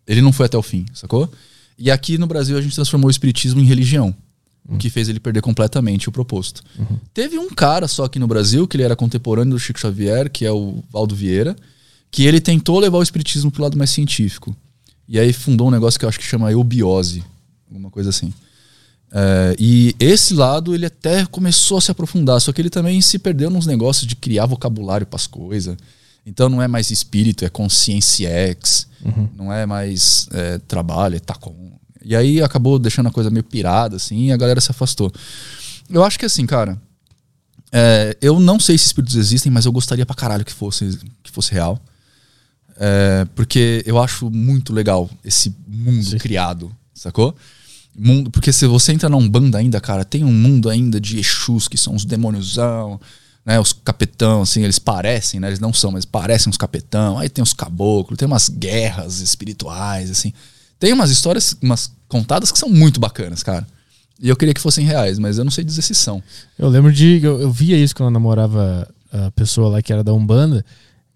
Ele não foi até o fim, sacou? E aqui no Brasil a gente transformou o espiritismo em religião. O que fez ele perder completamente o proposto. Teve um cara só aqui no Brasil, que ele era contemporâneo do Chico Xavier, que é o Valdo Vieira, que ele tentou levar o espiritismo pro lado mais científico. E aí fundou um negócio que eu acho que chama eubiose, alguma coisa assim. É, e esse lado ele até começou a se aprofundar, só que ele também se perdeu nos negócios de criar vocabulário para as coisas. Então não é mais espírito, é consciência X, não é mais é, trabalho, é tacom. E aí acabou deixando a coisa meio pirada, assim, e a galera se afastou. Eu acho que assim, cara, é, eu não sei se espíritos existem, mas eu gostaria pra caralho que fosse, que fosse real. É, porque eu acho muito legal esse mundo Sim. criado, sacou? Mundo, porque se você entra na Umbanda ainda, cara, tem um mundo ainda de Exus, que são os demôniozão, né? Os capetão, assim, eles parecem, né? Eles não são, mas parecem uns capetão. Aí tem os caboclos, tem umas guerras espirituais, assim. Tem umas histórias, umas contadas que são muito bacanas, cara. E eu queria que fossem reais, mas eu não sei dizer se são. Eu lembro de. Eu, eu via isso quando eu namorava a pessoa lá que era da Umbanda.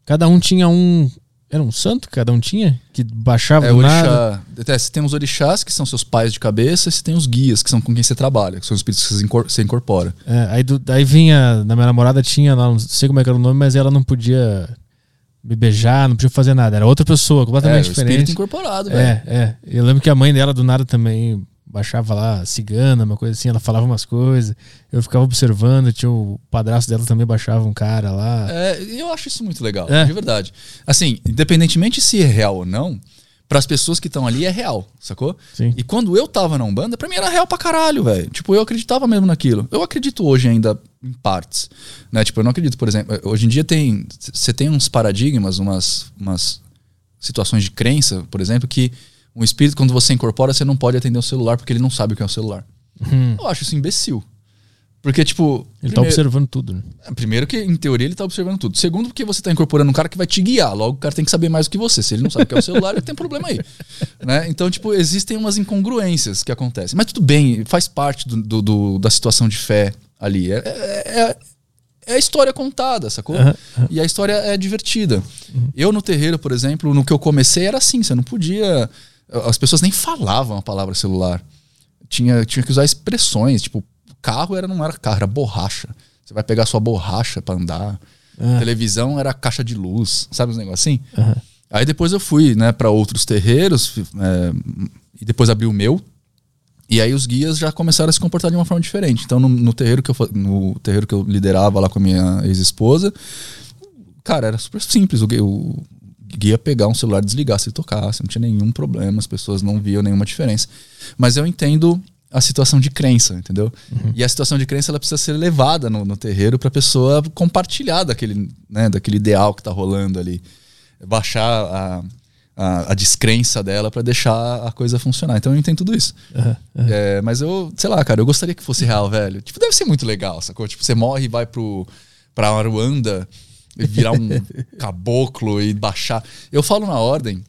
Cada um tinha um. Era um santo que cada um tinha? Que baixava É, do nada. orixá. É, você tem os orixás, que são seus pais de cabeça, e você tem os guias, que são com quem você trabalha, que são os espíritos que você incor- você incorpora. É, aí do- daí vinha. Na minha namorada tinha não sei como é que era o nome, mas ela não podia me beijar, não podia fazer nada. Era outra pessoa, É, completamente o espírito diferente. incorporado, velho. É, é. Eu lembro que a mãe dela do nada também baixava lá cigana, uma coisa assim, ela falava umas coisas. Eu ficava observando, tinha o padrasto dela também baixava um cara lá. É, eu acho isso muito legal, É. de verdade. Assim, independentemente se é real ou não, para as pessoas que estão ali é real, sacou? Sim. E quando eu tava na Umbanda, pra mim era real pra caralho, velho. Tipo, eu acreditava mesmo naquilo. Eu acredito hoje ainda em partes, né? Tipo, eu não acredito, por exemplo, hoje em dia tem você tem uns paradigmas, umas umas situações de crença, por exemplo, que um espírito quando você incorpora, você não pode atender o celular porque ele não sabe o que é o celular. Hum. Eu acho isso imbecil. Porque tipo, Ele tá primeiro- observando tudo, né? é, Primeiro que, em teoria, ele tá observando tudo. Segundo, porque você tá incorporando um cara que vai te guiar. Logo, o cara tem que saber mais do que você. Se ele não sabe o que é o celular, <laughs> ele tem problema aí. Né? Então, tipo, existem umas incongruências que acontecem. Mas tudo bem, faz parte do, do- do- da situação de fé ali. É, é- é- é a história contada, sacou? Aham, E a história é divertida. Eu no terreiro, por exemplo, no que eu comecei era assim, você não podia. As pessoas nem falavam a palavra celular. Tinha, tinha que usar expressões, tipo, carro era, não era carro, era borracha. Você vai pegar sua borracha pra andar. Ah. Televisão era caixa de luz, sabe os negócios assim? Aham. Aí depois eu fui, né, para outros terreiros é, e depois abri o meu. E aí os guias já começaram a se comportar de uma forma diferente. Então no, no terreiro que eu no terreiro que eu liderava lá com a minha ex-esposa, cara, era super simples. O, o guia pegar um celular, desligar se tocasse, não tinha nenhum problema, as pessoas não viam nenhuma diferença. Mas eu entendo a situação de crença, entendeu? E a situação de crença ela precisa ser levada no, no terreiro para a pessoa compartilhar daquele, né, daquele ideal que tá rolando ali baixar a, a, a descrença dela pra deixar a coisa funcionar. Então eu entendo tudo isso. Aham, aham. É, mas eu, sei lá, cara, eu gostaria que fosse real, velho. Tipo, deve ser muito legal, sacou? Tipo, você morre e vai pro, pra Aruanda virar um <laughs> caboclo e baixar. Eu falo na ordem.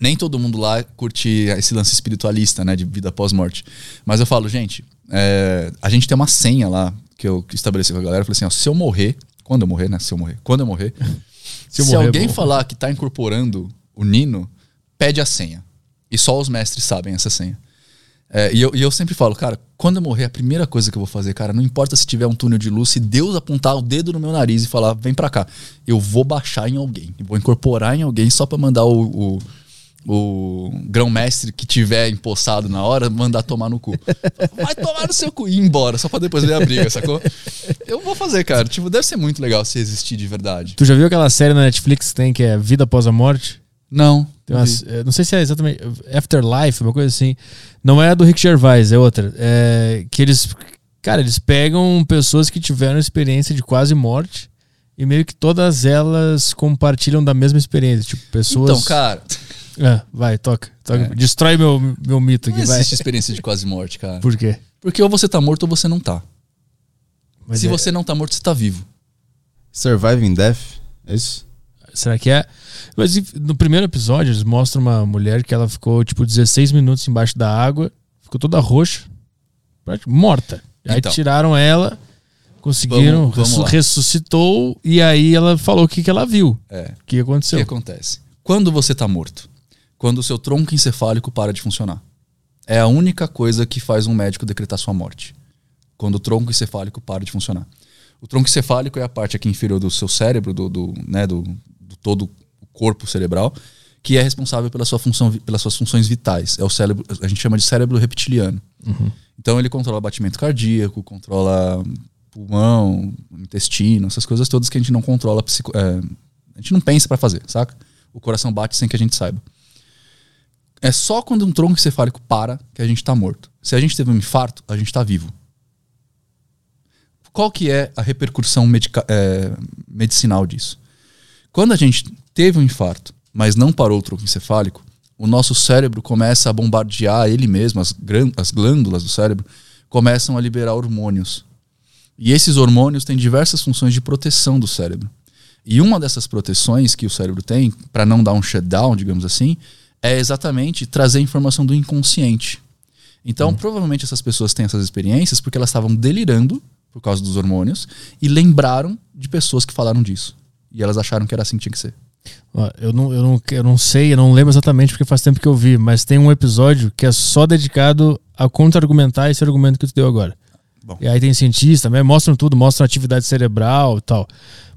Nem todo mundo lá curte esse lance espiritualista, né, de vida após-morte. Mas eu falo, gente, é, a gente tem uma senha lá que eu estabeleci com a galera. Eu falei assim, ó, se eu morrer, quando eu morrer, né? Se eu morrer, quando eu morrer, <laughs> Se eu se morrer, alguém falar que tá incorporando o Nino, pede a senha. E só os mestres sabem essa senha. É, e, eu, e eu sempre falo, cara, quando eu morrer, a primeira coisa que eu vou fazer, cara, não importa se tiver um túnel de luz, se Deus apontar o dedo no meu nariz e falar, vem pra cá, eu vou baixar em alguém, vou incorporar em alguém só pra mandar o, o, o grão-mestre que tiver empossado na hora, mandar tomar no cu. <laughs> Vai tomar no seu cu e ir embora, só pra depois ver a briga, sacou? Eu vou fazer, cara. Tipo, deve ser muito legal se existir de verdade. Tu já viu aquela série na Netflix que tem que é Vida Após a Morte? Não. Tem umas- é, não sei se é exatamente Afterlife, uma coisa assim. Não é a do Rick Gervais, é outra. É, que eles, cara, eles pegam pessoas que tiveram experiência de quase morte e meio que todas elas compartilham da mesma experiência. Tipo, pessoas. Então, cara, É, vai, toca. toca. É. Destrói meu, meu mito não aqui, vai. existe experiência de quase morte, cara. Por quê? Porque ou você tá morto ou você não tá. Mas Se é- você não tá morto, você tá vivo. Surviving Death? É isso? Será que é? Mas no primeiro episódio, eles mostram uma mulher que ela ficou, tipo, 16 minutos embaixo da água, ficou toda roxa, morta. Aí Então. tiraram ela, conseguiram, Vamos- vamos ressuscitou, e aí ela falou o que, que ela viu, É. o que O aconteceu. que acontece? Quando você tá morto? Quando o seu tronco encefálico para de funcionar. É a única coisa que faz um médico decretar sua morte. Quando o tronco encefálico para de funcionar. O tronco encefálico é a parte aqui inferior do seu cérebro, do, do, né, do todo o corpo cerebral, que é responsável pela sua função, pelas suas funções vitais. É o cérebro, a gente chama de cérebro reptiliano. Então ele controla batimento cardíaco, controla pulmão, intestino, essas coisas todas que a gente não controla, é, a gente não pensa pra fazer, saca? O coração bate sem que a gente saiba. É só quando um tronco encefálico para que a gente tá morto. Se a gente teve um infarto, a gente tá vivo. Qual que é a repercussão medica- é, medicinal disso? Quando a gente teve um infarto, mas não parou o tronco encefálico, o nosso cérebro começa a bombardear ele mesmo, as, as glândulas do cérebro começam a liberar hormônios. E esses hormônios têm diversas funções de proteção do cérebro. E uma dessas proteções que o cérebro tem, para não dar um shutdown, digamos assim, é exatamente trazer informação do inconsciente. Então, provavelmente essas pessoas têm essas experiências porque elas estavam delirando por causa dos hormônios e lembraram de pessoas que falaram disso. E elas acharam que era assim que tinha que ser. Eu, não, eu, não, eu não sei, eu não lembro exatamente porque faz tempo que eu vi, mas tem um episódio que é só dedicado a contra-argumentar esse argumento que tu deu agora. Bom. E aí tem cientista, né, mostram tudo, mostram atividade cerebral e tal.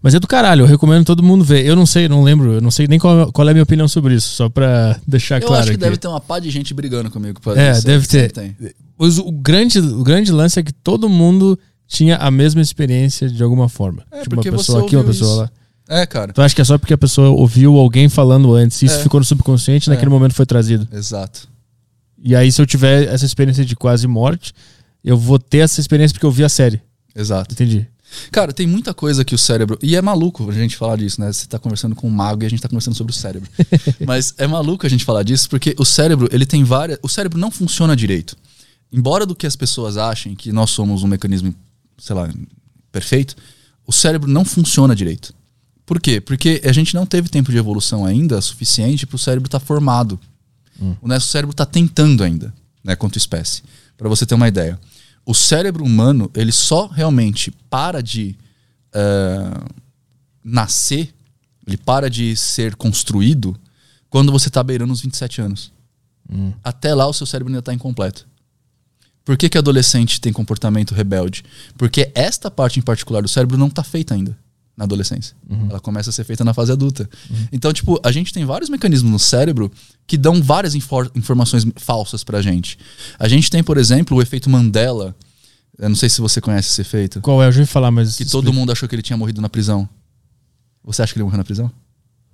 Mas é do caralho, eu recomendo todo mundo ver. Eu não sei, não lembro, eu não sei nem qual, qual é a minha opinião sobre isso, só pra deixar Eu claro acho que aqui. deve ter uma pá de gente brigando comigo. pra É, isso, deve ter. tem. Mas o, grande, o grande lance é que todo mundo tinha a mesma experiência de alguma forma. É, tipo, uma pessoa aqui, uma pessoa isso. lá. É, cara. Tu acha que é só porque a pessoa ouviu alguém falando antes e isso É. ficou no subconsciente e naquele momento foi trazido? Exato. E aí, se eu tiver essa experiência de quase morte, eu vou ter essa experiência porque eu vi a série. Exato. Entendi. Cara, tem muita coisa que o cérebro. E é maluco a gente falar disso, né? Você tá conversando com um mago e a gente tá conversando sobre o cérebro. <laughs> Mas é maluco a gente falar disso porque o cérebro, ele tem várias. O cérebro não funciona direito. Embora do que as pessoas achem que nós somos um mecanismo, sei lá, perfeito, o cérebro não funciona direito. Por quê? Porque a gente não teve tempo de evolução ainda suficiente para o cérebro estar formado. O nosso cérebro está tentando ainda, né, quanto espécie. Para você ter uma ideia. O cérebro humano, ele só realmente para de eh, nascer, ele para de ser construído quando você está beirando os 27 anos. Até lá o seu cérebro ainda está incompleto. Por que, que adolescente tem comportamento rebelde? Porque esta parte em particular do cérebro não está feita ainda na adolescência. Ela começa a ser feita na fase adulta. Então, tipo, a gente tem vários mecanismos no cérebro que dão várias infor- informações falsas pra gente. A gente tem, por exemplo, o efeito Mandela. Eu não sei se você conhece esse efeito. Qual é? Eu já ouvi falar, mas. Que todo mundo achou que ele tinha morrido na prisão. Você acha que ele morreu na prisão?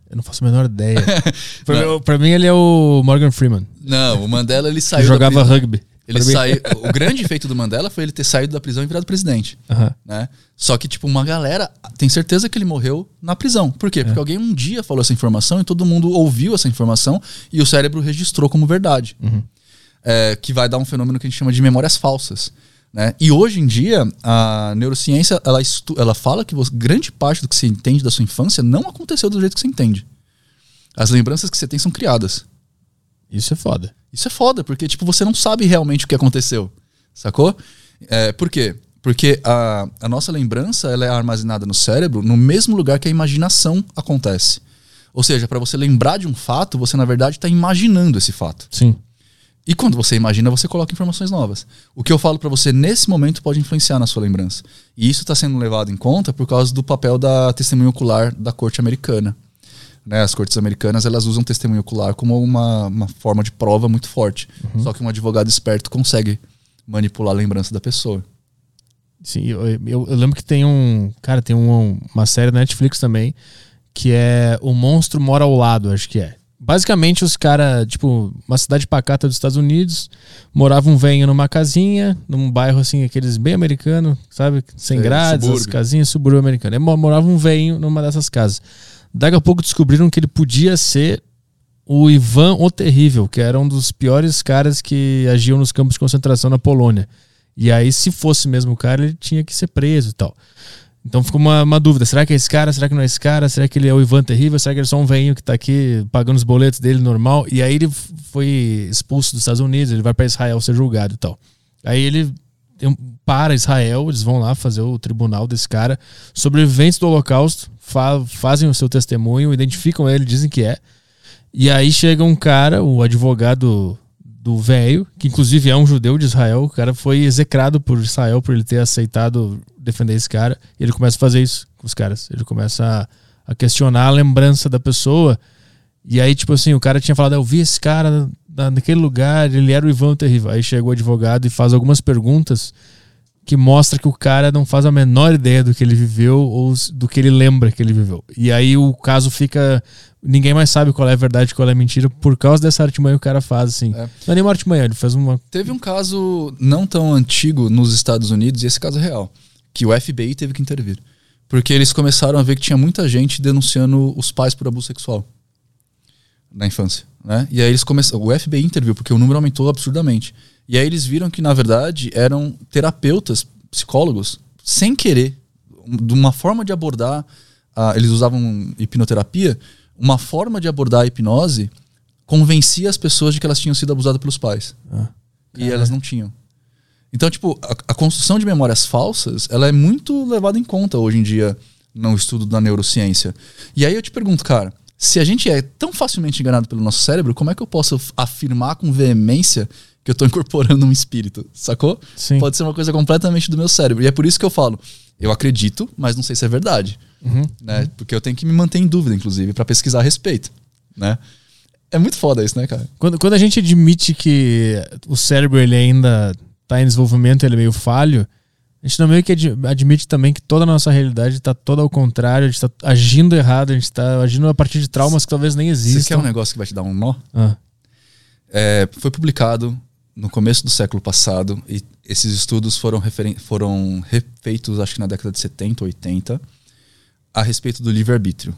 Eu não faço a menor ideia. <laughs> pra, mim, pra mim, ele é o Morgan Freeman. Não, o Mandela ele saiu. jogava rugby. Ele saiu. O grande efeito do Mandela foi ele ter saído da prisão e virado presidente. Aham. né? Só que, tipo, uma galera tem certeza que ele morreu na prisão. Por quê? Porque alguém um dia falou essa informação e todo mundo ouviu essa informação e o cérebro registrou como verdade. É, que vai dar um fenômeno que a gente chama de memórias falsas. Né? E hoje em dia, a neurociência ela, ela fala que você- grande parte do que você entende da sua infância não aconteceu do jeito que você entende. As lembranças que você tem são criadas. Isso é foda. Isso é foda, porque tipo, você não sabe realmente o que aconteceu. Sacou? É, por quê? Porque a, a nossa lembrança ela é armazenada no cérebro no mesmo lugar que a imaginação acontece. Ou seja, para você lembrar de um fato, você na verdade está imaginando esse fato. Sim. E quando você imagina, você coloca informações novas. O que eu falo para você nesse momento pode influenciar na sua lembrança. E isso está sendo levado em conta por causa do papel da testemunha ocular da corte americana. Né, as cortes americanas elas usam testemunho ocular como uma, uma forma de prova muito forte. Só que um advogado esperto consegue manipular a lembrança da pessoa. Sim, eu, eu- eu lembro que tem um. Cara, tem um- uma série na Netflix também que é O Monstro Mora ao Lado, acho que é. basicamente os caras, tipo, uma cidade pacata dos Estados Unidos, morava um velho numa casinha, num bairro assim, aqueles bem americano, sabe? Sem Sei, grades, as casinhas subúrbio americano. Mo- morava um velho numa dessas casas. Daqui a pouco descobriram que ele podia ser o Ivan o Terrível, que era um dos piores caras que agiam nos campos de concentração na Polônia. E aí, se fosse mesmo o cara, ele tinha que ser preso e tal. Então ficou uma, uma dúvida: será que é esse cara? Será que não é esse cara? Será que ele é o Ivan Terrível? Será que ele é só um velhinho que tá aqui pagando os boletos dele normal? E aí ele foi expulso dos Estados Unidos, ele vai para Israel ser julgado e tal. Aí ele para Israel, eles vão lá fazer o tribunal desse cara. Sobreviventes do Holocausto fa- fazem o seu testemunho, identificam ele, dizem que é. E aí chega um cara, o advogado do velho, que inclusive é um judeu de Israel, o cara foi execrado por Israel por ele ter aceitado defender esse cara. E ele começa a fazer isso com os caras. Ele começa a, a questionar a lembrança da pessoa. E aí, tipo assim, o cara tinha falado, "Ah, eu vi esse cara na- naquele lugar, ele era o Ivan Terrível. Aí chega o advogado e faz algumas perguntas que mostra que o cara não faz a menor ideia do que ele viveu ou do que ele lembra que ele viveu. E aí o caso fica. Ninguém mais sabe qual é a verdade qual é a mentira por causa dessa artimanha que o cara faz, assim. É. Não é nenhuma artimanha, ele faz uma. Teve um caso não tão antigo nos Estados Unidos, e esse caso é real, que o FBI teve que intervir. Porque eles começaram a ver que tinha muita gente denunciando os pais por abuso sexual na infância. Né? E aí eles começaram. O FBI interviu, porque o número aumentou absurdamente. E aí eles viram que, na verdade, eram terapeutas, psicólogos, sem querer, de uma forma de abordar. a- eles usavam hipnoterapia, uma forma de abordar a hipnose convencia as pessoas de que elas tinham sido abusadas pelos pais. E elas não tinham. Então, tipo, a, a construção de memórias falsas, ela é muito levada em conta hoje em dia no estudo da neurociência. E aí eu te pergunto, cara, se a gente é tão facilmente enganado pelo nosso cérebro, como é que eu posso afirmar com veemência que eu tô <laughs> incorporando um espírito? Sacou? Sim. Pode ser uma coisa completamente do meu cérebro. E é por isso que eu falo, eu acredito, mas não sei se é verdade. Né? Porque eu tenho que me manter em dúvida, inclusive, para pesquisar a respeito. Né? É muito foda isso, né, cara? Quando, quando a gente admite que o cérebro ele ainda está em desenvolvimento, ele é meio falho, a gente não meio que ad- admite também que toda a nossa realidade está toda ao contrário, a gente está agindo errado, a gente está agindo a partir de traumas que talvez nem Você quer existam. um negócio que vai te dar um nó? Ah, É, foi publicado no começo do século passado e esses estudos foram, foram refeitos, acho que na década de 70, 80, a respeito do livre-arbítrio.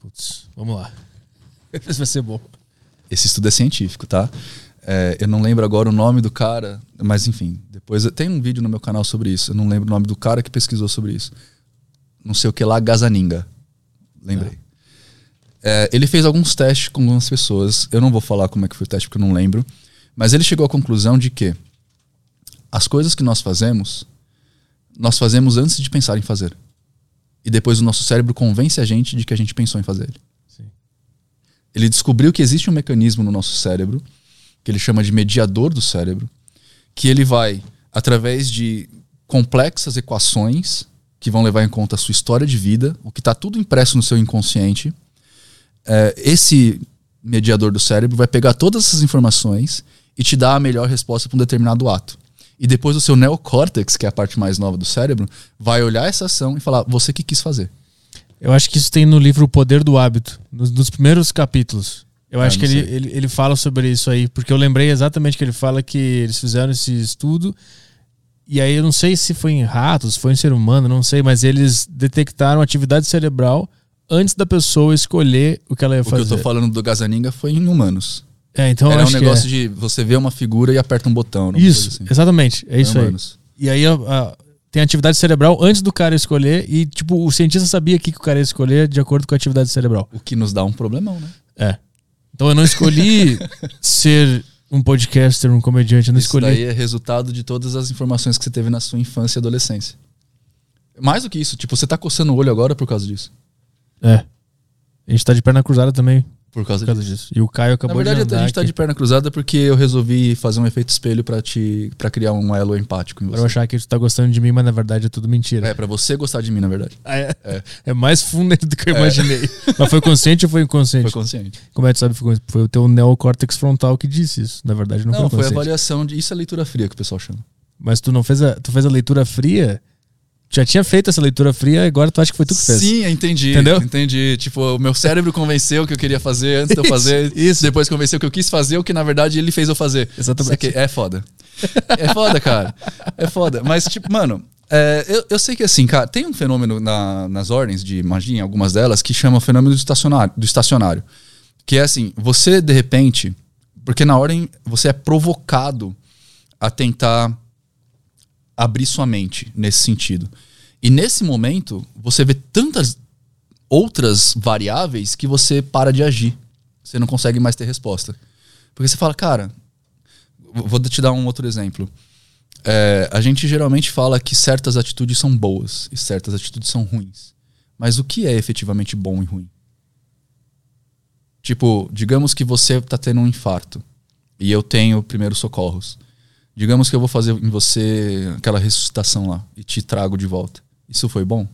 putz, vamos lá. <laughs> Esse vai ser bom. Esse estudo é científico, tá? É, eu não lembro agora o nome do cara, mas enfim, depois tem um vídeo no meu canal sobre isso. Eu não lembro o nome do cara que pesquisou sobre isso. Não sei o que lá, Gazaninga. Lembrei. É, ele fez alguns testes com algumas pessoas. Eu não vou falar como é que foi o teste porque eu não lembro. Mas ele chegou à conclusão de que as coisas que nós fazemos, nós fazemos antes de pensar em fazer. E depois o nosso cérebro convence a gente de que a gente pensou em fazer ele. Sim. Ele descobriu que existe um mecanismo no nosso cérebro, que ele chama de mediador do cérebro, que ele vai, através de complexas equações, que vão levar em conta a sua história de vida, o que está tudo impresso no seu inconsciente, é, esse mediador do cérebro vai pegar todas essas informações e te dar a melhor resposta para um determinado ato. E depois o seu neocórtex, que é a parte mais nova do cérebro, vai olhar essa ação e falar: você que quis fazer. Eu acho que isso tem no livro O Poder do Hábito, nos, nos primeiros capítulos. Eu Ah, acho que ele, ele, ele fala sobre isso aí, porque eu lembrei exatamente que ele fala que eles fizeram esse estudo, e aí eu não sei se foi em ratos, foi em ser humano, não sei, mas eles detectaram atividade cerebral antes da pessoa escolher o que ela ia O que fazer. eu tô falando do Gazaninga foi em humanos. É, então Era um negócio é. de você ver uma figura e aperta um botão. Isso, assim. exatamente, é isso aí. E aí a- a- tem atividade cerebral antes do cara escolher, e tipo, o cientista sabia o que que o cara ia escolher de acordo com a atividade cerebral. O que nos dá um problemão, né? É. Então eu não escolhi <laughs> ser um podcaster, um comediante, eu não Isso escolhi. daí é resultado de todas as informações que você teve na sua infância e adolescência. Mais do que isso, tipo, você tá coçando o olho agora por causa disso. É. A gente tá de perna cruzada também Por causa, por causa disso. disso. E o Caio Na acabou verdade, de a gente tá aqui de perna cruzada porque eu resolvi fazer um efeito espelho pra te para criar um elo empático em pra eu você. achar que tu tá gostando de mim, mas na verdade é tudo mentira. É, pra você gostar de mim, na verdade. Ah, É, é. mais fundo do que eu imaginei. <laughs> Mas foi consciente ou foi inconsciente? Foi consciente. Como é que tu sabe? Foi, foi o teu neocórtex frontal que disse isso. Na verdade, não, Não, foi foi a consciente. avaliação de. Isso é leitura fria que o pessoal chama. Mas tu não fez a, tu fez a leitura fria? Já tinha feito essa leitura fria, agora tu acha que foi tu que fez. Sim, entendi. Entendeu? Entendi. Tipo, o meu cérebro convenceu que eu queria fazer antes de eu fazer. isso. Depois convenceu que eu quis fazer o que na verdade ele fez eu fazer. Exatamente. É foda. É foda, cara. É foda. Mas, tipo, mano, é, eu, eu sei que assim, cara, tem um fenômeno na- nas ordens de magia, em algumas delas, que chama o fenômeno do estacionário, do estacionário. Que é assim, você de repente. Porque na ordem você é provocado a tentar abrir sua mente nesse sentido. E nesse momento, você vê tantas outras variáveis que você para de agir. Você não consegue mais ter resposta. Porque você fala, cara, vou te dar um outro exemplo. É, a gente geralmente fala que certas atitudes são boas e certas atitudes são ruins. Mas o que é efetivamente bom e ruim? Tipo, digamos que você tá tendo um infarto e eu tenho primeiros socorros. Digamos que eu vou fazer em você aquela ressuscitação lá e te trago de volta. Isso foi bom?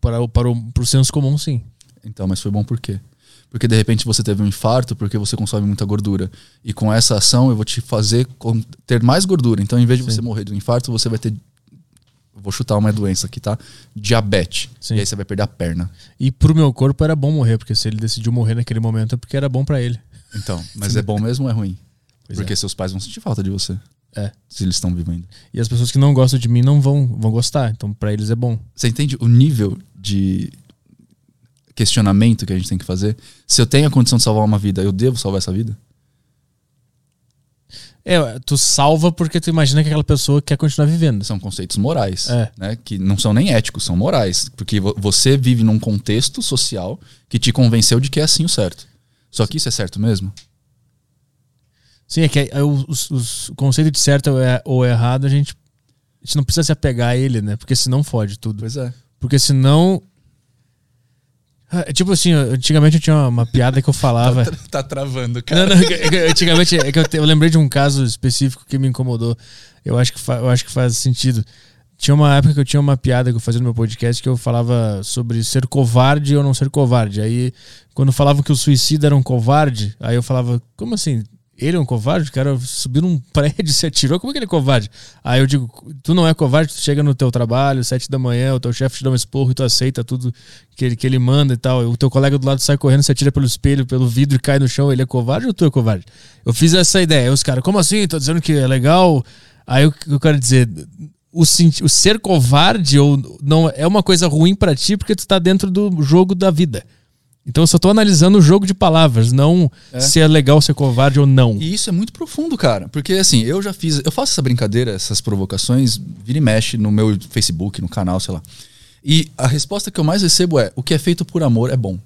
Para, o- para o pro senso comum, sim. Então, mas foi bom por quê? Porque de repente você teve um infarto porque você consome muita gordura. E com essa ação eu vou te fazer ter mais gordura. Então, em vez de você morrer de um infarto, você vai ter. Vou chutar uma doença aqui, tá? Diabetes. Sim. E aí você vai perder a perna. E pro meu corpo era bom morrer, porque se ele decidiu morrer naquele momento é porque era bom pra ele. Então, mas é bom mesmo ou é ruim? Pois porque seus pais vão sentir falta de você. É. Se eles estão vivendo. E as pessoas que não gostam de mim não vão, vão gostar. Então, pra eles é bom. Você entende o nível de questionamento que a gente tem que fazer? Se eu tenho a condição de salvar uma vida, eu devo salvar essa vida? É, tu salva porque tu imagina que aquela pessoa quer continuar vivendo. São conceitos morais, É. né? Que não são nem éticos, são morais. Porque vo- você vive num contexto social que te convenceu de que é assim o certo. Só que isso é certo mesmo? Sim, é que é, os- o conceito de certo ou, é- ou errado, a gente, a gente não precisa se apegar a ele, né? Porque senão fode tudo. Pois é. Porque senão. É Tipo assim, antigamente eu tinha uma, piada que eu falava. <laughs> Tá travando, Não, não, que- antigamente é que eu, te- eu lembrei de um caso específico que me incomodou. Eu acho que, fa- eu acho que faz sentido. Tinha uma época que eu tinha uma piada que eu fazia no meu podcast que eu falava sobre ser covarde ou não ser covarde. Aí, quando falavam que o suicida era um covarde, aí eu falava, como assim? Ele é um covarde? O cara subiu num <laughs> prédio e se atirou, como é que ele é covarde? Aí eu digo, tu não é covarde, tu chega no teu trabalho, sete da manhã, o teu chefe te dá um esporro e tu aceita tudo que ele, que ele manda e tal. O teu colega do lado sai correndo, se atira pelo espelho, pelo vidro e cai no chão, ele é covarde ou tu é covarde? Eu fiz essa ideia. Aí os caras, como assim? Tô dizendo que é legal. Aí eu, eu quero dizer, o, o ser covarde ou não é uma coisa ruim pra ti porque tu tá dentro do jogo da vida. Então eu só tô analisando o jogo de palavras, não se é legal ser covarde ou não. E isso é muito profundo, cara. Porque assim, eu já fiz. Eu faço essa brincadeira, essas provocações, vira e mexe no meu Facebook, no canal, sei lá. E a resposta que eu mais recebo é: o que é feito por amor é bom.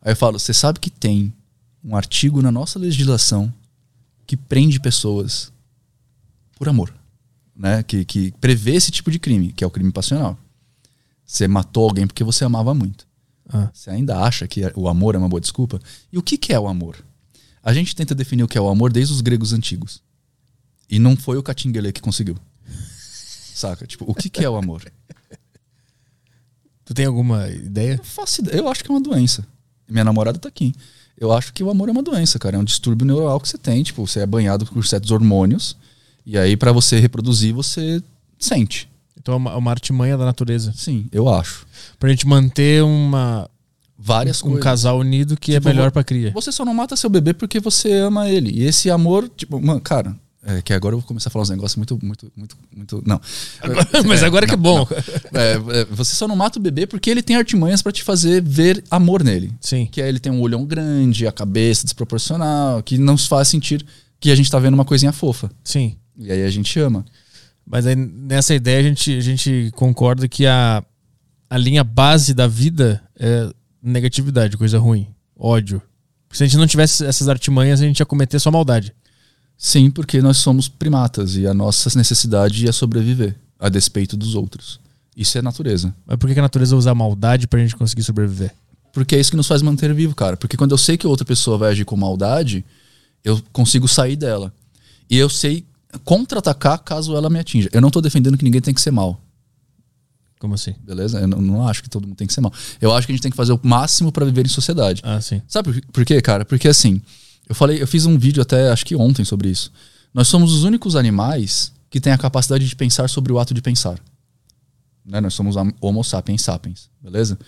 Aí eu falo: você sabe que tem um artigo na nossa legislação que prende pessoas por amor, né? Que, que prevê esse tipo de crime, que é o crime passional. Você matou alguém porque você amava muito. Ah. Você ainda acha que o amor é uma boa desculpa? E o que, que é o amor? A gente tenta definir o que é o amor desde os gregos antigos. E não foi o Catinguele que conseguiu. <laughs> Saca? Tipo, o que, que é o amor? Tu tem alguma ideia? Eu faço ideia. Eu acho que é uma doença. Minha namorada tá aqui. Eu acho que o amor é uma doença, cara. É um distúrbio neural que você tem. Tipo, você é banhado por certos hormônios. E aí, pra você reproduzir, você sente. Então é uma, é uma artimanha da natureza. Sim, eu acho. Pra gente manter uma, Várias um coisas. casal unido que Tipo, é melhor pra cria. Você só não mata seu bebê porque você ama ele. E esse amor, tipo, mano, cara, é que agora eu vou começar a falar uns negócios muito, muito, muito, muito. Não. <laughs> Mas agora que é bom. É, é, você só não mata o bebê porque ele tem artimanhas pra te fazer ver amor nele. Sim. Que aí ele tem um olhão grande, a cabeça desproporcional, que não faz sentir que a gente tá vendo uma coisinha fofa. Sim. E aí a gente ama. Mas aí, nessa ideia a gente, a gente concorda que a, a linha base da vida é negatividade, coisa ruim, ódio. Se a gente não tivesse essas artimanhas, a gente ia cometer só maldade. Sim, porque nós somos primatas e a nossa necessidade é sobreviver, a despeito dos outros. Isso é natureza. Mas por que que a natureza usa a maldade pra gente conseguir sobreviver? Porque é isso que nos faz manter vivo, cara. Porque quando eu sei que outra pessoa vai agir com maldade, eu consigo sair dela. E eu sei contra-atacar caso ela me atinja. Eu não tô defendendo que ninguém tem que ser mal, Como assim? beleza? Eu não, não acho que todo mundo tem que ser mal. Eu acho que a gente tem que fazer o máximo pra viver em sociedade. Ah, sim. Sabe por, por quê, cara? Porque assim, eu falei, eu fiz um vídeo até acho que ontem sobre isso. Nós somos os únicos animais que tem a capacidade de pensar sobre o ato de pensar. Né? Nós somos Homo sapiens sapiens, beleza?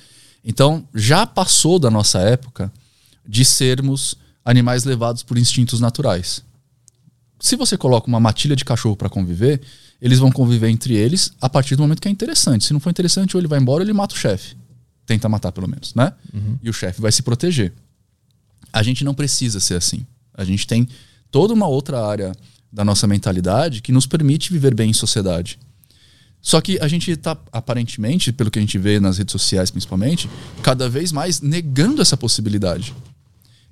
Então, já passou da nossa época de sermos animais levados por instintos naturais. Se você coloca uma matilha de cachorro para conviver, eles vão conviver entre eles a partir do momento que é interessante. Se não for interessante, ou ele vai embora ou ele mata o chefe. Tenta matar, pelo menos, né? E o chefe vai se proteger. A gente não precisa ser assim. A gente tem toda uma outra área da nossa mentalidade que nos permite viver bem em sociedade. Só que a gente está, aparentemente, pelo que a gente vê nas redes sociais principalmente, cada vez mais negando essa possibilidade.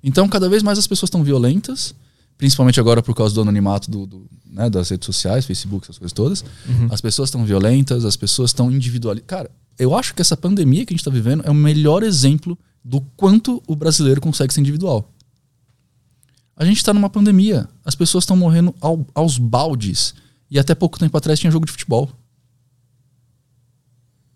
Então, cada vez mais as pessoas estão violentas, principalmente agora por causa do anonimato do, do, né, das redes sociais, Facebook, essas coisas todas. As pessoas estão violentas, as pessoas estão individualizadas. Cara, eu acho que essa pandemia que a gente está vivendo é o melhor exemplo do quanto o brasileiro consegue ser individual. A gente está numa pandemia, as pessoas estão morrendo ao- aos baldes. E até pouco tempo atrás tinha jogo de futebol.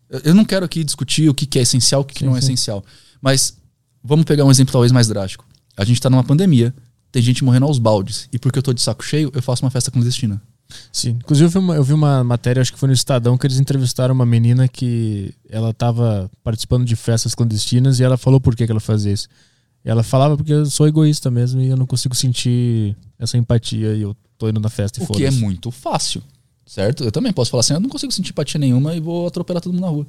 Eu- Eu não quero aqui discutir o que que é essencial e o que, que não é essencial. Mas vamos pegar um exemplo talvez mais drástico. A gente tá numa pandemia, tem gente morrendo aos baldes. E porque eu tô de saco cheio, eu faço uma festa clandestina. Sim. Inclusive, eu vi, uma, eu vi uma matéria, acho que foi no Estadão, que eles entrevistaram uma menina que ela estava participando de festas clandestinas e ela falou por que, que ela fazia isso. E ela falava porque eu sou egoísta mesmo e eu não consigo sentir essa empatia e eu tô indo na festa e O que é muito fácil, certo? Eu também posso falar assim, eu não consigo sentir empatia nenhuma e vou atropelar todo mundo na rua.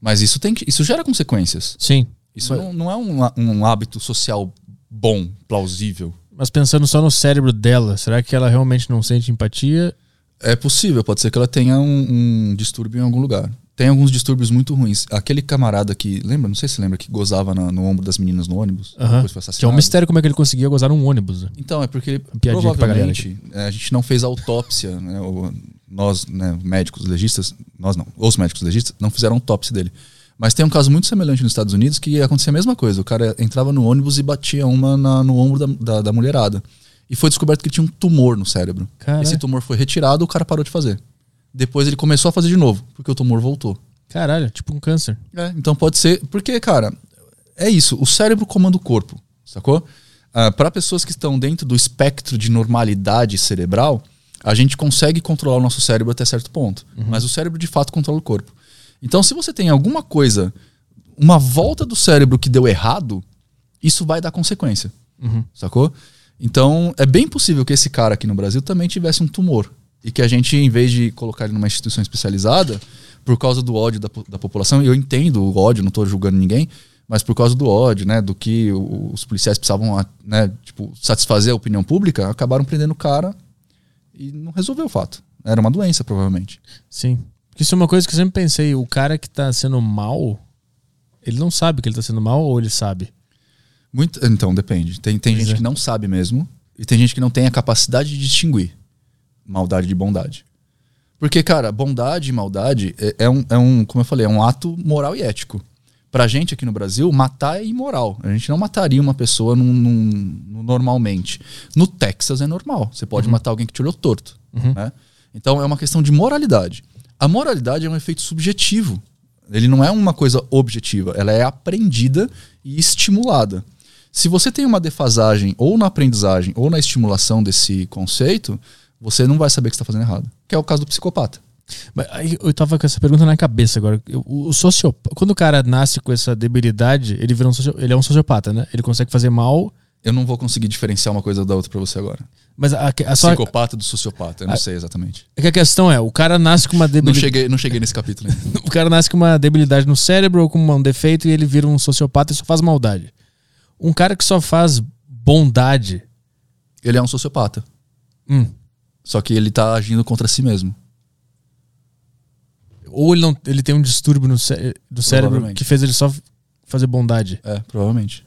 Mas isso tem que, isso gera consequências. Sim. Isso não, não é um, um hábito social bom, plausível. Mas pensando só no cérebro dela, será que ela realmente não sente empatia? É possível, pode ser que ela tenha um, um distúrbio em algum lugar. Tem alguns distúrbios muito ruins. Aquele camarada que, lembra? Não sei se lembra, que gozava na- no ombro das meninas no ônibus. Aham. Depois foi Que é um mistério como é que ele conseguia gozar num ônibus. né? Então, é porque provavelmente é, a gente não fez a autópsia, né? o- nós, né, médicos legistas, nós não, os médicos legistas não fizeram autópsia dele. Mas tem um caso muito semelhante nos Estados Unidos que acontecia a mesma coisa. O cara entrava no ônibus e batia uma na- no ombro da, da, da mulherada. E foi descoberto que tinha um tumor no cérebro. Esse tumor foi retirado, o cara parou de fazer. Depois ele começou a fazer de novo, porque o tumor voltou. Caralho, tipo um câncer. É, então pode ser. Porque, cara, é isso. O cérebro comanda o corpo, sacou? Para pessoas que estão dentro do espectro de normalidade cerebral, a gente consegue controlar o nosso cérebro até certo ponto. Mas o cérebro de fato controla o corpo. Então, se você tem alguma coisa, uma volta do cérebro que deu errado, isso vai dar consequência. Sacou? Então, é bem possível que esse cara aqui no Brasil também tivesse um tumor. E que a gente, em vez de colocar ele numa instituição especializada, por causa do ódio da, da população, e eu entendo o ódio, não estou julgando ninguém, mas por causa do ódio, né, do que os policiais precisavam né, tipo, satisfazer a opinião pública, acabaram prendendo o cara e não resolveu o fato. Era uma doença, provavelmente. Sim. Porque isso é uma coisa que eu sempre pensei. O cara que tá sendo mal, ele não sabe que ele tá sendo mal ou ele sabe? Muito, então, depende. Tem, tem Pois gente é. que não sabe mesmo, e tem gente que não tem a capacidade de distinguir maldade de bondade. Porque, cara, bondade e maldade é, é um, é um, como eu falei, é um ato moral e ético. Pra gente aqui no Brasil, matar é imoral. A gente não mataria uma pessoa num- num- num- normalmente. No Texas é normal. Você pode matar alguém que te olhou torto. né? Então é uma questão de moralidade. A moralidade é um efeito subjetivo. Ele não é uma coisa objetiva. Ela é aprendida e estimulada. Se você tem uma defasagem ou na aprendizagem ou na estimulação desse conceito, você não vai saber que está fazendo errado. Que é o caso do psicopata. Mas eu tava com essa pergunta na cabeça agora. O, sociopata, quando o cara nasce com essa debilidade, ele vira um ele é um sociopata, né? Ele consegue fazer mal, Eu não vou conseguir diferenciar uma coisa da outra para você agora. mas a, a, só, Psicopata do sociopata, eu não sei exatamente. é que a questão é, o cara nasce com uma Não debilidade, cheguei, não cheguei nesse capítulo ainda. <laughs> o cara nasce com uma debilidade no cérebro ou com um defeito e ele vira um sociopata e só faz maldade. Um cara que só faz bondade, Ele é um sociopata. hum, Só que ele tá agindo contra si mesmo. ou ele não, ele tem um distúrbio no cé- do cérebro que fez ele só fazer bondade. É, provavelmente.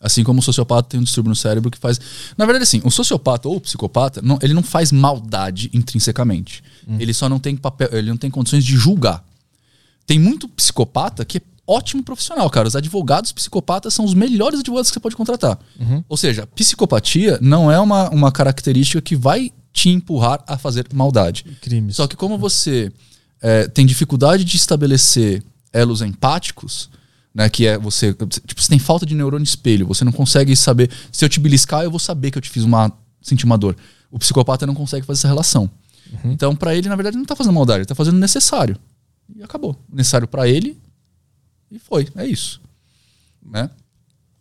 Assim como o sociopata tem um distúrbio no cérebro que faz. Na verdade, assim, o sociopata ou o psicopata, não, ele não faz maldade intrinsecamente. Ele só não tem papel, ele não tem condições de julgar. Tem muito psicopata que é ótimo profissional, cara. Os advogados psicopatas são os melhores advogados que você pode contratar. Ou seja, psicopatia não é uma, uma característica que vai te empurrar a fazer maldade. Crimes. Só que como você é, tem dificuldade de estabelecer elos empáticos, né, que é você, tipo, você tem falta de neurônio espelho, você não consegue saber, se eu te beliscar, eu vou saber que eu te fiz uma sentir uma dor. O psicopata não consegue fazer essa relação. Então, pra ele, na verdade, ele não tá fazendo maldade, ele tá fazendo o necessário. E acabou. O necessário pra ele e foi. É isso. Né?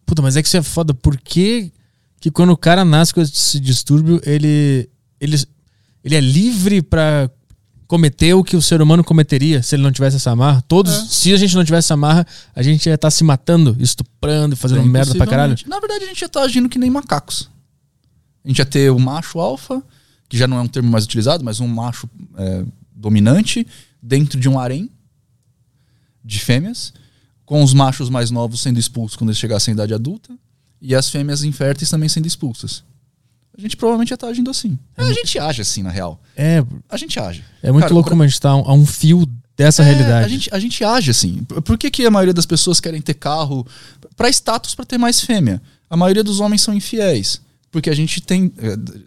Puta, mas é que isso é foda. Por que, que quando o cara nasce com esse distúrbio, ele, ele, ele é livre pra cometer o que o ser humano cometeria se ele não tivesse essa amarra? Todos, É. se a gente não tivesse essa amarra, a gente ia estar se matando, estuprando, fazendo merda pra caralho. Na verdade, a gente já tá agindo que nem macacos. A gente ia ter o macho alfa, que já não é um termo mais utilizado, mas um macho é, dominante dentro de um harém de fêmeas, com os machos mais novos sendo expulsos quando eles chegassem à idade adulta, e as fêmeas inférteis também sendo expulsas. A gente provavelmente já tá agindo assim. a gente age assim, na real. É, A gente age. é muito Cara, louco pra- como a gente tá a um fio dessa É, realidade. A gente, a gente age assim. Por por que, que a maioria das pessoas querem ter carro para status, para ter mais fêmea? A maioria dos homens são infiéis. Porque a gente tem.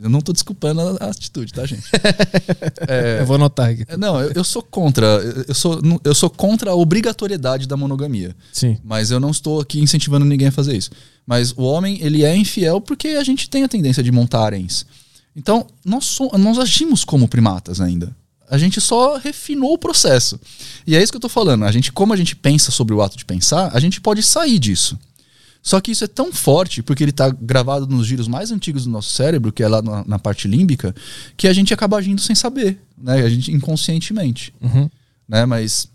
Eu não tô desculpando a a atitude, tá, gente? <laughs> Eu vou anotar aqui. É, Não, eu, eu sou contra. Eu sou, eu sou contra a obrigatoriedade da monogamia. Sim. Mas eu não estou aqui incentivando ninguém a fazer isso. Mas o homem, ele é infiel porque a gente tem a tendência de montar haréns. Então, nós, so- nós agimos como primatas ainda. A gente só refinou o processo. E é isso que eu tô falando. A gente, como a gente pensa sobre o ato de pensar, a gente pode sair disso. Só que isso é tão forte, porque ele está gravado nos giros mais antigos do nosso cérebro, que é lá na, na parte límbica, que a gente acaba agindo sem saber, né? A gente inconscientemente, Uhum. né? Mas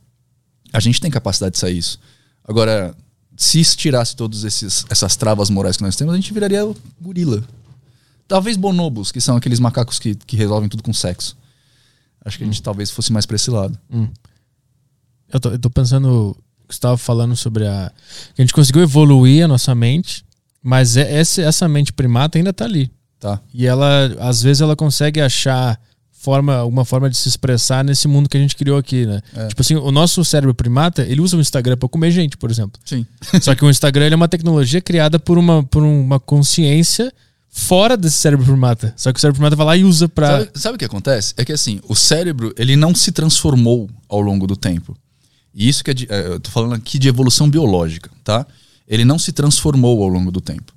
a gente tem capacidade de sair isso. Agora, se se tirasse todas essas travas morais que nós temos, a gente viraria gorila. Talvez bonobos, que são aqueles macacos que, que resolvem tudo com sexo. Acho que a gente talvez fosse mais pra esse lado. Eu tô, eu tô pensando estava falando sobre a. Que a gente conseguiu evoluir a nossa mente, mas é- essa, mente primata ainda tá ali. Tá? E ela, às vezes, ela consegue achar forma, alguma forma de se expressar nesse mundo que a gente criou aqui, né? É. Tipo assim, o nosso cérebro primata, ele usa o Instagram pra comer gente, por exemplo. Sim. <laughs> Só que o Instagram ele é uma tecnologia criada por uma, por uma consciência fora desse cérebro primata. Só que o cérebro primata vai lá e usa pra. Sabe, sabe o que acontece? É que assim, o cérebro, ele não se transformou ao longo do tempo. E isso que é de, é, eu tô falando aqui de evolução biológica, tá? Ele não se transformou ao longo do tempo.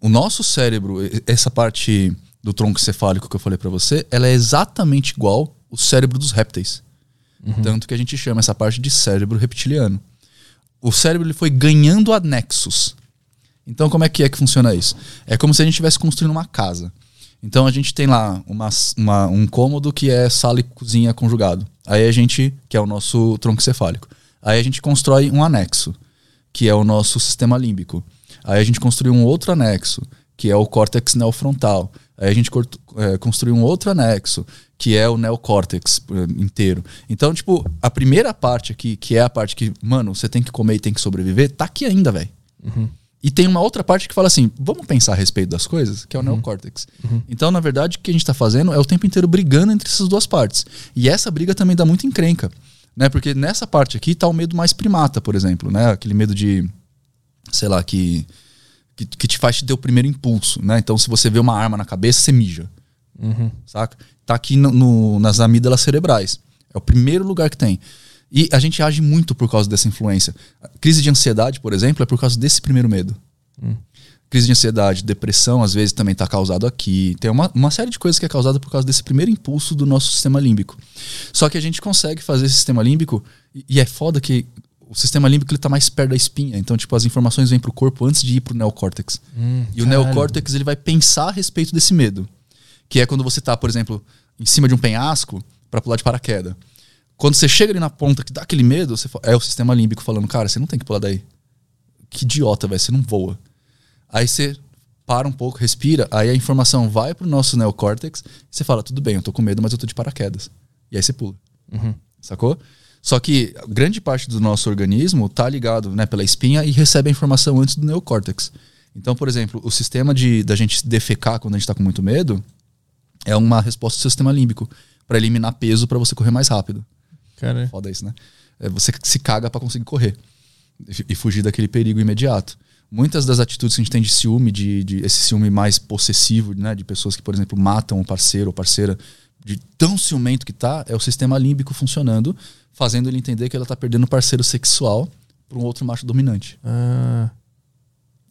O nosso cérebro, essa parte do tronco cefálico que eu falei pra você, ela é exatamente igual o cérebro dos répteis. Tanto que a gente chama essa parte de cérebro reptiliano. O cérebro ele foi ganhando anexos. Então, como é que é que funciona isso? É como se a gente estivesse construindo uma casa. Então, a gente tem lá uma, uma- um cômodo que é sala e cozinha conjugado. Aí a gente, que é o nosso tronco cefálico. Aí a gente constrói um anexo, que é o nosso sistema límbico. Aí a gente construi um outro anexo, que é o córtex neofrontal. Aí a gente é, construi um outro anexo, que é o neocórtex eh, inteiro. Então, tipo, a primeira parte aqui, que é a parte que, mano, você tem que comer e tem que sobreviver, tá aqui ainda, velho. E tem uma outra parte que fala assim: vamos pensar a respeito das coisas, que é o neocórtex. Então, na verdade, o que a gente está fazendo é o tempo inteiro brigando entre essas duas partes. E essa briga também dá muito encrenca. Né? Porque nessa parte aqui tá o medo mais primata, por exemplo, né? Aquele medo de, sei lá, que, que, que te faz te ter o primeiro impulso, né? Então, se você vê uma arma na cabeça, você mija. Saca? Tá aqui no, no- nas amígdalas cerebrais. É o primeiro lugar que tem. E a gente age muito por causa dessa influência. A crise de ansiedade, por exemplo, é por causa desse primeiro medo. Crise de ansiedade, depressão, às vezes também está causado aqui. Tem uma, uma série de coisas que é causada por causa desse primeiro impulso do nosso sistema límbico. Só que a gente consegue fazer esse sistema límbico, e, e é foda que o sistema límbico ele tá mais perto da espinha. Então, tipo, as informações vêm pro corpo antes de ir pro neocórtex. e o neocórtex ele vai pensar a respeito desse medo. Que é quando você tá, por exemplo, em cima de um penhasco para pular de paraquedas. Quando você chega ali na ponta que dá aquele medo, você fa- é o sistema límbico falando, cara, você não tem que pular daí. Que idiota, velho, você não voa. Aí você para um pouco, respira, aí a informação vai pro nosso neocórtex, e você fala, tudo bem, eu tô com medo, mas eu tô de paraquedas. E aí você pula. Sacou? Só que grande parte do nosso organismo tá ligado né, pela espinha e recebe a informação antes do neocórtex. Então, por exemplo, o sistema de da gente defecar quando a gente tá com muito medo é uma resposta do sistema límbico para eliminar peso para você correr mais rápido. Cara, Foda isso, né? É, você se caga para conseguir correr e fugir daquele perigo imediato. Muitas das atitudes que a gente tem de ciúme, de, de esse ciúme mais possessivo, né, de pessoas que, por exemplo, matam o parceiro ou parceira, de tão ciumento que tá, é o sistema límbico funcionando, fazendo ele entender que ela tá perdendo o parceiro sexual para um outro macho dominante. ah,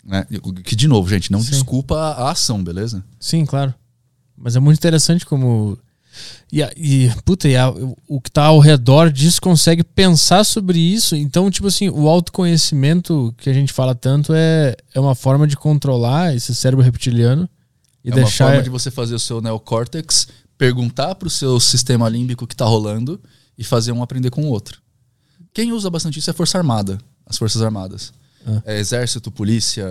Né? Que, de novo, gente, não Sim. desculpa a ação, beleza? sim, claro. Mas é muito interessante como. E, e puta, e a- o que tá ao redor disso consegue pensar sobre isso. Então, tipo assim, o autoconhecimento que a gente fala tanto é, é uma forma de controlar esse cérebro reptiliano e é deixar. uma forma de você fazer o seu neocórtex perguntar pro seu sistema límbico o que tá rolando e fazer um aprender com o outro. Quem usa bastante isso é a Força Armada, as Forças Armadas. Ah. É exército, polícia,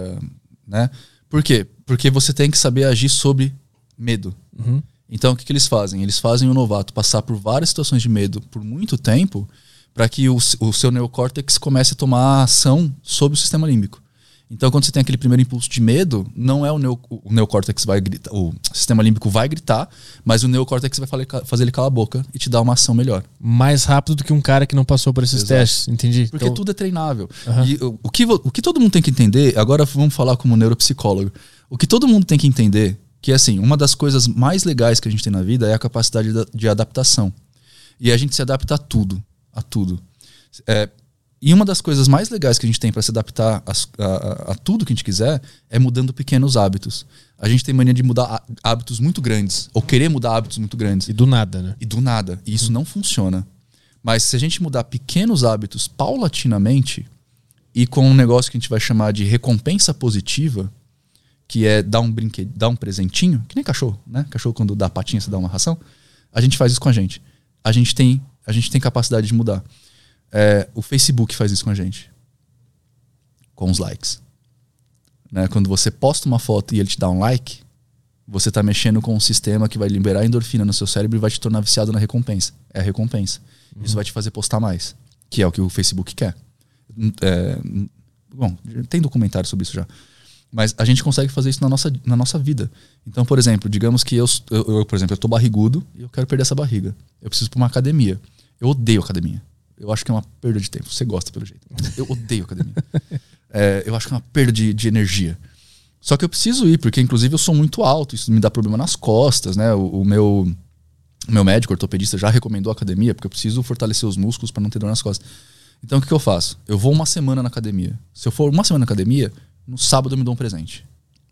né? Por quê? Porque você tem que saber agir sobre medo. Uhum. Então, o que, que eles fazem? Eles fazem o novato passar por várias situações de medo por muito tempo para que o, o seu neocórtex comece a tomar ação sobre o sistema límbico. Então, quando você tem aquele primeiro impulso de medo, não é o, neo, o neocórtex vai gritar, o sistema límbico vai gritar, mas o neocórtex vai fazer ele calar a boca e te dar uma ação melhor. mais rápido do que um cara que não passou por esses Exato. testes, entendi? Porque Então, tudo é treinável. Aham. E o, o que, o que todo mundo tem que entender, agora vamos falar como neuropsicólogo. O que todo mundo tem que entender, que assim, uma das coisas mais legais que a gente tem na vida é a capacidade da- de adaptação. E a gente se adapta a tudo, a tudo. É, e uma das coisas mais legais que a gente tem para se adaptar a, a- a tudo que a gente quiser é mudando pequenos hábitos. A gente tem mania de mudar há- hábitos muito grandes, ou querer mudar hábitos muito grandes E do nada, né? e do nada. E isso não funciona. Mas se a gente mudar pequenos hábitos paulatinamente e com um negócio que a gente vai chamar de recompensa positiva, que é dar um brinquedo, dar um presentinho, que nem cachorro, né? Cachorro quando dá patinha você dá uma ração. A gente faz isso com a gente. A gente tem, a gente tem capacidade de mudar. É, o Facebook faz isso com a gente. Com os likes. Né? Quando você posta uma foto e ele te dá um like, você está mexendo com um sistema que vai liberar endorfina no seu cérebro e vai te tornar viciado na recompensa. É a recompensa. Isso vai te fazer postar mais, que é o que o Facebook quer. Hum, é, hum, bom, tem documentário sobre isso já. Mas a gente consegue fazer isso na nossa, na nossa vida. Então, por exemplo, digamos que eu, eu, eu, por exemplo, eu tô barrigudo e eu quero perder essa barriga. Eu preciso ir pra uma academia. Eu odeio academia. Eu acho que é uma perda de tempo. Você gosta pelo jeito. Eu odeio academia. <laughs> É, eu acho que é uma perda de, de energia. Só que eu preciso ir, porque inclusive eu sou muito alto, isso me dá problema nas costas, né? O, o meu, o meu médico ortopedista já recomendou a academia, porque eu preciso fortalecer os músculos para não ter dor nas costas. Então o que, que eu faço? Eu vou uma semana na academia. Se eu for uma semana na academia, no sábado eu me dou um presente.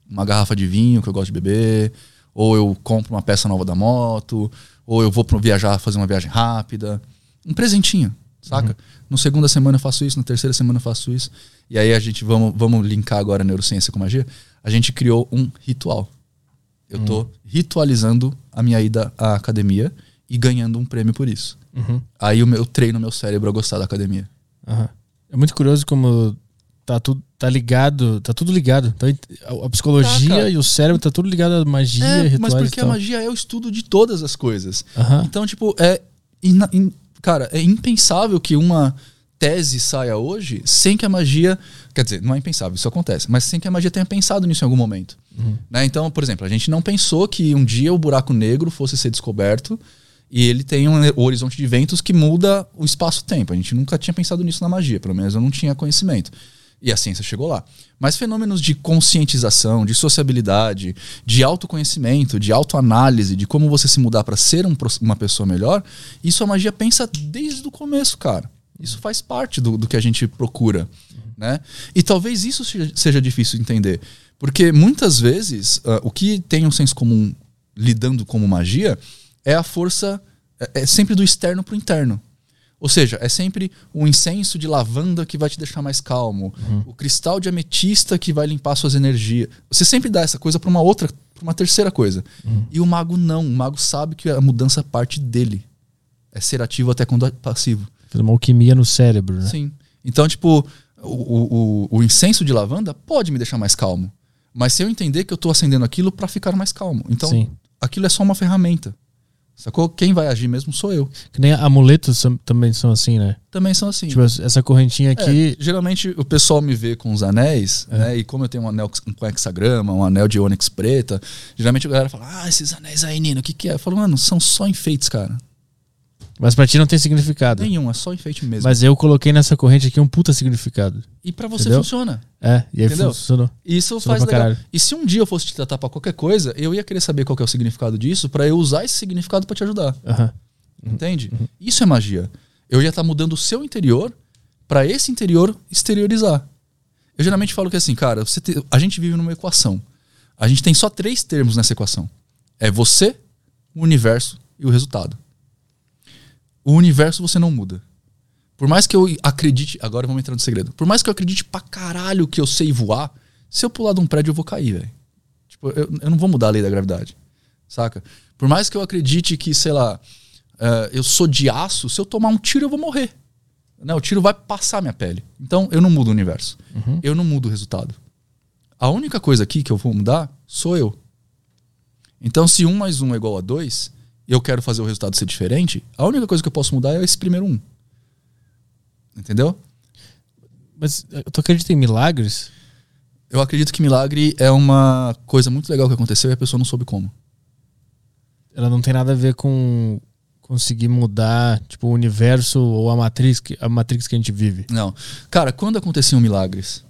Uma garrafa de vinho que eu gosto de beber, ou eu compro uma peça nova da moto, ou eu vou pra viajar, fazer uma viagem rápida. Um presentinho, saca? No segunda semana eu faço isso, na terceira semana eu faço isso. E aí a gente, vamos, vamos linkar agora a neurociência com magia. A gente criou um ritual. Eu tô ritualizando a minha ida à academia e ganhando um prêmio por isso. Uhum. Aí o meu eu treino meu cérebro a gostar da academia. Aham. É muito curioso como tá tudo tá ligado, tá tudo ligado. Então, a- a psicologia Tá, e o cérebro tá tudo ligado à magia, É, rituais mas porque a magia é o estudo de todas as coisas. Aham. Então, tipo, é. ina- in- cara, é impensável que uma tese saia hoje sem que a magia. Quer dizer, não é impensável, isso acontece, mas sem que a magia tenha pensado nisso em algum momento. Né? Então, por exemplo, a gente não pensou que um dia o buraco negro fosse ser descoberto e ele tem um horizonte de ventos que muda o espaço-tempo. A gente nunca tinha pensado nisso na magia, pelo menos eu não tinha conhecimento. E a ciência chegou lá. Mas fenômenos de conscientização, de sociabilidade, de autoconhecimento, de autoanálise, de como você se mudar para ser um uma pessoa melhor, isso a magia pensa desde o começo, cara. Isso faz parte do, do que a gente procura. Né? E talvez isso seja, difícil de entender. Porque muitas vezes ah, o que tem um senso comum lidando como magia é a força, é, é sempre do externo para o interno. Ou seja, é sempre o incenso de lavanda que vai te deixar mais calmo, o cristal de ametista que vai limpar suas energias. Você sempre dá essa coisa para uma outra, para uma terceira coisa. E o mago não. O mago sabe que a mudança parte dele. É ser ativo até quando é passivo. Fez uma alquimia no cérebro, né? Sim. Então, tipo, o, o, o- incenso de lavanda pode me deixar mais calmo. Mas se eu entender que eu tô acendendo aquilo para ficar mais calmo. Então, Sim. aquilo é só uma ferramenta. Sacou? Quem vai agir mesmo sou eu. Que nem amuletos são- também são assim, né? Também são assim. Tipo, essa correntinha É, aqui. geralmente o pessoal me vê com os anéis, É. né? E como eu tenho um anel com hexagrama, um anel de ônix preta, geralmente a galera fala: Ah, esses anéis aí, Nino, o que, que é? Eu falo, mano, são só enfeites, cara. Mas pra ti não tem significado. Nenhum, é só enfeite mesmo. Mas eu coloquei nessa corrente aqui um puta significado. E pra você Entendeu? funciona. É, e aí Entendeu? funcionou. Isso Funciona faz legal. caralho. E se um dia eu fosse te tratar pra qualquer coisa, eu ia querer saber qual que é o significado disso pra eu usar esse significado pra te ajudar. Aham. Entende? Isso é magia. Eu ia estar mudando o seu interior pra esse interior exteriorizar. Eu geralmente falo que assim, cara, você te- a gente vive numa equação. A gente tem só três termos nessa equação: é você, o universo e o resultado. O universo você não muda. Por mais que eu acredite. Agora vamos entrar no segredo. Por mais que eu acredite pra caralho que eu sei voar, se eu pular de um prédio eu vou cair, velho. Tipo, eu, eu não vou mudar a lei da gravidade. Saca? Por mais que eu acredite que, sei lá, eh, eu sou de aço, se eu tomar um tiro eu vou morrer. Né? O tiro vai passar minha pele. Então eu não mudo o universo. Eu não mudo o resultado. A única coisa aqui que eu vou mudar sou eu. Então, se um mais um é igual a dois, e eu quero fazer o resultado ser diferente, a única coisa que eu posso mudar é esse primeiro um. Entendeu? Mas eh, tu acredita em milagres? Eu acredito que milagre é uma coisa muito legal que aconteceu e a pessoa não soube como. Ela não tem nada a ver com conseguir mudar, tipo, o universo ou a matriz que, a matrix que a gente vive. Não. Cara, quando aconteciam milagres?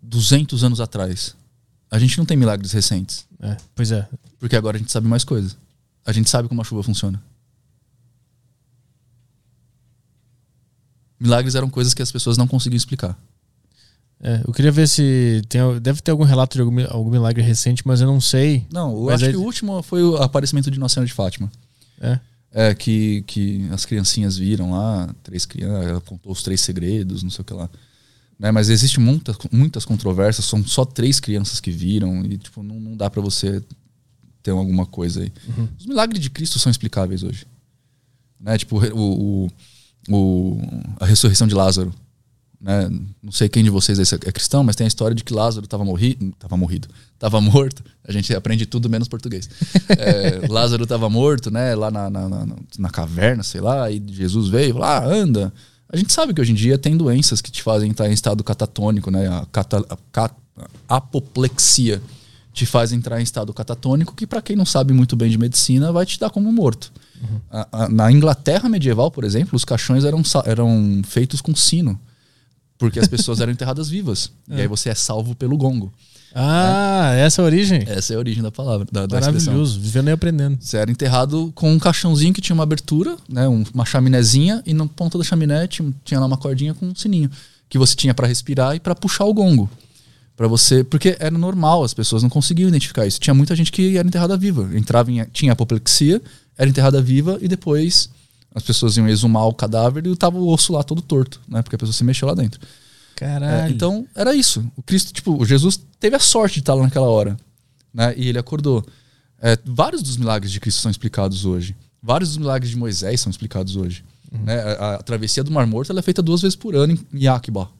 200 anos atrás. A gente não tem milagres recentes. É, pois é. Porque agora a gente sabe mais coisas. A gente sabe como a chuva funciona. Milagres eram coisas que as pessoas não conseguiam explicar. É, eu queria ver se tem, deve ter algum relato de algum, algum milagre recente, mas eu não sei. Não, eu acho aí- que o último foi o aparecimento de Nossa Senhora de Fátima. É. É, que, que as criancinhas viram lá, três crianças, ela contou os três segredos, não sei o que lá. Né? Mas existe muitas, muitas controvérsias, são só três crianças que viram e tipo, não, não dá pra você ter alguma coisa aí. Os milagres de Cristo são explicáveis hoje. Né? Tipo, o, o, o- a ressurreição de Lázaro. Né? Não sei quem de vocês é é cristão, mas tem a história de que Lázaro estava morrido, estava morrido, estava morto. A gente aprende tudo menos português. <laughs> É, Lázaro estava morto, né? Lá na, na, na, na caverna, sei lá, e Jesus veio, lá ah, anda. A gente sabe que hoje em dia tem doenças que te fazem estar em estado catatônico, né? A, cata, a, a apoplexia te faz entrar em estado catatônico, que para quem não sabe muito bem de medicina, vai te dar como morto. A- a- na Inglaterra medieval, por exemplo, os caixões eram, eram feitos com sino, porque as pessoas eram <laughs> enterradas vivas. E aí você é salvo pelo gongo. Ah, essa é a origem? Essa é a origem da palavra, da, da expressão. Maravilhoso, vivendo e aprendendo. Você era enterrado com um caixãozinho que tinha uma abertura, né, um- uma chaminézinha, e na ponta da chaminé tinha, tinha lá uma cordinha com um sininho que você tinha para respirar e para puxar o gongo. Para você, porque era normal, as pessoas não conseguiam identificar isso. Tinha muita gente que era enterrada viva, entrava em tinha apoplexia, era enterrada viva e depois as pessoas iam exumar o cadáver e tava o osso lá todo torto, né, porque a pessoa se mexeu lá dentro. É, Caralho. então, era isso. O Cristo, tipo, o Jesus teve a sorte de estar lá naquela hora. Né? E ele acordou. É, vários dos milagres de Cristo são explicados hoje. Vários dos milagres de Moisés são explicados hoje. Né? A, a travessia do Mar Morto é feita duas vezes por ano em, em Aqaba.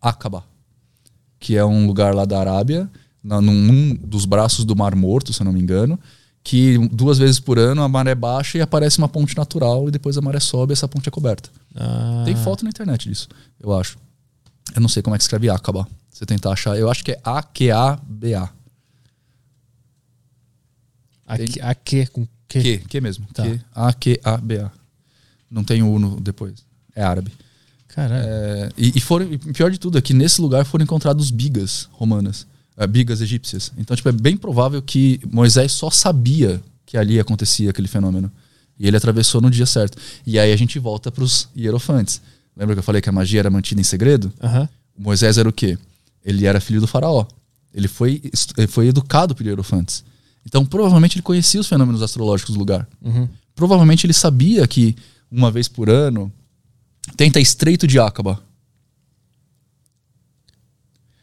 Aqaba. Que é um lugar lá da Arábia, na, num, num dos braços do Mar Morto, se eu não me engano. Que duas vezes por ano a maré baixa e aparece uma ponte natural e depois a maré sobe e essa ponte é coberta. Ah, Tem foto na internet disso, eu acho. Eu não sei como é que escreve Acaba. Você tentar achar, eu acho que é A-Q-A-B-A. Aqui, aqui com que? Que, que mesmo. Tá. A-Q-A-B-A. Não tem o U depois. É árabe. Caralho. É, e, e foram, e pior de tudo é que nesse lugar foram encontrados bigas romanas, é, bigas egípcias. Então, tipo, é bem provável que Moisés só sabia que ali acontecia aquele fenômeno. E ele atravessou no dia certo. E aí a gente volta para os hierofantes. Lembra que eu falei que a magia era mantida em segredo? Aham. Moisés era o quê? Ele era filho do faraó. Ele foi, ele foi educado por hierofantes. Então, provavelmente ele conhecia os fenômenos astrológicos do lugar. Uhum. Provavelmente ele sabia que uma vez por ano tenta estreito de Acaba.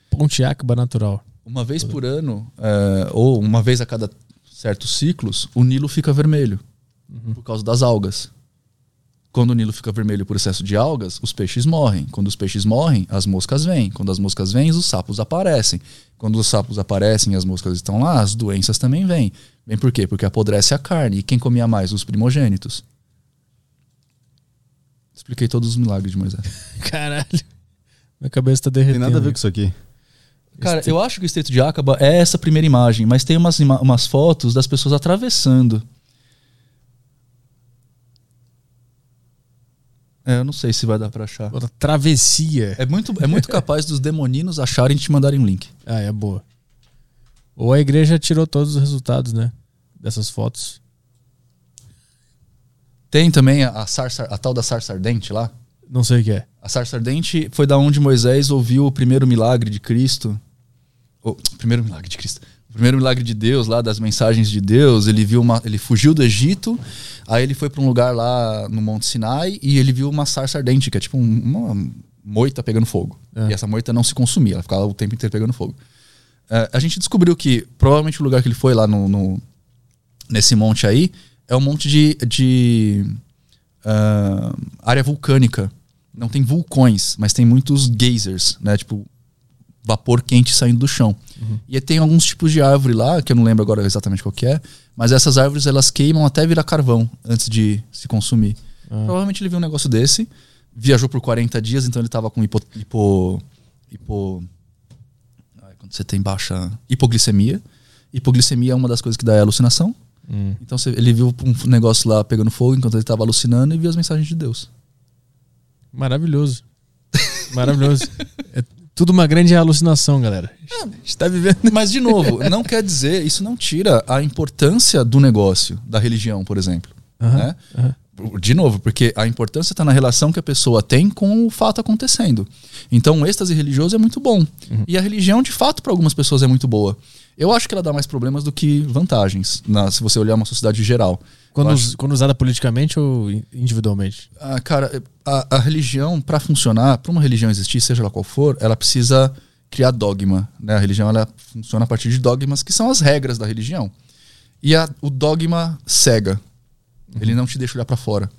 Ponte Acaba natural. Uma vez por ano, é, ou uma vez a cada certos ciclos, o Nilo fica vermelho por causa das algas. Quando o Nilo fica vermelho por excesso de algas, os peixes morrem. Quando os peixes morrem, as moscas vêm. Quando as moscas vêm, os sapos aparecem. Quando os sapos aparecem e as moscas estão lá, as doenças também vêm. Vem por quê? Porque apodrece a carne. E quem comia mais? Os primogênitos. Expliquei todos os milagres de Moisés. <laughs> Caralho. Minha cabeça tá Tem derretendo. nada a ver com isso aqui. Cara, eu acho que o Estreito de Acaba é essa primeira imagem, mas tem umas, umas fotos das pessoas atravessando. É, eu não sei se vai dar pra achar. Travessia. É muito, é muito capaz dos demoninos acharem e te mandarem um link. <laughs> Ah, é boa. Ou a igreja tirou todos os resultados, né? Dessas fotos. Tem também a, a, sarça, a tal da sarça ardente lá. Não sei o que é. A sarça ardente foi da onde Moisés ouviu o primeiro milagre de Cristo. O primeiro milagre de Cristo. Primeiro milagre de Deus lá, das mensagens de Deus, ele viu uma. Ele fugiu do Egito, aí ele foi para um lugar lá no Monte Sinai e ele viu uma sarça ardente, que é tipo um- uma moita pegando fogo. É. E essa moita não se consumia, ela ficava o tempo inteiro pegando fogo. É, a gente descobriu que provavelmente o lugar que ele foi lá no, no- nesse monte aí é um monte de, de ah, área vulcânica. Não tem vulcões, mas tem muitos geysers, né? Tipo, vapor quente saindo do chão. E aí tem alguns tipos de árvore lá, que eu não lembro agora exatamente qual que é, mas essas árvores elas queimam até virar carvão antes de se consumir. Provavelmente ele viu um negócio desse, viajou por 40 dias, então ele tava com hipo, hipo, hipo ai, quando você tem baixa hipoglicemia. Hipoglicemia é uma das coisas que dá alucinação. Hum. Então você- ele viu um negócio lá pegando fogo enquanto ele estava alucinando e viu as mensagens de Deus. Maravilhoso. Maravilhoso. É <laughs> tudo uma grande alucinação, galera. A gente tá vivendo. <laughs> Mas, de novo, não quer dizer, isso não tira a importância do negócio, da religião, por exemplo. Aham, né? aham. De novo, porque a importância está na relação que a pessoa tem com o fato acontecendo. Então, o êxtase religioso é muito bom. E a religião, de fato, para algumas pessoas é muito boa. Eu acho que ela dá mais problemas do que vantagens, na- se você olhar uma sociedade geral. Quando, us- quando usada politicamente ou in- individualmente? Ah, cara, a, a religião, para funcionar, para uma religião existir, seja lá qual for, ela precisa criar dogma. Né? A religião ela funciona a partir de dogmas, que são as regras da religião. E a- o dogma cega. Ele não te deixa olhar para fora.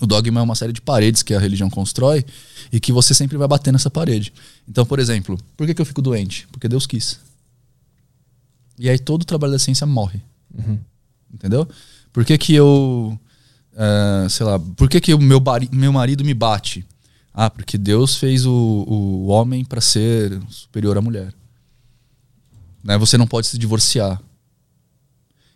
O dogma é uma série de paredes que a religião constrói e que você sempre vai bater nessa parede. Então, por exemplo, por que, que eu fico doente? Porque Deus quis. E aí todo o trabalho da ciência morre. Entendeu? Por que, que eu. ah, sei lá, por que, que o meu, bari- meu marido me bate? Ah, porque Deus fez o, o homem para ser superior à mulher. Né? Você não pode se divorciar.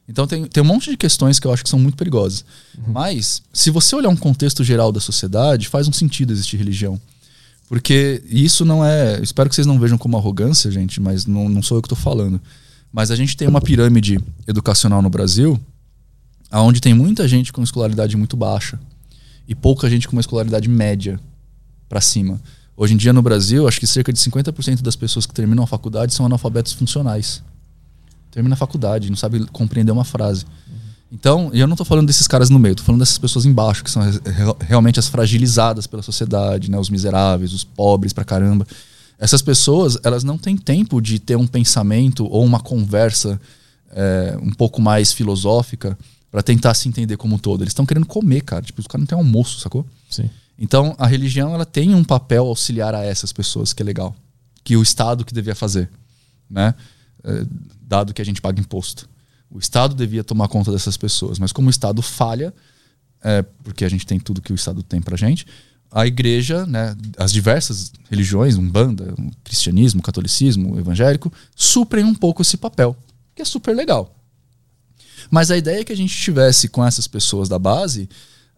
Então tem, tem um monte de questões que eu acho que são muito perigosas. Mas, se você olhar um contexto geral da sociedade, faz um sentido existir religião. Porque isso não é. Espero que vocês não vejam como arrogância, gente, mas não, não sou eu que estou falando. Mas a gente tem uma pirâmide educacional no Brasil onde tem muita gente com escolaridade muito baixa e pouca gente com uma escolaridade média para cima. Hoje em dia no Brasil, acho que cerca de 50% das pessoas que terminam a faculdade são analfabetos funcionais. Termina a faculdade, não sabe compreender uma frase. Então, eu não tô falando desses caras no meio, tô falando dessas pessoas embaixo, que são re- re- realmente as fragilizadas pela sociedade, né? Os miseráveis, os pobres pra caramba. Essas pessoas, elas não têm tempo de ter um pensamento ou uma conversa é, um pouco mais filosófica pra tentar se entender como um todo. Eles estão querendo comer, cara. Tipo, os caras não têm almoço, sacou? Sim. Então, a religião ela tem um papel auxiliar a essas pessoas, que é legal. Que o Estado que devia fazer, né? Eh, dado que a gente paga imposto. O Estado devia tomar conta dessas pessoas, mas como o Estado falha, eh, porque a gente tem tudo que o Estado tem pra gente, a igreja, né, as diversas religiões, umbanda, o cristianismo, o catolicismo, o evangélico, suprem um pouco esse papel, que é super legal. Mas a ideia é que a gente tivesse com essas pessoas da base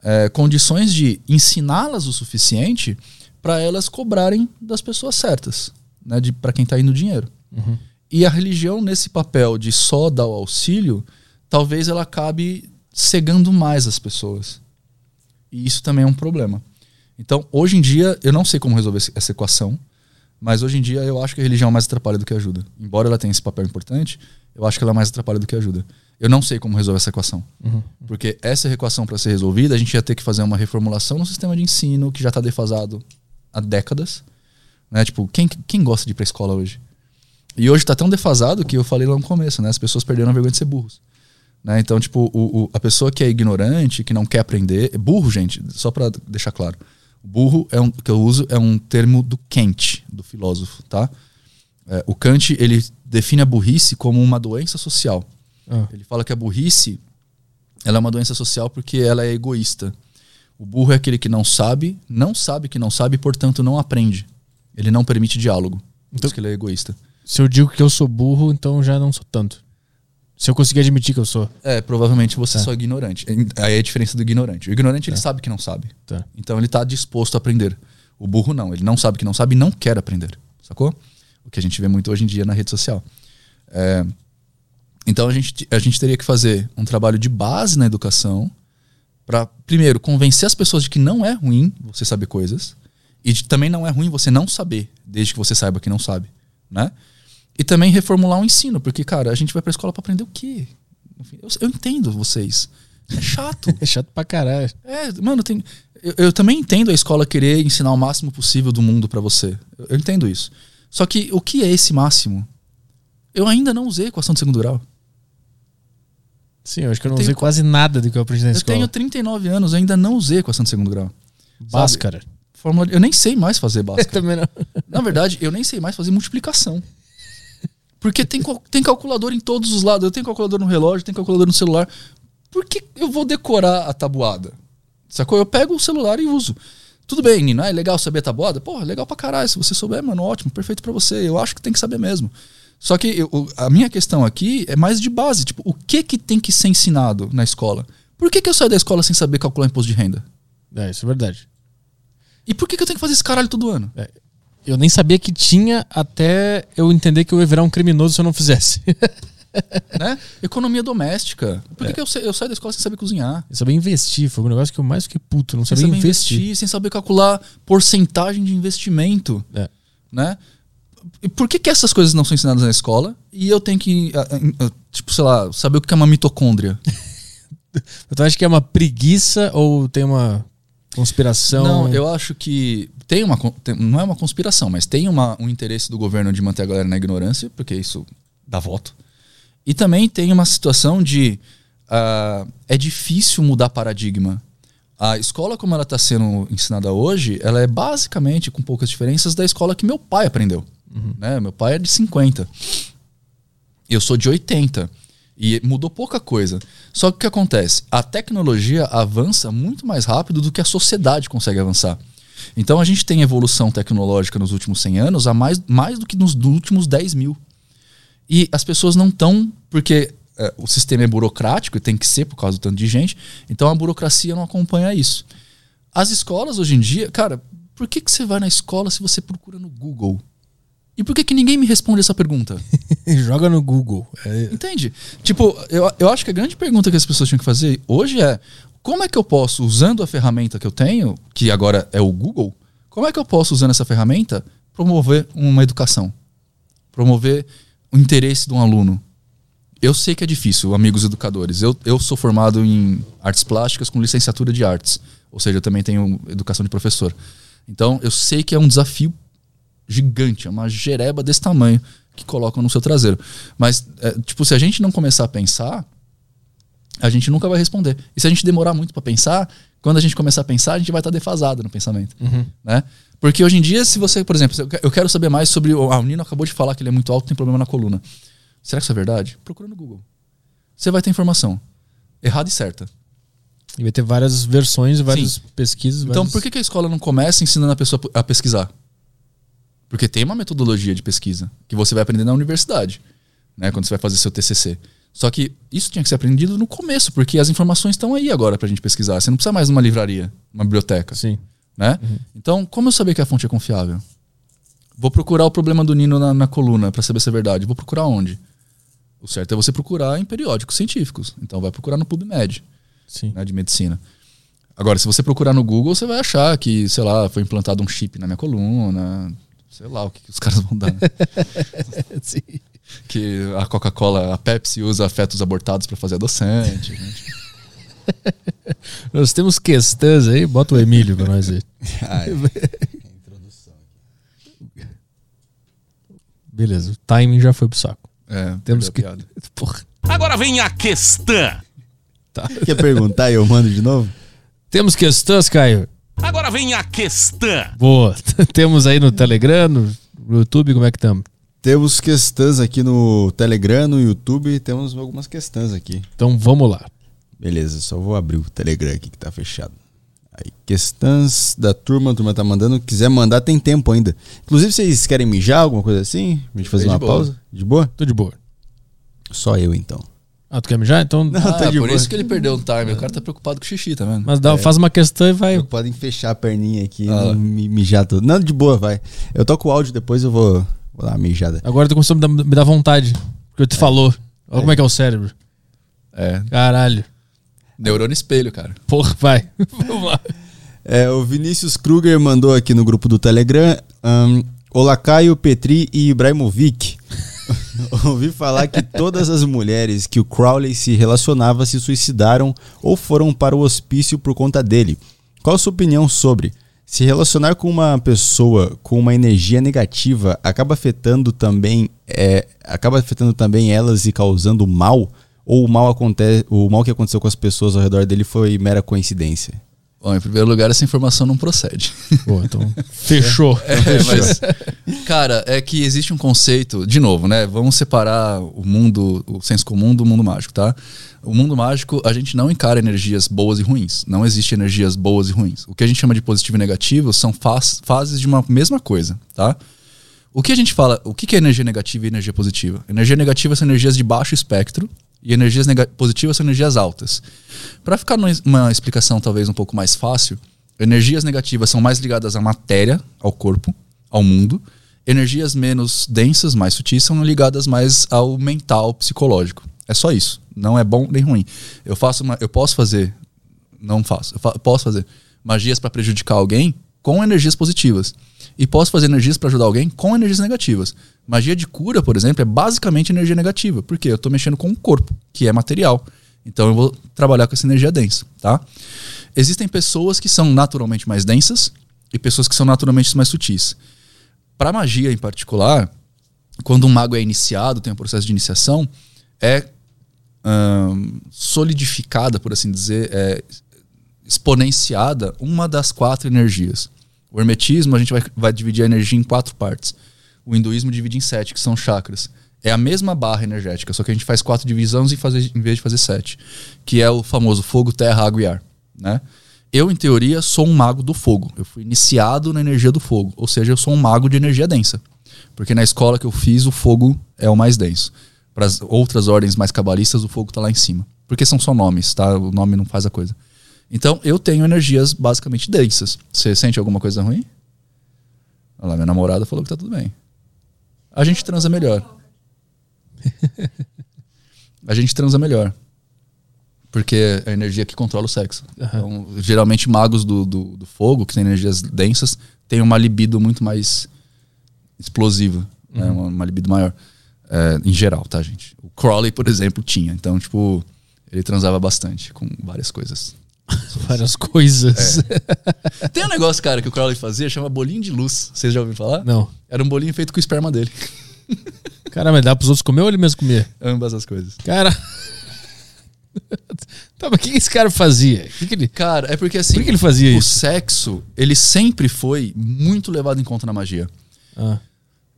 é, condições de ensiná-las o suficiente para elas cobrarem das pessoas certas, né, para quem está indo dinheiro. E a religião, nesse papel de só dar o auxílio, talvez ela acabe cegando mais as pessoas. E isso também é um problema. Então, hoje em dia, eu não sei como resolver essa equação, mas hoje em dia eu acho que a religião mais atrapalha do que ajuda. Embora ela tenha esse papel importante, eu acho que ela mais atrapalha do que ajuda. Eu não sei como resolver essa equação. Porque essa equação, para ser resolvida, a gente ia ter que fazer uma reformulação no sistema de ensino que já está defasado há décadas. Né? Tipo, quem, quem gosta de ir pra escola hoje? E hoje está tão defasado que eu falei lá no começo, né? As pessoas perderam a vergonha de ser burros. Né? Então, tipo, o, o- a pessoa que é ignorante, que não quer aprender. é Burro, gente, só para deixar claro. Burro é um, que eu uso é um termo do Kant, do filósofo, tá? É, o Kant, ele define a burrice como uma doença social. Ah. Ele fala que a burrice ela é uma doença social porque ela é egoísta. O burro é aquele que não sabe, não sabe que não sabe portanto, não aprende. Ele não permite diálogo. Por Então- isso que ele é egoísta. Se eu digo que eu sou burro, então já não sou tanto. Se eu conseguir admitir que eu sou. É, provavelmente você Tá. só é ignorante. Aí é a diferença do ignorante. O ignorante, ele sabe que não sabe. Tá. Então ele está disposto a aprender. O burro não, ele não sabe que não sabe e não quer aprender. Sacou? O que a gente vê muito hoje em dia na rede social. É, então a gente, a gente teria que fazer um trabalho de base na educação para, primeiro, convencer as pessoas de que não é ruim você saber coisas e de que também não é ruim você não saber, desde que você saiba que não sabe. Né? E também reformular o ensino, porque, cara, a gente vai pra escola pra aprender o quê? Eu, eu entendo vocês. É chato. <laughs> É chato pra caralho. É, mano, tem. Eu, eu também entendo a escola querer ensinar o máximo possível do mundo pra você. Eu, eu entendo isso. Só que o que é esse máximo? Eu ainda não usei equação de segundo grau. Sim, eu acho que eu não Eu tenho usei quase nada do que eu aprendi na Eu escola. tenho 39 anos, eu ainda não usei equação de segundo grau. Bhaskara. Fórmula, eu nem sei mais fazer <laughs> Bhaskara. Também não. Na verdade, eu nem sei mais fazer multiplicação. Porque tem, tem calculador em todos os lados. Eu tenho calculador no relógio, tenho calculador no celular. Por que eu vou decorar a tabuada? Sacou? Eu pego o celular e uso. Tudo bem, Nino. Ah, é legal saber a tabuada? Porra, é legal pra caralho. Se você souber, mano, ótimo, perfeito pra você. Eu acho que tem que saber mesmo. Só que eu- a minha questão aqui é mais de base. Tipo, o que que tem que ser ensinado na escola? Por que, que eu saio da escola sem saber calcular imposto de renda? É, isso é verdade. E por que, que eu tenho que fazer esse caralho todo ano? Eu nem sabia que tinha até eu entender que eu ia virar um criminoso se eu não fizesse. <laughs> né? Economia doméstica. Por que, que eu, eu saio da escola sem saber cozinhar? Eu sabia investir, foi um negócio que eu mais fiquei puto, não Sem sabia saber investir. investir, sem saber calcular porcentagem de investimento. É. Né? Por que, que essas coisas não são ensinadas na escola? E eu tenho que, tipo, sei lá, saber o que é uma mitocôndria. <laughs> Então acho que é uma preguiça ou tem uma conspiração? Não, eu acho que tem uma. tem- não é uma conspiração, mas tem uma, um interesse do governo de manter a galera na ignorância, porque isso dá voto. E também tem uma situação de. ah, é difícil mudar paradigma. A escola, como ela está sendo ensinada hoje, ela é basicamente, com poucas diferenças, da escola que meu pai aprendeu. Né? Meu pai é de 50. Eu sou de 80. E mudou pouca coisa. Só que o que acontece? A tecnologia avança muito mais rápido do que a sociedade consegue avançar. Então a gente tem evolução tecnológica nos últimos 100 anos a mais, mais do que nos últimos 10 mil. E as pessoas não estão, porque é, o sistema é burocrático e tem que ser por causa do tanto de gente, então a burocracia não acompanha isso. As escolas hoje em dia, cara, por que, que você vai na escola se você procura no Google? E por que, que ninguém me responde essa pergunta? <laughs> Joga no Google. É, Entende? Tipo, eu, eu acho que a grande pergunta que as pessoas tinham que fazer hoje é: como é que eu posso, usando a ferramenta que eu tenho, que agora é o Google, como é que eu posso, usando essa ferramenta, promover uma educação? Promover o interesse de um aluno? Eu sei que é difícil, amigos educadores. Eu, eu sou formado em artes plásticas com licenciatura de artes. Ou seja, eu também tenho educação de professor. Então, eu sei que é um desafio gigante, é uma jereba desse tamanho que colocam no seu traseiro. Mas, é, tipo, se a gente não começar a pensar, a gente nunca vai responder. E se a gente demorar muito para pensar, quando a gente começar a pensar, a gente vai estar defasado no pensamento. Né? Porque hoje em dia, se você, por exemplo, eu que- eu quero saber mais sobre. o- Ah, o Nino acabou de falar que ele é muito alto, tem problema na coluna. Será que isso é verdade? Procura no Google. Você vai ter informação. Errada e certa. E vai ter várias versões, várias pesquisas. Então, várias- por que, que a escola não começa ensinando a pessoa a pesquisar? Porque tem uma metodologia de pesquisa que você vai aprender na universidade, né, quando você vai fazer seu TCC. Só que isso tinha que ser aprendido no começo, porque as informações estão aí agora pra gente pesquisar. Você não precisa mais de uma livraria, uma biblioteca, Sim. né? Então, como eu saber que a fonte é confiável? Vou procurar o problema do Nino na, na coluna pra saber se é verdade. Vou procurar onde? O certo é você procurar em periódicos científicos. Então, vai procurar no PubMed Sim. né, de medicina. Agora, se você procurar no Google, você vai achar que, sei lá, foi implantado um chip na minha coluna, sei lá o que, que os <laughs> caras vão dar. né? <laughs> Sim. que a Coca-Cola, a Pepsi usa fetos abortados para fazer adoçante. né? Nós temos questões aí, bota o Emílio pra nós aí. <laughs> Ai, Beleza, o timing já foi pro saco. É, Temos que. Agora vem a questão. quer perguntar e eu mando de novo? Temos questões, Caio? Agora vem a questão. Boa. <laughs> Temos aí no Telegram, no YouTube, como é que estamos? Temos questões aqui no Telegram, no YouTube, temos algumas questões aqui. Então vamos lá. Beleza, só vou abrir o Telegram aqui que tá fechado. Aí, questões da turma, a turma tá mandando. Quiser mandar, tem tempo ainda. Inclusive, vocês querem mijar, alguma coisa assim? A gente fazer De uma boa. pausa? De boa? Tô de boa. Só eu então. Ah, tu quer mijar? Então. Não, Ah, tá de por boa. isso que ele perdeu o time. O cara tá preocupado com o xixi, tá vendo? Mas dá, faz uma questão e vai. Podem fechar a perninha aqui e Ah. não mi- mijar tudo. Não, de boa, vai. Eu toco o áudio, depois eu vou, vou dar uma mijada. Agora tu começou a me dar, me dar vontade. Porque tu falou. Olha como é que é o cérebro. É. Caralho. Neurônio espelho, cara. Porra, vai. <laughs> Vamos lá. É, o Vinícius Kruger mandou aqui no grupo do Telegram. ahn, Olá, Caio, Petri e Ibrahimovic. <laughs> Ouvi falar que todas as mulheres que o Crowley se relacionava se suicidaram ou foram para o hospício por conta dele. Qual a sua opinião sobre? Se relacionar com uma pessoa com uma energia negativa acaba afetando também, é, acaba afetando também elas e causando mal? Ou o mal, acontece, o mal que aconteceu com as pessoas ao redor dele foi mera coincidência? Bom, em primeiro lugar, essa informação não procede. Pô, então fechou. <laughs> É, mas, cara, é que existe um conceito, de novo, né? Vamos separar o mundo, o senso comum do mundo mágico, tá? O mundo mágico, a gente não encara energias boas e ruins. Não existe energias boas e ruins. O que a gente chama de positivo e negativo são faz, fases de uma mesma coisa, tá? O que a gente fala, o que é energia negativa e energia positiva? Energia negativa são energias de baixo espectro, e energias positivas são energias altas. Para ficar numa explicação talvez um pouco mais fácil, energias negativas são mais ligadas à matéria, ao corpo, ao mundo. Energias menos densas, mais sutis, são ligadas mais ao mental, psicológico. É só isso. Não é bom nem ruim. Eu faço uma, eu posso fazer, não faço. Eu fa posso fazer magias para prejudicar alguém com energias positivas e posso fazer energias para ajudar alguém com energias negativas. Magia de cura, por exemplo, é basicamente energia negativa, porque eu estou mexendo com o corpo, que é material. Então eu vou trabalhar com essa energia densa, tá? Existem pessoas que são naturalmente mais densas e pessoas que são naturalmente mais sutis. Para magia em particular, quando um mago é iniciado, tem um processo de iniciação, é hum, solidificada, por assim dizer, é exponenciada uma das quatro energias. O hermetismo, a gente vai, vai dividir a energia em quatro partes. O hinduísmo divide em sete, que são chakras. É a mesma barra energética, só que a gente faz quatro divisões em, fazer, em vez de fazer sete. Que é o famoso fogo, terra, água e ar. Né? Eu, em teoria, sou um mago do fogo. Eu fui iniciado na energia do fogo. Ou seja, eu sou um mago de energia densa. Porque na escola que eu fiz, o fogo é o mais denso. Para as outras ordens mais cabalistas, o fogo está lá em cima. Porque são só nomes, tá? O nome não faz a coisa. Então, eu tenho energias basicamente densas. Você sente alguma coisa ruim? Olha lá, minha namorada falou que tá tudo bem. A gente transa melhor. <laughs> a gente transa melhor. Porque é a energia que controla o sexo. Então, geralmente, magos do, do, do, fogo, que têm energias densas, têm uma libido muito mais explosiva. Né? Uhum. Né? Uma, uma, libido maior. É, em geral, tá, gente? O Crowley, por exemplo, tinha. Então, tipo, ele transava bastante com várias coisas. <laughs> Várias coisas. É. Tem um negócio, cara, que o Crowley fazia, chama bolinho de luz. Vocês já ouviram falar? Não. Era um bolinho feito com o esperma dele. <laughs> Cara, mas dá pros outros comer ou ele mesmo comer? Ambas as coisas. Cara. <laughs> tá, mas o que esse cara fazia? Que que ele... Cara, é porque assim. Por que ele fazia o isso? O sexo, ele sempre foi muito levado em conta na magia. Ah.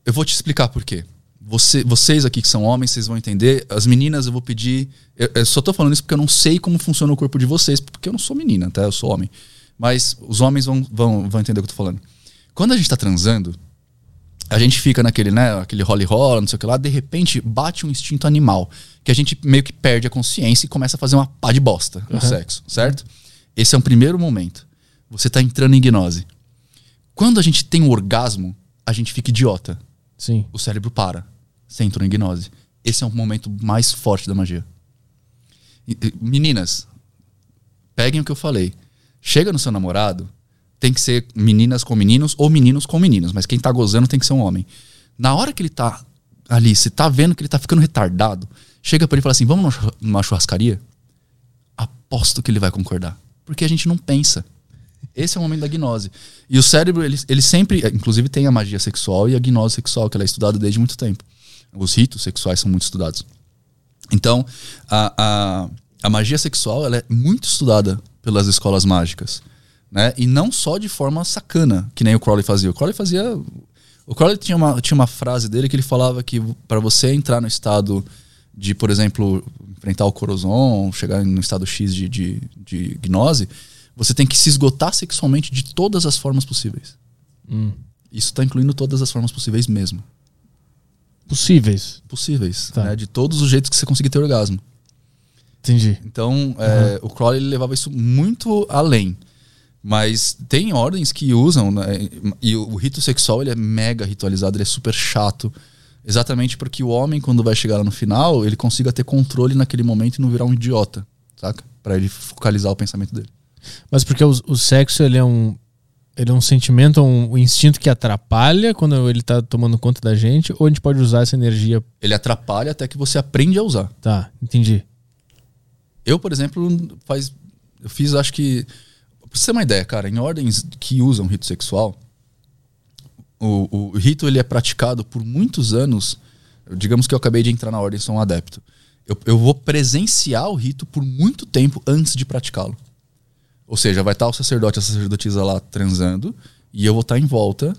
Eu vou te explicar por quê. Você, vocês aqui que são homens, vocês vão entender. As meninas, eu vou pedir. Eu, eu, só tô falando isso porque eu não sei como funciona o corpo de vocês, porque eu não sou menina, tá? Eu sou homem. Mas os homens vão, vão, vão entender o que eu tô falando. Quando a gente tá transando, a gente fica naquele, né? Aquele role rola, não sei o que lá, de repente bate um instinto animal. Que a gente meio que perde a consciência e começa a fazer uma pá de bosta no uhum. sexo, certo? Esse é um primeiro momento. Você tá entrando em gnose. Quando a gente tem um orgasmo, a gente fica idiota. Sim. O cérebro para você entrou em gnose. Esse é o momento mais forte da magia. Meninas, peguem o que eu falei. Chega no seu namorado, tem que ser meninas com meninos ou meninos com meninos, mas quem tá gozando tem que ser um homem. Na hora que ele tá ali, você tá vendo que ele tá ficando retardado, chega para ele e fala assim: vamos numa churrascaria? Aposto que ele vai concordar. Porque a gente não pensa. Esse é o momento da gnose. E o cérebro, ele, ele sempre, inclusive, tem a magia sexual e a gnose sexual, que ela é estudada desde muito tempo. Os ritos sexuais são muito estudados. Então, a, a, a magia sexual ela é muito estudada pelas escolas mágicas. Né? E não só de forma sacana, que nem o Crowley fazia. O Crowley fazia. O Crowley tinha uma, tinha uma frase dele que ele falava que para você entrar no estado de, por exemplo, enfrentar o Corozon, chegar no estado X de, de, de gnose, você tem que se esgotar sexualmente de todas as formas possíveis. Hum. Isso está incluindo todas as formas possíveis mesmo. Possíveis. Possíveis. Tá. Né? De todos os jeitos que você conseguir ter orgasmo. Entendi. Então, é, o Crowley levava isso muito além. Mas tem ordens que usam, né? e o, o rito sexual ele é mega ritualizado, ele é super chato. Exatamente porque o homem, quando vai chegar lá no final, ele consiga ter controle naquele momento e não virar um idiota, saca? Para ele focalizar o pensamento dele. Mas porque o, o sexo ele é um Ele é um sentimento, um, instinto que atrapalha quando ele tá tomando conta da gente, ou a gente pode usar essa energia. Ele atrapalha até que você aprende a usar. Tá, entendi. Eu, por exemplo, faz. Eu fiz, acho que. Pra você ter uma ideia, cara, em ordens que usam rito sexual, o, o rito ele é praticado por muitos anos. Digamos que eu acabei de entrar na ordem, sou um adepto. Eu, eu vou presenciar o rito por muito tempo antes de praticá-lo. Ou seja, vai estar o sacerdote, a sacerdotisa lá transando, e eu vou estar em volta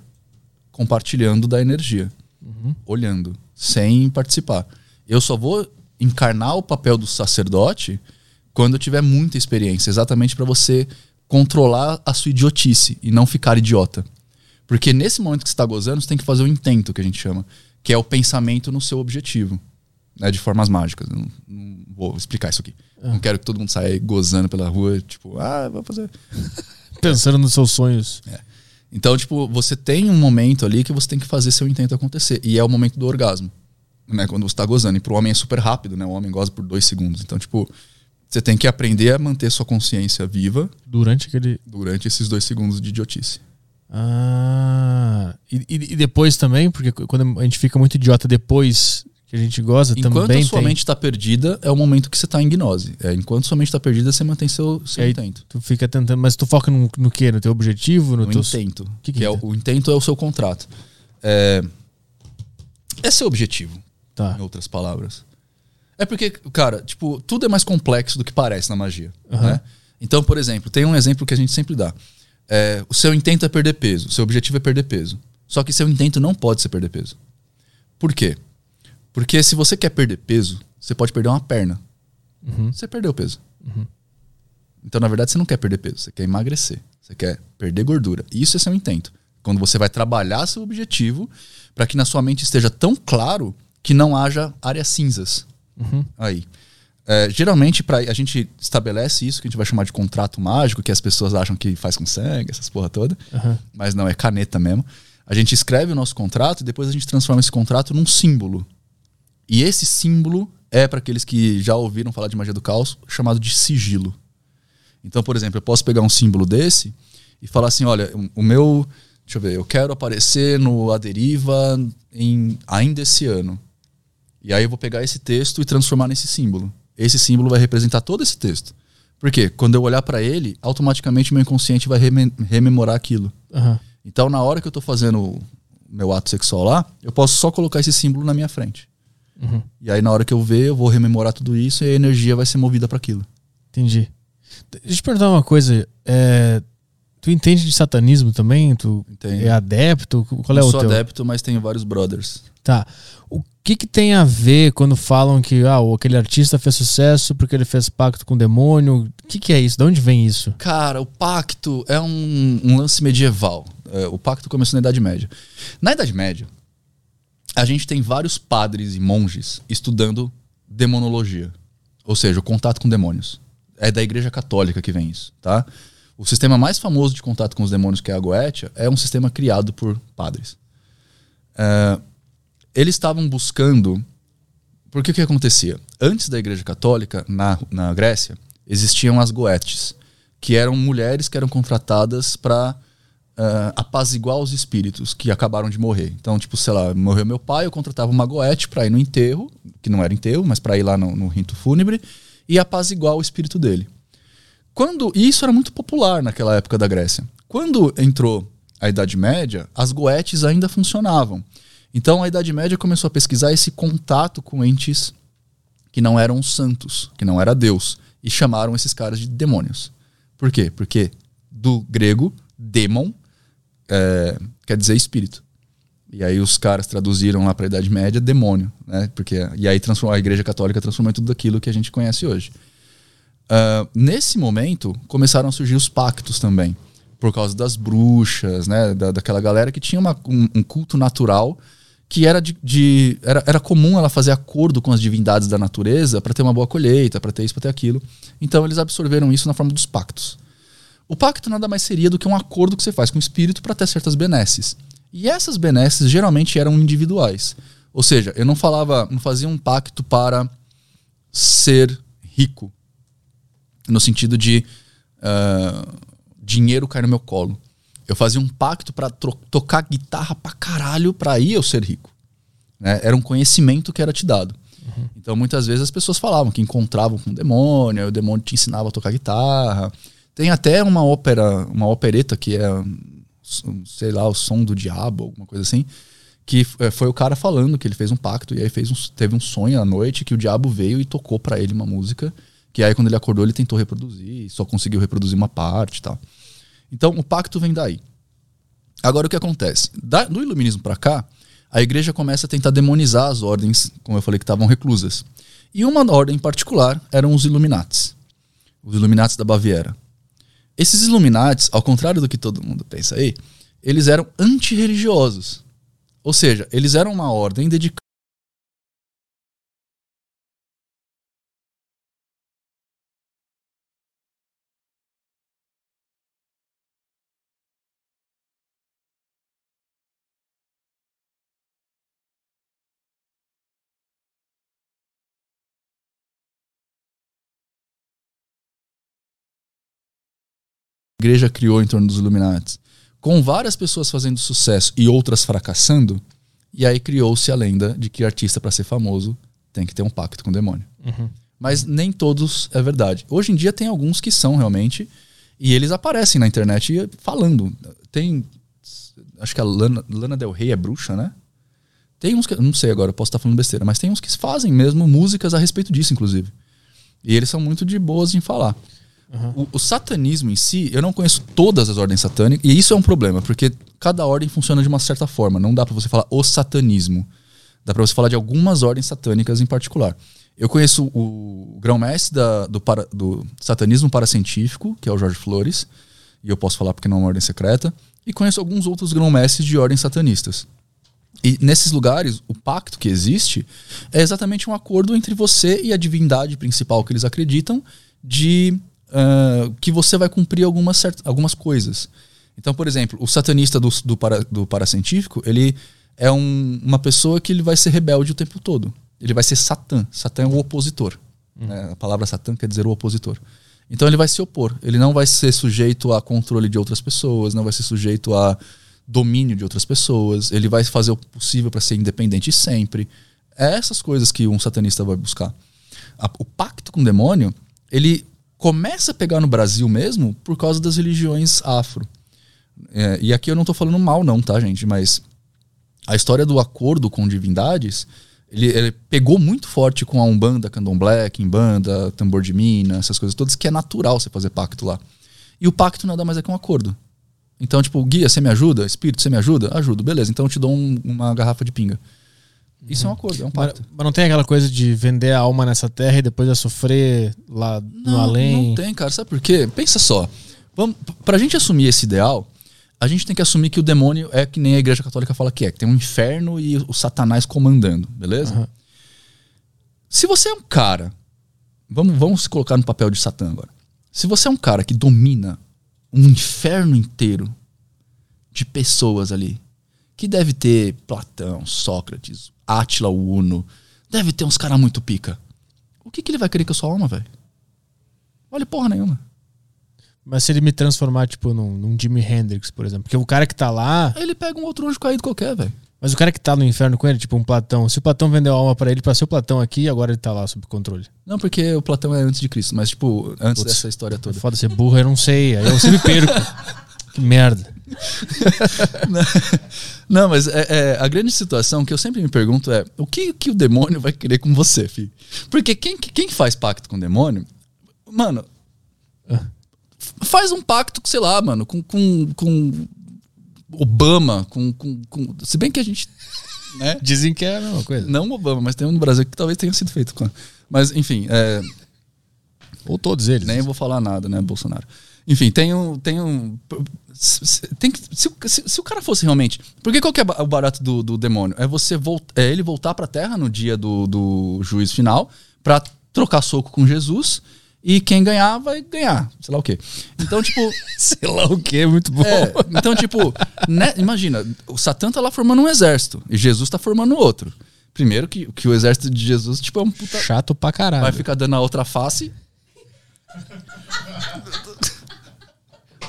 compartilhando da energia, olhando, sem participar. Eu só vou encarnar o papel do sacerdote quando eu tiver muita experiência, exatamente para você controlar a sua idiotice e não ficar idiota. Porque nesse momento que você está gozando, você tem que fazer o intento, que a gente chama, que é o pensamento no seu objetivo, né, de formas mágicas. Eu Não, não vou explicar isso aqui. Não quero que todo mundo saia gozando pela rua, tipo, ah, vou fazer. <laughs> Pensando nos seus sonhos. Então, tipo, você tem um momento ali que você tem que fazer seu intento acontecer. E é o momento do orgasmo. Né? Quando você tá gozando. E pro homem é super rápido, né? O homem goza por dois segundos. Então, tipo, você tem que aprender a manter sua consciência viva Durante aquele. durante esses dois segundos de idiotice. Ah. E- e depois também, porque quando a gente fica muito idiota depois que a gente goza, Enquanto também a sua tem. mente tá perdida, é o momento que você tá em gnose. É, enquanto sua mente tá perdida, você mantém seu, seu aí intento. Tu fica tentando. Mas tu foca no, no quê? No teu objetivo? No, No teu. intento. Que Que que é é? o, o intento é o seu contrato. É, é seu objetivo. Tá. em outras palavras. É porque, cara, tipo, tudo é mais complexo do que parece na magia. Aham. Né? Então, por exemplo, tem um exemplo que a gente sempre dá. É, o seu intento é perder peso, o seu objetivo é perder peso. Só que seu intento não pode ser perder peso. Por quê? Porque se você quer perder peso, você pode perder uma perna. Você perdeu peso. Então, na verdade, você não quer perder peso, você quer emagrecer. Você quer perder gordura. Isso é seu intento. Quando você vai trabalhar seu objetivo para que na sua mente esteja tão claro que não haja áreas cinzas. Aí. É, geralmente, pra, a gente estabelece isso que a gente vai chamar de contrato mágico, que as pessoas acham que faz com sangue, essas porra toda. Aham. Mas não, é caneta mesmo. A gente escreve o nosso contrato e depois a gente transforma esse contrato num símbolo. E esse símbolo é para aqueles que já ouviram falar de magia do caos, chamado de sigilo. Então, por exemplo, eu posso pegar um símbolo desse e falar assim: olha, o- meu. Deixa eu ver, eu quero aparecer no A Deriva em, ainda esse ano. E aí eu vou pegar esse texto e transformar nesse símbolo. Esse símbolo vai representar todo esse texto. Por quê? Quando eu olhar para ele, automaticamente meu inconsciente vai reme- rememorar aquilo. Aham. Então, na hora que eu tô fazendo o meu ato sexual lá, eu posso só colocar esse símbolo na minha frente. Uhum. E aí, na hora que eu ver, eu vou rememorar tudo isso e a energia vai ser movida para aquilo. Entendi. Deixa eu te perguntar uma coisa. É, tu entende de satanismo também? Tu Entendo. é adepto? Qual é eu o sou teu? adepto, mas tenho vários brothers. Tá. O que que tem a ver quando falam que ah, o- aquele artista fez sucesso porque ele fez pacto com o demônio? O que que é isso? De onde vem isso? Cara, o pacto é um, um lance medieval. É, o pacto começou na Idade Média. Na Idade Média, a gente tem vários padres e monges estudando demonologia. Ou seja, o contato com demônios. É da Igreja Católica que vem isso, tá? O sistema mais famoso de contato com os demônios, que é a Goetia, é um sistema criado por padres. É, eles estavam buscando. Porque o que acontecia? Antes da Igreja Católica, na, na Grécia, existiam as Goetes, que eram mulheres que eram contratadas para apaziguar os espíritos que acabaram de morrer. Então, tipo, sei lá, morreu meu pai, eu contratava uma Goete para ir no enterro, que não era enterro, mas para ir lá no, no rito fúnebre, e apaziguar o espírito dele. Quando e isso era muito popular naquela época da Grécia. Quando entrou a Idade Média, as goetes ainda funcionavam. Então a Idade Média começou a pesquisar esse contato com entes que não eram santos, que não era Deus, e chamaram esses caras de demônios. Por quê? Porque do grego, demon é, quer dizer espírito. E aí os caras traduziram lá para a Idade Média demônio, né? Porque e aí transformou, a Igreja Católica transformou em tudo aquilo que a gente conhece hoje. Ah, nesse momento começaram a surgir os pactos também, por causa das bruxas, né? Da, daquela galera que tinha uma- um, um culto natural que era de, de- era, era comum ela fazer acordo com as divindades da natureza para ter uma boa colheita, para ter isso, para ter aquilo. Então eles absorveram isso na forma dos pactos. O pacto nada mais seria do que um acordo que você faz com o espírito para ter certas benesses. E essas benesses geralmente eram individuais. Ou seja, eu não falava, não fazia um pacto para ser rico, no sentido de ah, dinheiro cair no meu colo. Eu fazia um pacto pra tro- tocar guitarra pra caralho pra aí eu ser rico. né? Era um conhecimento que era te dado. Então muitas vezes as pessoas falavam que encontravam com o demônio, o demônio te ensinava a tocar guitarra. Tem até uma ópera, uma opereta que é, sei lá, o som do diabo, alguma coisa assim, que eh, foi o cara falando que ele fez um pacto e aí fez um, teve um sonho à noite que o diabo veio e tocou pra ele uma música, que aí quando ele acordou ele tentou reproduzir, e só conseguiu reproduzir uma parte e tal. Então o pacto vem daí. Agora o que acontece? Da- do iluminismo para cá, a igreja começa a tentar demonizar as ordens, como eu falei, que estavam reclusas. E uma ordem em particular eram os Illuminates. Os Illuminates da Baviera. Esses Illuminates, ao contrário do que todo mundo pensa aí, eles eram antirreligiosos. Ou seja, eles eram uma ordem dedicada igreja criou em torno dos Illuminates, com várias pessoas fazendo sucesso e outras fracassando, e aí criou-se a lenda de que artista para ser famoso tem que ter um pacto com o demônio. Mas nem todos é verdade. Hoje em dia tem alguns que são realmente, e eles aparecem na internet falando. Tem, acho que a Lana, Lana Del Rey é bruxa, né? Tem uns que, não sei agora, eu posso estar falando besteira, mas tem uns que fazem mesmo músicas a respeito disso, inclusive. E eles são muito de boas em falar. O, o satanismo em si, eu não conheço todas as ordens satânicas, e isso é um problema, porque cada ordem funciona de uma certa forma. Não dá pra você falar o satanismo. Dá pra você falar de algumas ordens satânicas em particular. Eu conheço o, grão-mestre do, para- do satanismo paracientífico, que é o Jorge Flores, e eu posso falar porque não é uma ordem secreta, e conheço alguns outros grão-mestres de ordens satanistas. E nesses lugares, o pacto que existe é exatamente um acordo entre você e a divindade principal que eles acreditam de ah, que você vai cumprir algumas, cert- algumas coisas. Então, por exemplo, o satanista do, do, para, do paracientífico, ele é um- uma pessoa que ele vai ser rebelde o tempo todo. Ele vai ser Satã. Satã é o opositor. né? A palavra Satã quer dizer o opositor. Então ele vai se opor. Ele não vai ser sujeito a controle de outras pessoas, não vai ser sujeito a domínio de outras pessoas. Ele vai fazer o possível para ser independente sempre. É essas coisas que um satanista vai buscar. O pacto com o demônio, ele começa a pegar no Brasil mesmo por causa das religiões afro. É, e aqui eu não tô falando mal, não, tá, gente? Mas a história do acordo com divindades, ele, ele pegou muito forte com a Umbanda, Candomblé, Kimbanda, Tambor de Mina, essas coisas todas, que é natural você fazer pacto lá. E o pacto nada mais é que um acordo. Então, tipo, guia, você me ajuda? Espírito, você me ajuda? Ajudo, beleza. Então eu te dou um- uma garrafa de pinga. Isso é um acordo, é um Mas, pacto. mas não tem aquela coisa de vender a alma nessa terra e depois vai sofrer lá no Não, além. não tem, cara. Sabe por quê? Pensa só. Vamos, pra gente assumir esse ideal, a gente tem que assumir que o demônio é que nem a igreja católica fala que é, que tem um inferno e o satanás comandando, beleza? Aham. Se você é um cara, vamos, vamos se colocar no papel de Satã agora. Se você é um cara que domina um inferno inteiro de pessoas ali, que deve ter Platão, Sócrates, Átila o Uno, deve ter uns caras muito pica. O que, que ele vai querer com a sua alma, velho? Vale porra nenhuma. Mas se ele me transformar, tipo, num, num Jimi Hendrix, por exemplo. Porque o cara que tá lá. Ele pega um outro anjo caído qualquer, velho. Mas o cara que tá no inferno com ele, tipo um Platão. Se o Platão vendeu a alma pra ele pra ser o Platão aqui, agora ele tá lá sob controle. Não, porque o Platão é antes de Cristo, mas, tipo, antes Putz. dessa história toda. Foda ser burro, eu não sei. Aí eu sempre perco. <laughs> que merda. <laughs> Não, mas é, é, a grande situação que eu sempre me pergunto é o que, que o demônio vai querer com você, filho? Porque quem, quem faz pacto com o demônio, mano, f- faz um pacto, sei lá, mano, com, com, com Obama, com, com, com- Se bem que a gente. Né? <laughs> Dizem que é a mesma coisa. Não Obama, mas tem um no Brasil que talvez tenha sido feito com. Mas, enfim, é, Ou todos eles. nem vou falar nada, né, Bolsonaro. Enfim, tem um. Tem um tem que- se, o- se- se o cara fosse realmente. Porque qual que é o barato do, do demônio? É você voltar, é ele voltar pra terra no dia do, do juízo final pra trocar soco com Jesus e quem ganhar vai ganhar. Sei lá o quê. Então, tipo. <laughs> Sei lá o que, muito bom. é, então, tipo, né, imagina, o Satã tá lá formando um exército e Jesus tá formando outro. Primeiro que, que o exército de Jesus, tipo, é um puta. Chato pra caralho. Vai ficar dando a outra face <laughs>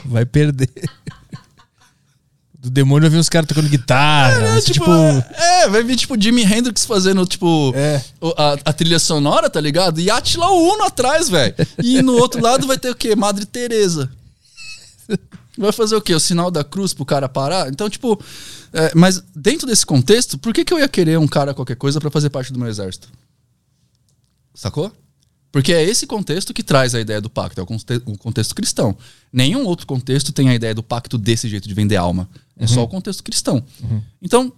Vai perder. Do demônio eu vi uns caras tocando guitarra. É, tipo, tipo, é, vai vir tipo Jimi Hendrix fazendo, tipo, É. a, a trilha sonora, tá ligado? E Atila Uno atrás, velho. E no outro lado vai ter o quê? Madre Teresa. Vai fazer o quê? O sinal da cruz pro cara parar? Então, tipo, é, mas dentro desse contexto, por que, que eu ia querer um cara qualquer coisa pra fazer parte do meu exército? Sacou? Porque é esse contexto que traz a ideia do pacto, é o, conte- o contexto cristão. Nenhum outro contexto tem a ideia do pacto desse jeito de vender alma. É só o contexto cristão. Então,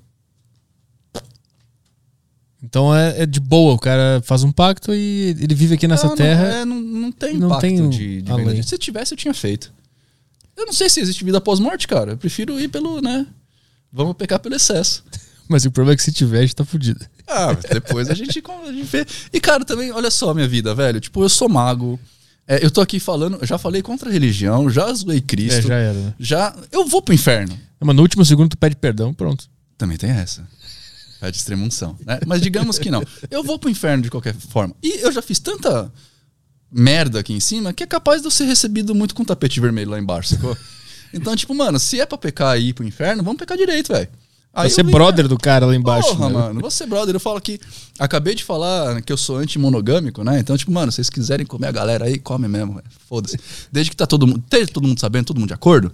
então é, é de boa. O cara faz um pacto e ele vive aqui nessa não, terra. é, não, não tem não impacto tem de, de venda. Se tivesse, eu tinha feito. Eu não sei se existe vida pós-morte, cara. Eu prefiro ir pelo, né? Vamos pecar pelo excesso. <laughs> Mas o problema é que se tiver, a gente tá fudido. Ah, depois a gente, a gente vê. E, cara, também, olha só a minha vida, velho. Tipo, eu sou mago. É, eu tô aqui falando, já falei contra a religião, já zoei Cristo. É, já era, né? já- Eu vou pro inferno. Mas no último segundo tu pede perdão, pronto. Também tem essa. É de extrema unção, né? Mas digamos que não. Eu vou pro inferno de qualquer forma. E eu já fiz tanta merda aqui em cima que é capaz de eu ser recebido muito com tapete vermelho lá embaixo, sacou? Então, tipo, mano, se é pra pecar e ir pro inferno, vamos pecar direito, velho. Aí Vai ser eu vim- brother do cara lá embaixo. Porra, né? mano, você brother, eu falo que. Acabei de falar que eu sou anti-monogâmico, né? Então, tipo, mano, se vocês quiserem comer a galera aí, come mesmo. Foda-se. Desde que tá todo mundo. Desde todo mundo sabendo, todo mundo de acordo.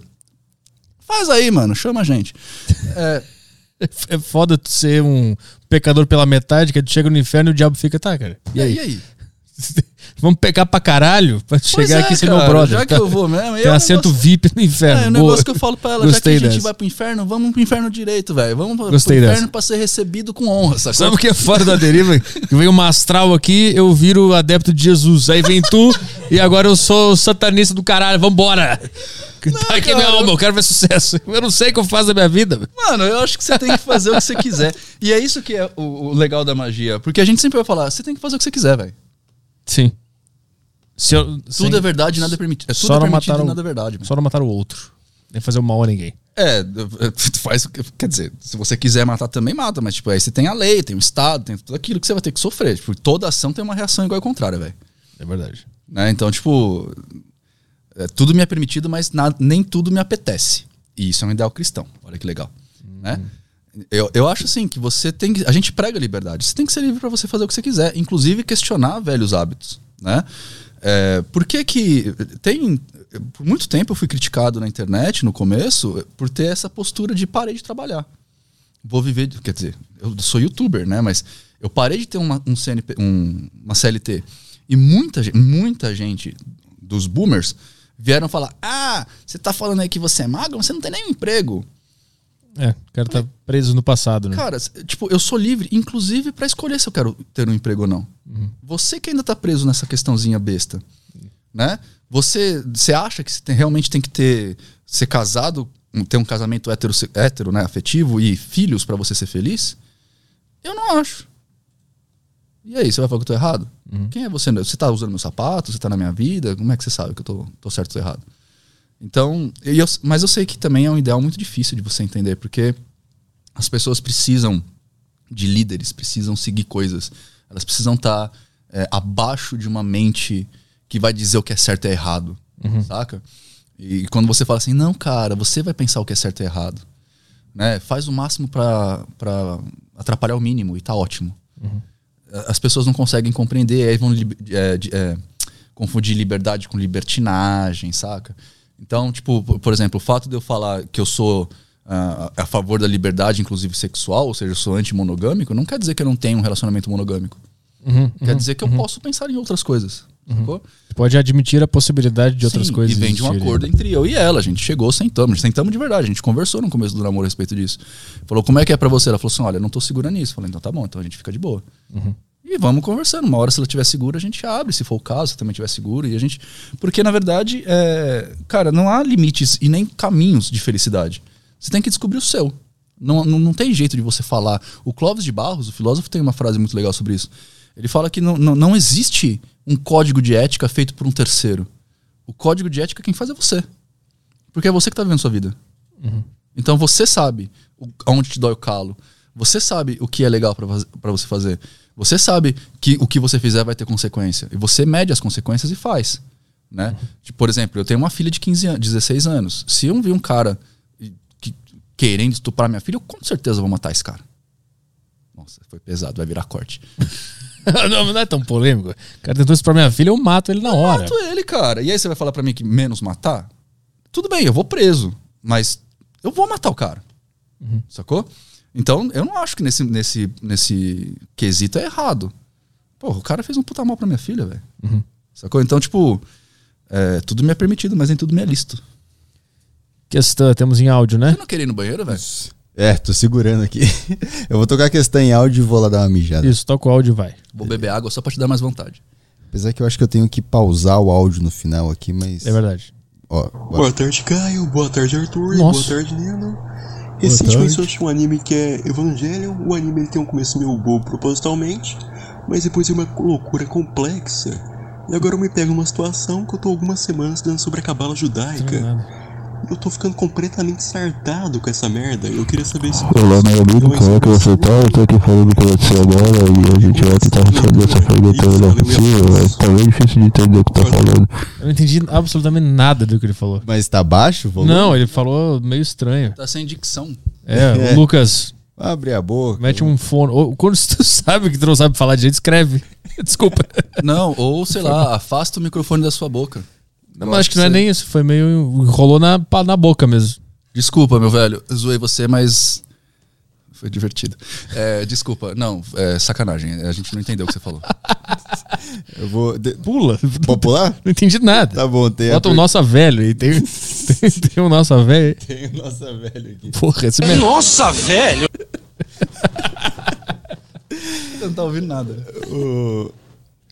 Faz aí, mano, chama a gente. É, <laughs> É foda tu ser um pecador pela metade, que tu chega no inferno e o diabo fica, tá, cara. E e aí? aí? E aí? <laughs> Vamos pecar pra caralho pra chegar é, aqui ser meu brother. Já que tá? eu vou mesmo. Tem é um assento negócio- VIP no inferno. É, o negócio que eu falo pra ela, já que Gostei a gente dessa. vai pro inferno, vamos pro inferno direito, velho. Vamos pro Gostei inferno dessa. pra ser recebido com honra, sacou? Sabe o que é fora da deriva? Que vem uma astral aqui, eu viro adepto de Jesus. Aí vem tu e agora eu sou satanista do caralho. Vambora! tá aqui cara, minha alma, eu- eu quero ver sucesso. Eu não sei o que eu faço da minha vida. Mano, eu acho que você tem que fazer o que você quiser. E é isso que é o, o legal da magia. Porque a gente sempre vai falar, você tem que fazer o que você quiser, velho. Sim. Se eu- Tudo sem- é verdade, nada é permitido. É tudo Só é não permitido e nada é verdade. mano. Só não matar o outro. Nem fazer o mal a ninguém. É, <laughs> faz. o que- Quer dizer, se você quiser matar, também mata. Mas, tipo, aí você tem a lei, tem o Estado, tem tudo aquilo que você vai ter que sofrer. Tipo, toda ação tem uma reação igual ao contrário, velho. É verdade. Né? Então, tipo, é, tudo me é permitido, mas na- nem tudo me apetece. E isso é um ideal cristão. Olha que legal. Né? Eu, eu acho assim que você tem que. A gente prega liberdade. Você tem que ser livre para você fazer o que você quiser, inclusive questionar velhos hábitos. Né? É, por que que. Tem. Por muito tempo eu fui criticado na internet, no começo, por ter essa postura de parei de trabalhar. Vou viver. Quer dizer, eu sou youtuber, né? Mas eu parei de ter uma, um CNP, um- uma CLT. E muita, gen- muita gente dos boomers vieram falar: Ah, você tá falando aí que você é magro, você não tem nenhum emprego. É, o cara tá preso no passado, né? Cara, tipo, eu sou livre, inclusive, pra escolher se eu quero ter um emprego ou não. Você que ainda tá preso nessa questãozinha besta, né? Você, você acha que você tem- realmente tem que ter ser casado, ter um casamento hétero, hétero né, afetivo e filhos pra você ser feliz? Eu não acho. E aí, você vai falar que eu tô errado? Quem é você? Você tá usando meu sapato? Você tá na minha vida? Como é que você sabe que eu tô, tô certo ou errado? Então, eu- mas eu sei que também é um ideal muito difícil de você entender, porque as pessoas precisam de líderes, precisam seguir coisas. Elas precisam estar abaixo de uma mente que vai dizer o que é certo e errado, saca? E quando você fala assim, não, cara, você vai pensar o que é certo e errado, né? Faz o máximo pra atrapalhar o mínimo e tá ótimo. As pessoas não conseguem compreender, aí vão é, é, confundir liberdade com libertinagem, saca? Então, tipo, por- exemplo, o fato de eu falar que eu sou ah, a favor da liberdade, inclusive sexual, ou seja, eu sou anti-monogâmico, não quer dizer que eu não tenho um relacionamento monogâmico. Uhum, Quer dizer que eu posso pensar em outras coisas. Tu pode admitir a possibilidade de outras Sim, coisas. E vem de um acordo entre eu e ela. A gente chegou, sentamos. Sentamos de verdade. A gente conversou no começo do namoro a respeito disso. Falou, como é que é pra você? Ela falou assim: olha, eu não tô segura nisso. Eu falei, então tá bom, então a gente fica de boa. Uhum. E vamos conversando. Uma hora, se ela estiver segura, a gente abre, se for o caso, se também estiver seguro. E a gente. Porque, na verdade, é... cara, não há limites e nem caminhos de felicidade. Você tem que descobrir o seu. Não, não, não tem jeito de você falar. O Clóvis de Barros, o filósofo, tem uma frase muito legal sobre isso. Ele fala que não, não, não existe um código de ética feito por um terceiro. O código de ética quem faz é você. Porque é você que está vivendo sua vida. Então você sabe o- aonde te dói o calo. Você sabe o que é legal para você fazer. Você sabe que o que você fizer vai ter consequência. E você mede as consequências e faz. Né? Tipo, por exemplo, eu tenho uma filha de 15 anos, 16 anos. Se eu vi um cara que querendo estuprar minha filha, eu com certeza vou matar esse cara. Nossa, foi pesado, vai virar corte. <laughs> <laughs> não, não é tão polêmico. O cara tentou estuprar minha filha, eu mato ele na hora. Mato ele, cara. E aí você vai falar pra mim que menos matar? Tudo bem, eu vou preso. Mas eu vou matar o cara. Sacou? Então, eu não acho que nesse, nesse, nesse quesito é errado. Pô, o cara fez um puta mal pra minha filha, velho. Sacou? Então, tipo, é, tudo me é permitido, mas nem tudo me é lícito. Questão, temos em áudio, né? Você não queria ir no banheiro, velho? É, tô segurando aqui. <laughs> Eu vou tocar a questão em áudio e vou lá dar uma mijada. Isso, toca o áudio e vai. Vou beber água só pra te dar mais vontade. Apesar que eu acho que eu tenho que pausar o áudio no final aqui, mas. É verdade. Ó, Boa tarde, Caio. Boa tarde, Arthur. Nossa. Boa tarde, Nino. Recentemente eu assisti um anime que é Evangelion. O anime ele tem um começo meio bobo propositalmente, mas depois é uma loucura complexa. E agora eu me pego numa situação que eu tô algumas semanas estudando sobre a cabala judaica. Eu tô ficando completamente sartado com essa merda. Eu queria saber se. Olá, meu amigo, como é que você tá? Eu tô aqui falando com você agora e a gente vai tentar responder essa pergunta o melhor possível, mas tá bem difícil de entender o que tá falando. Eu não entendi absolutamente nada do que ele falou. Mas tá baixo? volume? Não, ele falou meio estranho. Tá sem dicção. É, <laughs> É. o Lucas, Abre a boca. mete um fone. Ou, quando <laughs> tu sabe que tu não sabe falar direito, escreve. <laughs> Desculpa. Não, ou sei lá, afasta o microfone da sua boca. Não, mas acho que não é nem isso. Foi meio. Rolou na, na boca mesmo. Desculpa, meu velho. Zoei você, mas. Foi divertido. É, desculpa. Não, é sacanagem. A gente não entendeu o que você falou. <laughs> Eu vou. de- Pula. Pode pular? Não entendi nada. Tá bom, tem. a Bota o per- nossa velho aí. Tem, tem, tem o nossa velho. Tem o nossa velho aqui. Porra, esse mesmo. Nossa, velho! Você não tá ouvindo nada. O-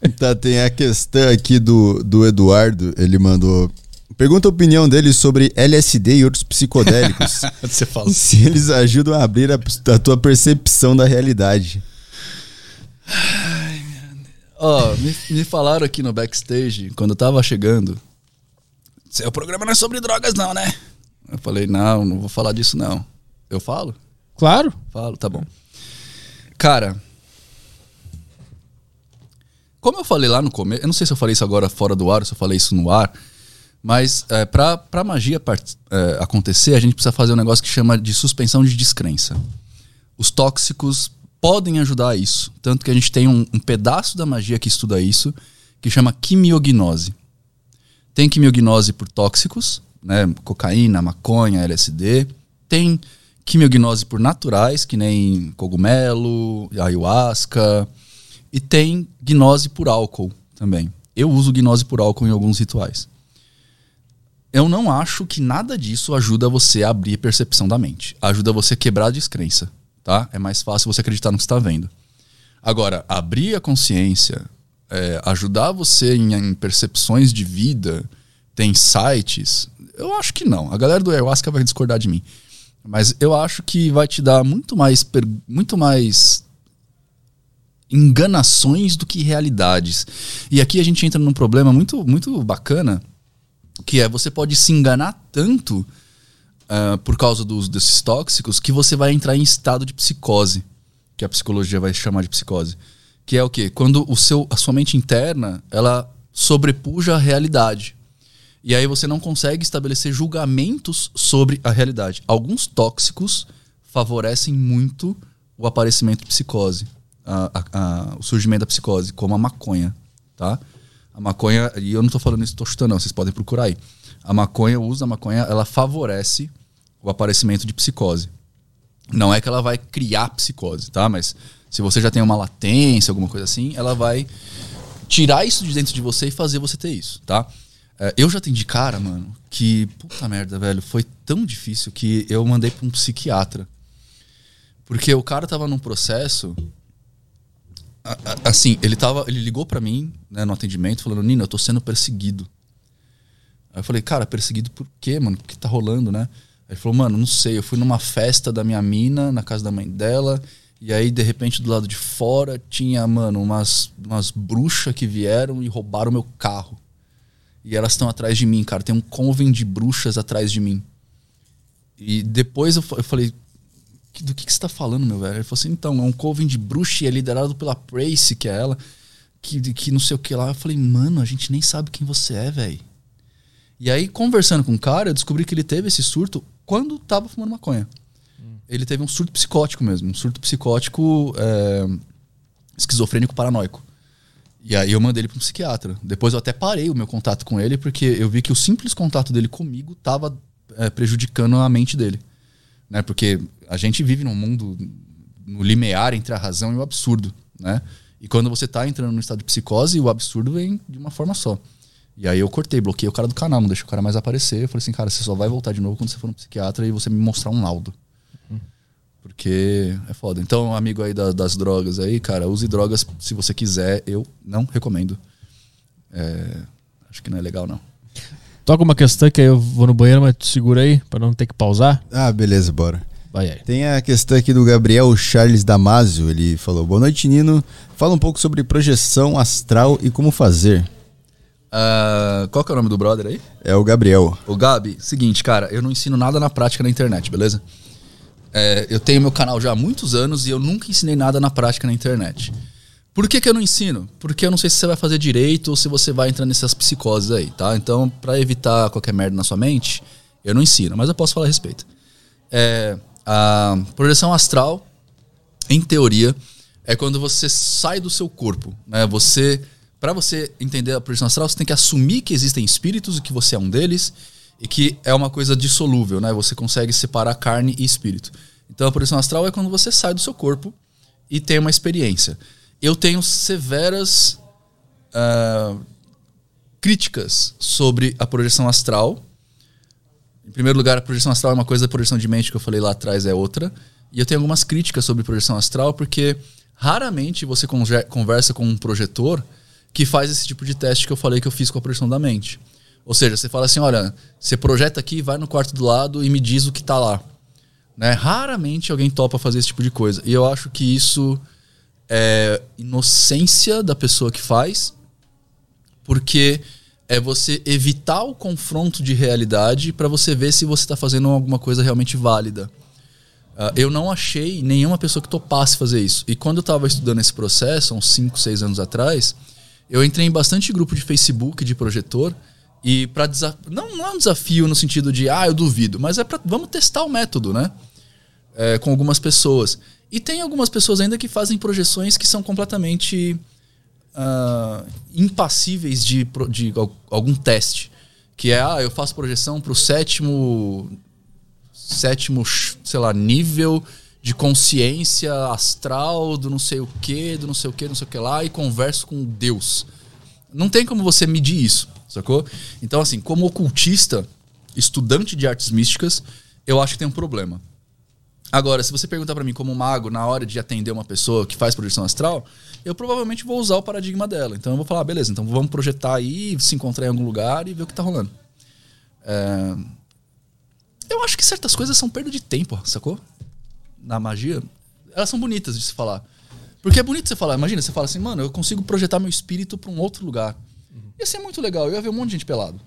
Tá, tem a questão aqui do, do Eduardo. Ele mandou. Pergunta a opinião dele sobre LSD e outros psicodélicos. <laughs> Você fala. se eles ajudam a abrir a, a tua percepção da realidade. Ó, me, me falaram aqui no backstage, quando eu tava chegando. Seu programa não é sobre drogas, não, né? Eu falei, não, não vou falar disso, não. Eu falo? Claro. Falo, tá bom. Cara. Como eu falei lá no começo, eu não sei se eu falei isso agora fora do ar se eu falei isso no ar, mas é, pra, pra magia é, acontecer, a gente precisa fazer um negócio que chama de suspensão de descrença. Os tóxicos podem ajudar a isso. Tanto que a gente tem um, um pedaço da magia que estuda isso, que chama quimiognose. Tem quimiognose por tóxicos, né? Cocaína, maconha, LSD. Tem quimiognose por naturais, que nem cogumelo, ayahuasca. E tem gnose por álcool também. Eu uso gnose por álcool em alguns rituais. Eu não acho que nada disso ajuda você a abrir percepção da mente. Ajuda você a quebrar a descrença, tá? É mais fácil você acreditar no que está vendo. Agora, abrir a consciência, é, ajudar você em, em percepções de vida, tem sites, eu acho que não. A galera do ayahuasca vai discordar de mim. Mas eu acho que vai te dar muito mais, muito mais enganações do que realidades. E aqui a gente entra num problema muito, muito bacana, que é você pode se enganar tanto ah, por causa do uso desses tóxicos que você vai entrar em estado de psicose, que a psicologia vai chamar de psicose. Que é o quê? Quando o seu, a sua mente interna ela sobrepuja a realidade. E aí você não consegue estabelecer julgamentos sobre a realidade. Alguns tóxicos favorecem muito o aparecimento de psicose, a- a- o surgimento da psicose, como a maconha, tá? A maconha, e eu não tô falando isso, tô chutando não, vocês podem procurar aí. A maconha, o uso da maconha, ela favorece o aparecimento de psicose. Não é que ela vai criar psicose, tá? Mas se você já tem uma latência, alguma coisa assim, ela vai tirar isso de dentro de você e fazer você ter isso, tá? É, eu já atendi cara, mano, que, puta merda, velho, foi tão difícil que eu mandei pra um psiquiatra. Porque o cara tava num processo. Assim, ele tava. Ele ligou pra mim, né, no atendimento, falando, Nina, eu tô sendo perseguido. Aí eu falei, cara, perseguido por quê, mano? O que tá rolando, né? Aí ele falou, mano, não sei, eu fui numa festa da minha mina, na casa da mãe dela, e aí, de repente, do lado de fora, tinha, mano, umas, umas bruxas que vieram e roubaram meu carro. E elas estão atrás de mim, cara. Tem um convent de bruxas atrás de mim. E depois eu, eu falei, "Que- do que, que você tá falando, meu velho? Ele falou assim, então, é um coven de bruxa e é liderado pela Prace, que é ela, que, que não sei o que lá. Eu falei, mano, a gente nem sabe quem você é, velho. E aí, conversando com o cara, eu descobri que ele teve esse surto quando tava fumando maconha. ele teve um surto psicótico mesmo. Um surto psicótico é, esquizofrênico paranoico. E aí eu mandei ele para um psiquiatra. Depois eu até parei o meu contato com ele, porque eu vi que o simples contato dele comigo estava é, prejudicando a mente dele. Né? Porque a gente vive num mundo no limiar entre a razão e o absurdo. Né? E quando você está entrando no estado de psicose, o absurdo vem de uma forma só. E aí eu cortei, bloqueei o cara do canal, não deixei o cara mais aparecer. Eu falei assim, cara, você só vai voltar de novo quando você for no psiquiatra e você me mostrar um laudo. Porque é foda. Então, amigo aí da- das drogas aí, cara, use drogas se você quiser. Eu não recomendo. É, acho que não é legal, não. Toca uma questão que aí eu vou no banheiro, mas tu segura aí pra não ter que pausar. Ah, beleza, bora. Vai aí. Tem a questão aqui do Gabriel Charles Damasio. Ele falou: Boa noite, Nino. Fala um pouco sobre projeção astral e como fazer. Ah, qual que é o nome do brother aí? É o Gabriel. O Gabi, seguinte, cara, eu não ensino nada na prática na internet, beleza? É, eu tenho meu canal já há muitos anos e eu nunca ensinei nada na prática na internet. Por que, que eu não ensino? Porque eu não sei se você vai fazer direito ou se você vai entrar nessas psicoses aí, tá? Então, pra evitar qualquer merda na sua mente, eu não ensino, mas eu posso falar a respeito. É, a projeção astral, em teoria, é quando você sai do seu corpo, né? Você, para você entender a projeção astral, você tem que assumir que existem espíritos e que você é um deles e que é uma coisa dissolúvel, né? Você consegue separar carne e espírito. Então a projeção astral é quando você sai do seu corpo e tem uma experiência. Eu tenho severas ah, críticas sobre a projeção astral. Em primeiro lugar, a projeção astral é uma coisa, a projeção de mente que eu falei lá atrás é outra. E eu tenho algumas críticas sobre projeção astral, porque raramente você conversa com um projetor que faz esse tipo de teste que eu falei que eu fiz com a projeção da mente. Ou seja, você fala assim: olha, você projeta aqui, vai no quarto do lado e me diz o que tá lá. Né? Raramente alguém topa fazer esse tipo de coisa. E eu acho que isso é inocência da pessoa que faz, porque é você evitar o confronto de realidade para você ver se você está fazendo alguma coisa realmente válida. Ah, eu não achei nenhuma pessoa que topasse fazer isso. E quando eu estava estudando esse processo, uns 5, 6 anos atrás, eu entrei em bastante grupo de Facebook de projetor e para não, não é um desafio no sentido de ah, eu duvido, mas é para vamos testar o método, né? É, com algumas pessoas. E tem algumas pessoas ainda que fazem projeções que são completamente ah, impassíveis de, de al- algum teste. Que é, ah, eu faço projeção para o sétimo, sétimo, sei lá, nível de consciência astral do não sei o que, do não sei o que, não sei o que lá, e converso com Deus. Não tem como você medir isso, sacou? Então, assim, como ocultista, estudante de artes místicas, eu acho que tem um problema. Agora, se você perguntar pra mim como mago, na hora de atender uma pessoa que faz projeção astral, eu provavelmente vou usar o paradigma dela. Então eu vou falar, "Ah, beleza, então vamos projetar aí, se encontrar em algum lugar e ver o que tá rolando. É, Eu acho que certas coisas são perda de tempo, sacou? Na magia. Elas são bonitas de se falar. Porque é bonito você falar, imagina, você fala assim, mano, eu consigo projetar meu espírito pra um outro lugar. Ia ser muito legal, eu ia ver um monte de gente pelado.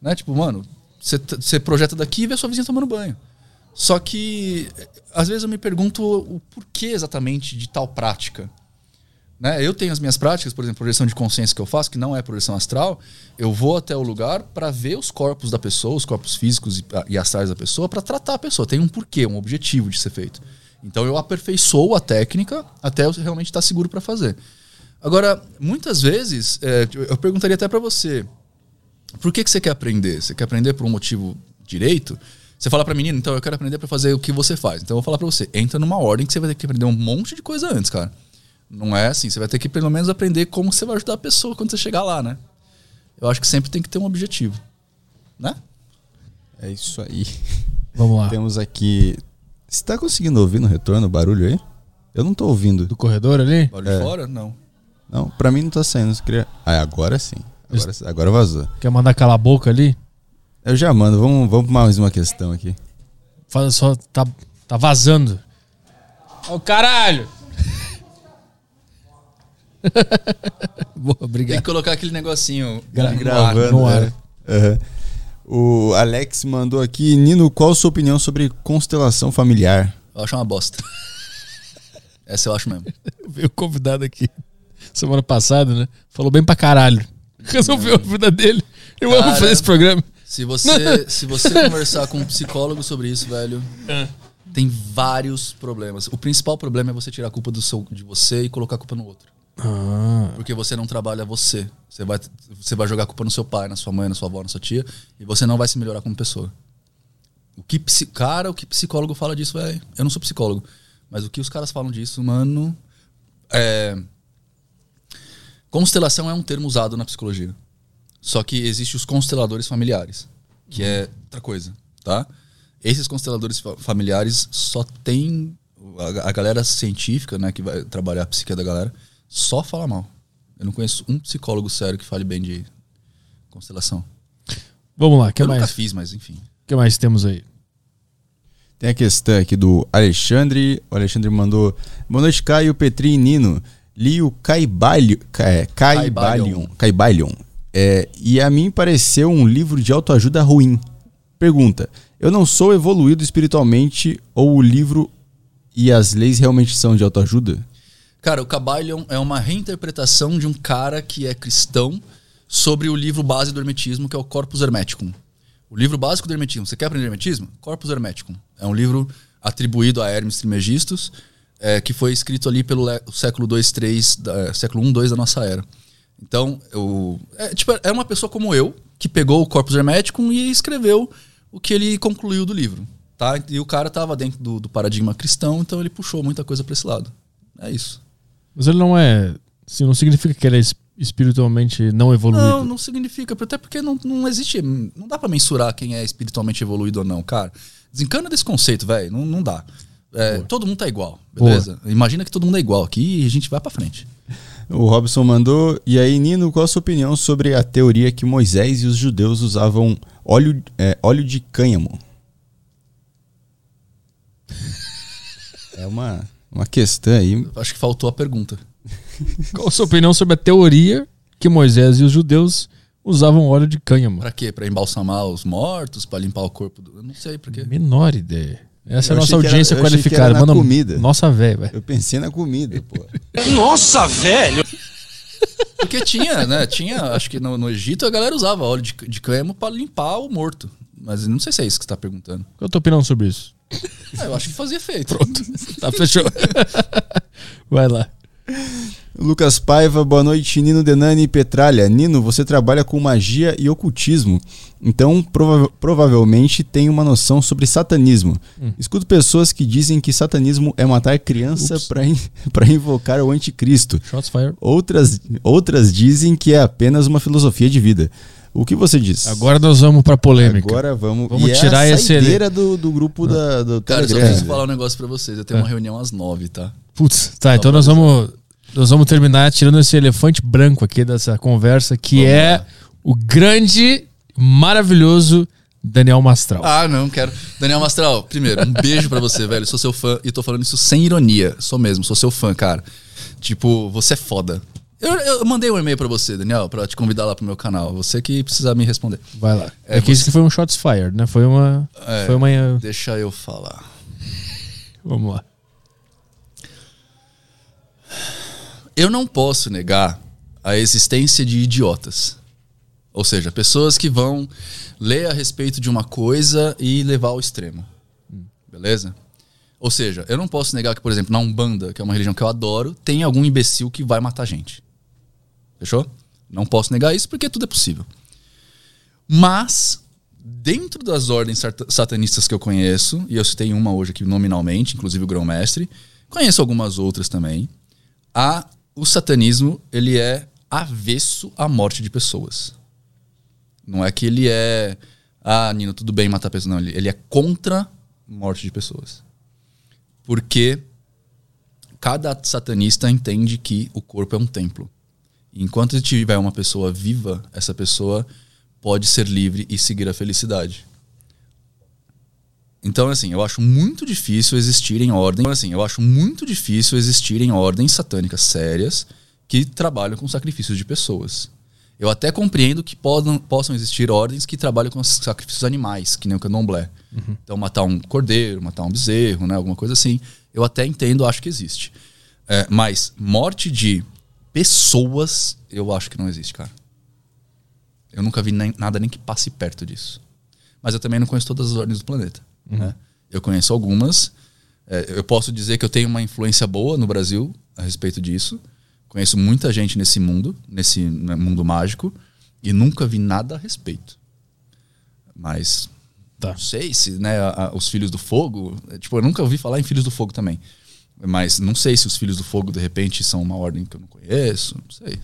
Né? Tipo, mano, você você projeta daqui e vê a sua vizinha tomando banho. Só que, eh, às vezes eu me pergunto o porquê exatamente de tal prática. Né? Eu tenho as minhas práticas, por exemplo, projeção de consciência que eu faço, que não é projeção astral. Eu vou até o lugar para ver os corpos da pessoa, os corpos físicos e, e astrais da pessoa, para tratar a pessoa. Tem um porquê, um objetivo de ser feito. Então eu aperfeiçoo a técnica até eu realmente estar seguro para fazer. Agora, muitas vezes, eh, eu perguntaria até para você: por que, que você quer aprender? Você quer aprender por um motivo direito? Você fala pra menina, então eu quero aprender pra fazer o que você faz. Então eu vou falar pra você, entra numa ordem que você vai ter que aprender um monte de coisa antes, cara. Não é assim, você vai ter que pelo menos aprender como você vai ajudar a pessoa quando você chegar lá, né? Eu acho que sempre tem que ter um objetivo. Né? É isso aí. Vamos lá. Temos aqui. Você tá conseguindo ouvir no retorno o barulho aí? Eu não tô ouvindo. Do corredor ali? Barulho de fora? Não. Não, pra mim não tá saindo. Queria... Ah, agora sim. Agora, agora vazou. Quer mandar calar a boca ali? Eu já mando. Vamos, vamos pra mais uma questão aqui. Fala só, tá, tá vazando. Ô caralho! <laughs> Boa, Tem obrigado. que colocar aquele negocinho Gra- no ar. Gravando, no ar. né? Aham. O Alex mandou aqui. Nino, qual a sua opinião sobre constelação familiar? Eu acho uma bosta. Essa eu acho mesmo. <laughs> Veio convidado aqui semana passada, né? Falou bem pra caralho. Resolveu a vida dele. Eu amo Cara. fazer esse programa. Se você, <laughs> se você conversar com um psicólogo sobre isso, velho, Tem vários problemas. O principal problema é você tirar a culpa do seu, de você e colocar a culpa no outro. Ah, Porque você não trabalha você. Você vai, você vai jogar a culpa no seu pai, na sua mãe, na sua avó, na sua tia, e você não vai se melhorar como pessoa. O que cara, o que psicólogo fala disso é. Eu não sou psicólogo, mas o que os caras falam disso, mano. É. Constelação é um termo usado na psicologia. Só que existe os consteladores familiares, que é outra coisa, tá? Esses consteladores fa- familiares só tem a, a galera científica, né, que vai trabalhar a psique da galera, só fala mal. Eu não conheço um psicólogo sério que fale bem de constelação. vamos lá, que eu mais? nunca fiz, mas enfim. O que mais temos aí? Tem a questão aqui do Alexandre. O Alexandre mandou. Boa noite, Caio, Petri e Nino. Li o Caibalion. É, Caibalion. Caibalion. É, e a mim pareceu um livro de autoajuda ruim. Pergunta: Eu não sou evoluído espiritualmente ou o livro e as leis realmente são de autoajuda? Cara, o Kabbalion é uma reinterpretação de um cara que é cristão sobre o livro base do Hermetismo, que é o Corpus Hermeticum. O livro básico do Hermetismo. Você quer aprender Hermetismo? Corpus Hermeticum. É um livro atribuído a Hermes Trismegistus, é, que foi escrito ali pelo século 2, 3, da, século 1, 2 da nossa era. Então, eu, é, tipo, é uma pessoa como eu, que pegou o Corpus Hermeticum e escreveu o que ele concluiu do livro. Tá? E o cara estava dentro do, do paradigma cristão, então ele puxou muita coisa para esse lado. É isso. Mas ele não é. Assim, não significa que ele é es- espiritualmente não evoluído. Não, não significa, até porque não, não existe, não dá pra mensurar quem é espiritualmente evoluído ou não, cara. Desencana desse conceito, velho, não, não dá. É, todo mundo tá igual, beleza? Imagina que todo mundo é igual aqui e a gente vai pra frente. O Robson mandou. E aí, Nino, qual a sua opinião sobre a teoria que Moisés e os judeus usavam óleo, é, óleo de cânhamo? <laughs> É uma, uma questão aí. Acho que faltou a pergunta. <laughs> Qual a sua opinião sobre a teoria que Moisés e os judeus usavam óleo de cânhamo? Pra quê? Pra embalsamar os mortos, pra limpar o corpo do... Eu não sei por quê. Menor ideia. Essa é Eu a nossa era- audiência qualificada. era na Mano, comida. Nossa, velho. velho. Eu pensei na comida, pô. <laughs> Nossa, velho! Porque tinha, né? Tinha, acho que no, no Egito a galera usava óleo de, de cânhamo pra limpar o morto. Mas eu não sei se é isso que você tá perguntando. Qual a tua opinião sobre isso? É, eu acho que fazia efeito. <laughs> Tá, fechou. <laughs> Vai lá. Lucas Paiva, boa noite, Nino Denani e Petralha. Nino, você trabalha com magia e ocultismo, então prova- provavelmente tem uma noção sobre satanismo. Escuto pessoas que dizem que satanismo é matar criança para <laughs> invocar o anticristo. Outras, outras dizem que é apenas uma filosofia de vida. O que você diz? Agora nós vamos pra polêmica. Agora vamos, Vamos e tirar é a esse- saideira do, do grupo da, do Cara, eu só Telegram. preciso falar um negócio pra vocês. Eu tenho uma reunião às nove, tá? Putz, tá, então nós vamos, nós vamos terminar tirando esse elefante branco aqui dessa conversa, que Vamos é lá. o grande, maravilhoso Daniel Mastral. Ah, não, quero. Daniel Mastral, primeiro, um beijo pra você, velho. Sou seu fã e tô falando isso sem ironia. Sou mesmo, sou seu fã, cara. Tipo, você é foda. Eu, eu mandei um e-mail pra você, Daniel, pra te convidar lá pro meu canal. Você que precisa me responder. Vai lá. É, É, que isso você- que foi um shots fired, né? Foi uma. É. Foi uma. Deixa eu falar. Vamos lá. Eu não posso negar a existência de idiotas. Ou seja, pessoas que vão ler a respeito de uma coisa e levar ao extremo. Beleza? Ou seja, eu não posso negar que, por exemplo, na Umbanda, que é uma religião que eu adoro, tem algum imbecil que vai matar gente. Fechou? Não posso negar isso porque tudo é possível. Mas, dentro das ordens sat- satanistas que eu conheço, e eu citei uma hoje aqui nominalmente, inclusive o Grão-Mestre, conheço algumas outras também, a, o satanismo ele é avesso à morte de pessoas. Não é que ele é. Ah, Nino, tudo bem matar pessoas. Não, ele, ele é contra a morte de pessoas. Porque cada satanista entende que o corpo é um templo. Enquanto tiver uma pessoa viva, essa pessoa pode ser livre e seguir a felicidade. Então, assim, eu acho muito difícil existirem ordens. Assim, eu acho muito difícil existirem ordens satânicas sérias que trabalham com sacrifícios de pessoas. Eu até compreendo que podam, possam existir ordens que trabalham com sacrifícios animais, que nem o candomblé. Então, matar um cordeiro, matar um bezerro, né, alguma coisa assim. Eu até entendo, acho que existe. É, mas morte de pessoas, eu acho que não existe, cara. Eu nunca vi nem- nada nem que passe perto disso. Mas eu também não conheço todas as ordens do planeta. Né? Eu conheço algumas. É, eu posso dizer que eu tenho uma influência boa no Brasil a respeito disso. Conheço muita gente nesse mundo, nesse né, mundo mágico, e nunca vi nada a respeito. Mas Tá. não sei se né, a- a- os Filhos do Fogo. é, Tipo, eu nunca ouvi falar em Filhos do Fogo também. Mas não sei se os Filhos do Fogo, de repente, são uma ordem que eu não conheço. Não sei.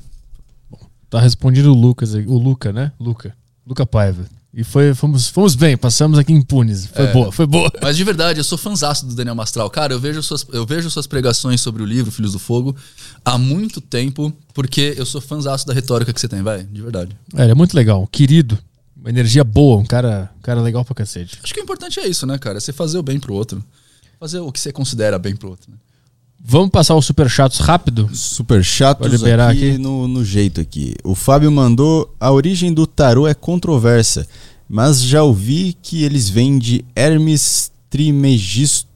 Tá respondido o Lucas, aí, o Luca, né? Luca. Luca Paiva. E foi, fomos, fomos bem, passamos aqui impunes. Foi É. boa, foi boa. Mas de verdade, eu sou fãzaço do Daniel Mastral. Cara, eu vejo, suas, eu vejo suas pregações sobre o livro Filhos do Fogo há muito tempo, porque eu sou fãzaço da retórica que você tem, vai. De verdade. É, ele é muito legal, querido. Uma energia boa, um cara, um cara legal pra cacete. Acho que o importante é isso, né, cara? É você fazer o bem pro outro. Fazer o que você considera bem pro outro. Né? Vamos passar os super chatos rápido? Super chatos liberar aqui, aqui. No, no jeito aqui. O Fábio mandou: a origem do tarô é controversa, mas já ouvi que eles vêm de Hermes Trimegisto.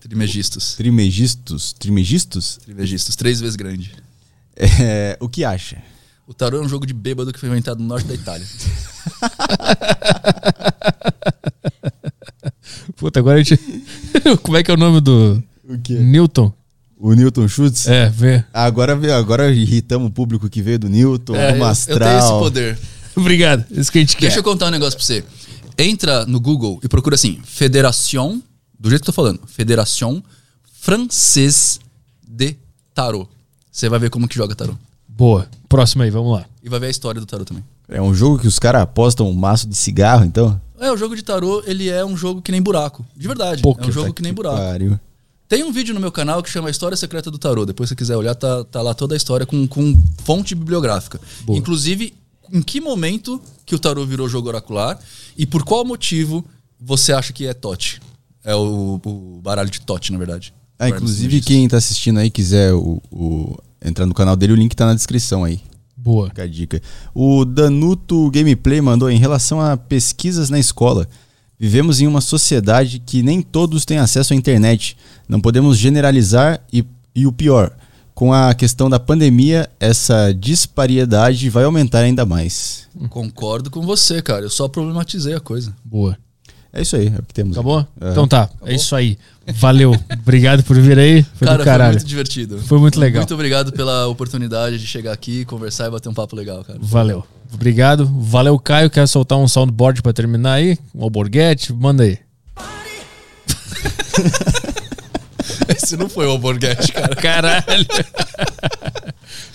Trimegistas. <laughs> Trimegistos? Trimegistos? Trimegistas, três vezes grande. É, o que acha? O tarô é um jogo de bêbado que foi inventado no norte da Itália. <laughs> Puta, agora a gente. <laughs> Como é que é o nome do. O quê? Newton? O Newton Schultz? É, vê. Agora, agora irritamos o público que veio do Newton, É, do eu, Mastral. eu tenho esse poder. <laughs> Obrigado. Isso que a gente quer. Deixa eu contar um negócio pra você. Entra no Google e procura assim: Federação, do jeito que eu tô falando, Federação Française de Tarot. Você vai ver como que joga tarot. Boa. Próximo aí, vamos lá. E vai ver a história do tarot também. É um jogo que os caras apostam um maço de cigarro, então? É, o jogo de tarô, ele é um jogo que nem buraco. De verdade. Poker, é um jogo Puta que nem buraco. pariu. Tem um vídeo no meu canal que chama História Secreta do Tarô. Depois, se você quiser olhar, tá, tá lá toda a história com, com fonte bibliográfica. Boa. Inclusive, em que momento que o tarô virou jogo oracular e por qual motivo você acha que é Tote. É o, o baralho de Tote, na verdade. Ah, inclusive, quem tá assistindo aí quiser o, o- entrar no canal dele, o link tá na descrição aí. Boa. Fica a dica. O Danuto Gameplay mandou em relação a pesquisas na escola. Vivemos em uma sociedade que nem todos têm acesso à internet. Não podemos generalizar e, e o pior, com a questão da pandemia, essa disparidade vai aumentar ainda mais. Concordo com você, cara. Eu só problematizei a coisa. Boa. É isso aí, é o que temos. Acabou? É. Então tá. É isso aí. Valeu. Obrigado por vir aí. Foi cara, do foi caralho. muito divertido. Foi muito legal. Muito obrigado pela oportunidade de chegar aqui, conversar e bater um papo legal, cara. Valeu. Obrigado. Valeu, Caio. Quer soltar um soundboard pra terminar aí? Um alborguete? Manda aí. <laughs> Esse não foi o Alborguete, cara. Caralho.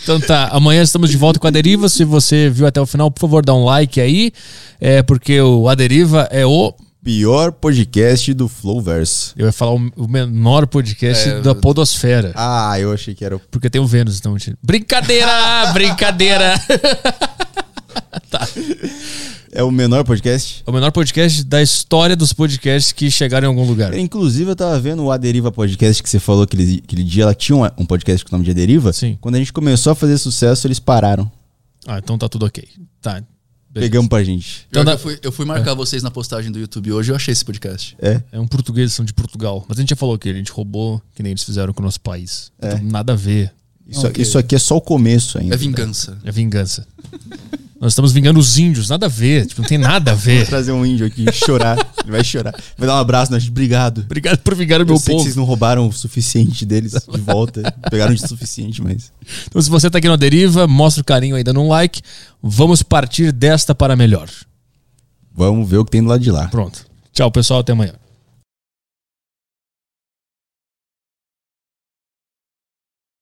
então tá, amanhã estamos de volta com a Deriva. Se você viu até o final, por favor, dá um like aí. É porque o A Deriva é o. Pior podcast do Flowverse. Eu ia falar o menor podcast É, da Podosfera. Ah, eu achei que era o Porque tem o Vênus, então. gente. Brincadeira! <laughs> brincadeira! <laughs> É o menor podcast? É o menor podcast da história dos podcasts que chegaram em algum lugar. Inclusive, eu tava vendo o Aderiva Podcast que você falou aquele, aquele dia, ela tinha um, um podcast com o nome de Aderiva. Sim. Quando a gente começou a fazer sucesso, eles pararam. Ah, então tá tudo ok. Tá. beleza. Pegamos pra gente. Então eu, fui, eu fui marcar vocês na postagem do YouTube hoje e eu achei esse podcast. É. É um português, são de Portugal. Mas a gente já falou que a gente roubou, que nem eles fizeram com o nosso país. É. Então, nada a ver. Isso, Ok. isso aqui é só o começo ainda. É vingança. É vingança. Nós estamos vingando os índios, nada a ver. Tipo, não tem nada a Vou ver. trazer um índio aqui chorar. Ele <laughs> vai chorar. Vai dar um abraço na gente. Obrigado. Obrigado por vingar o Eu meu sei que povo. vocês não roubaram o suficiente deles de <laughs> volta. Pegaram de suficiente, mas. Então, se você tá aqui na deriva, mostra o carinho aí dando um like. Vamos partir desta para melhor. Vamos ver o que tem do lado de lá. Pronto. Tchau, pessoal. Até amanhã.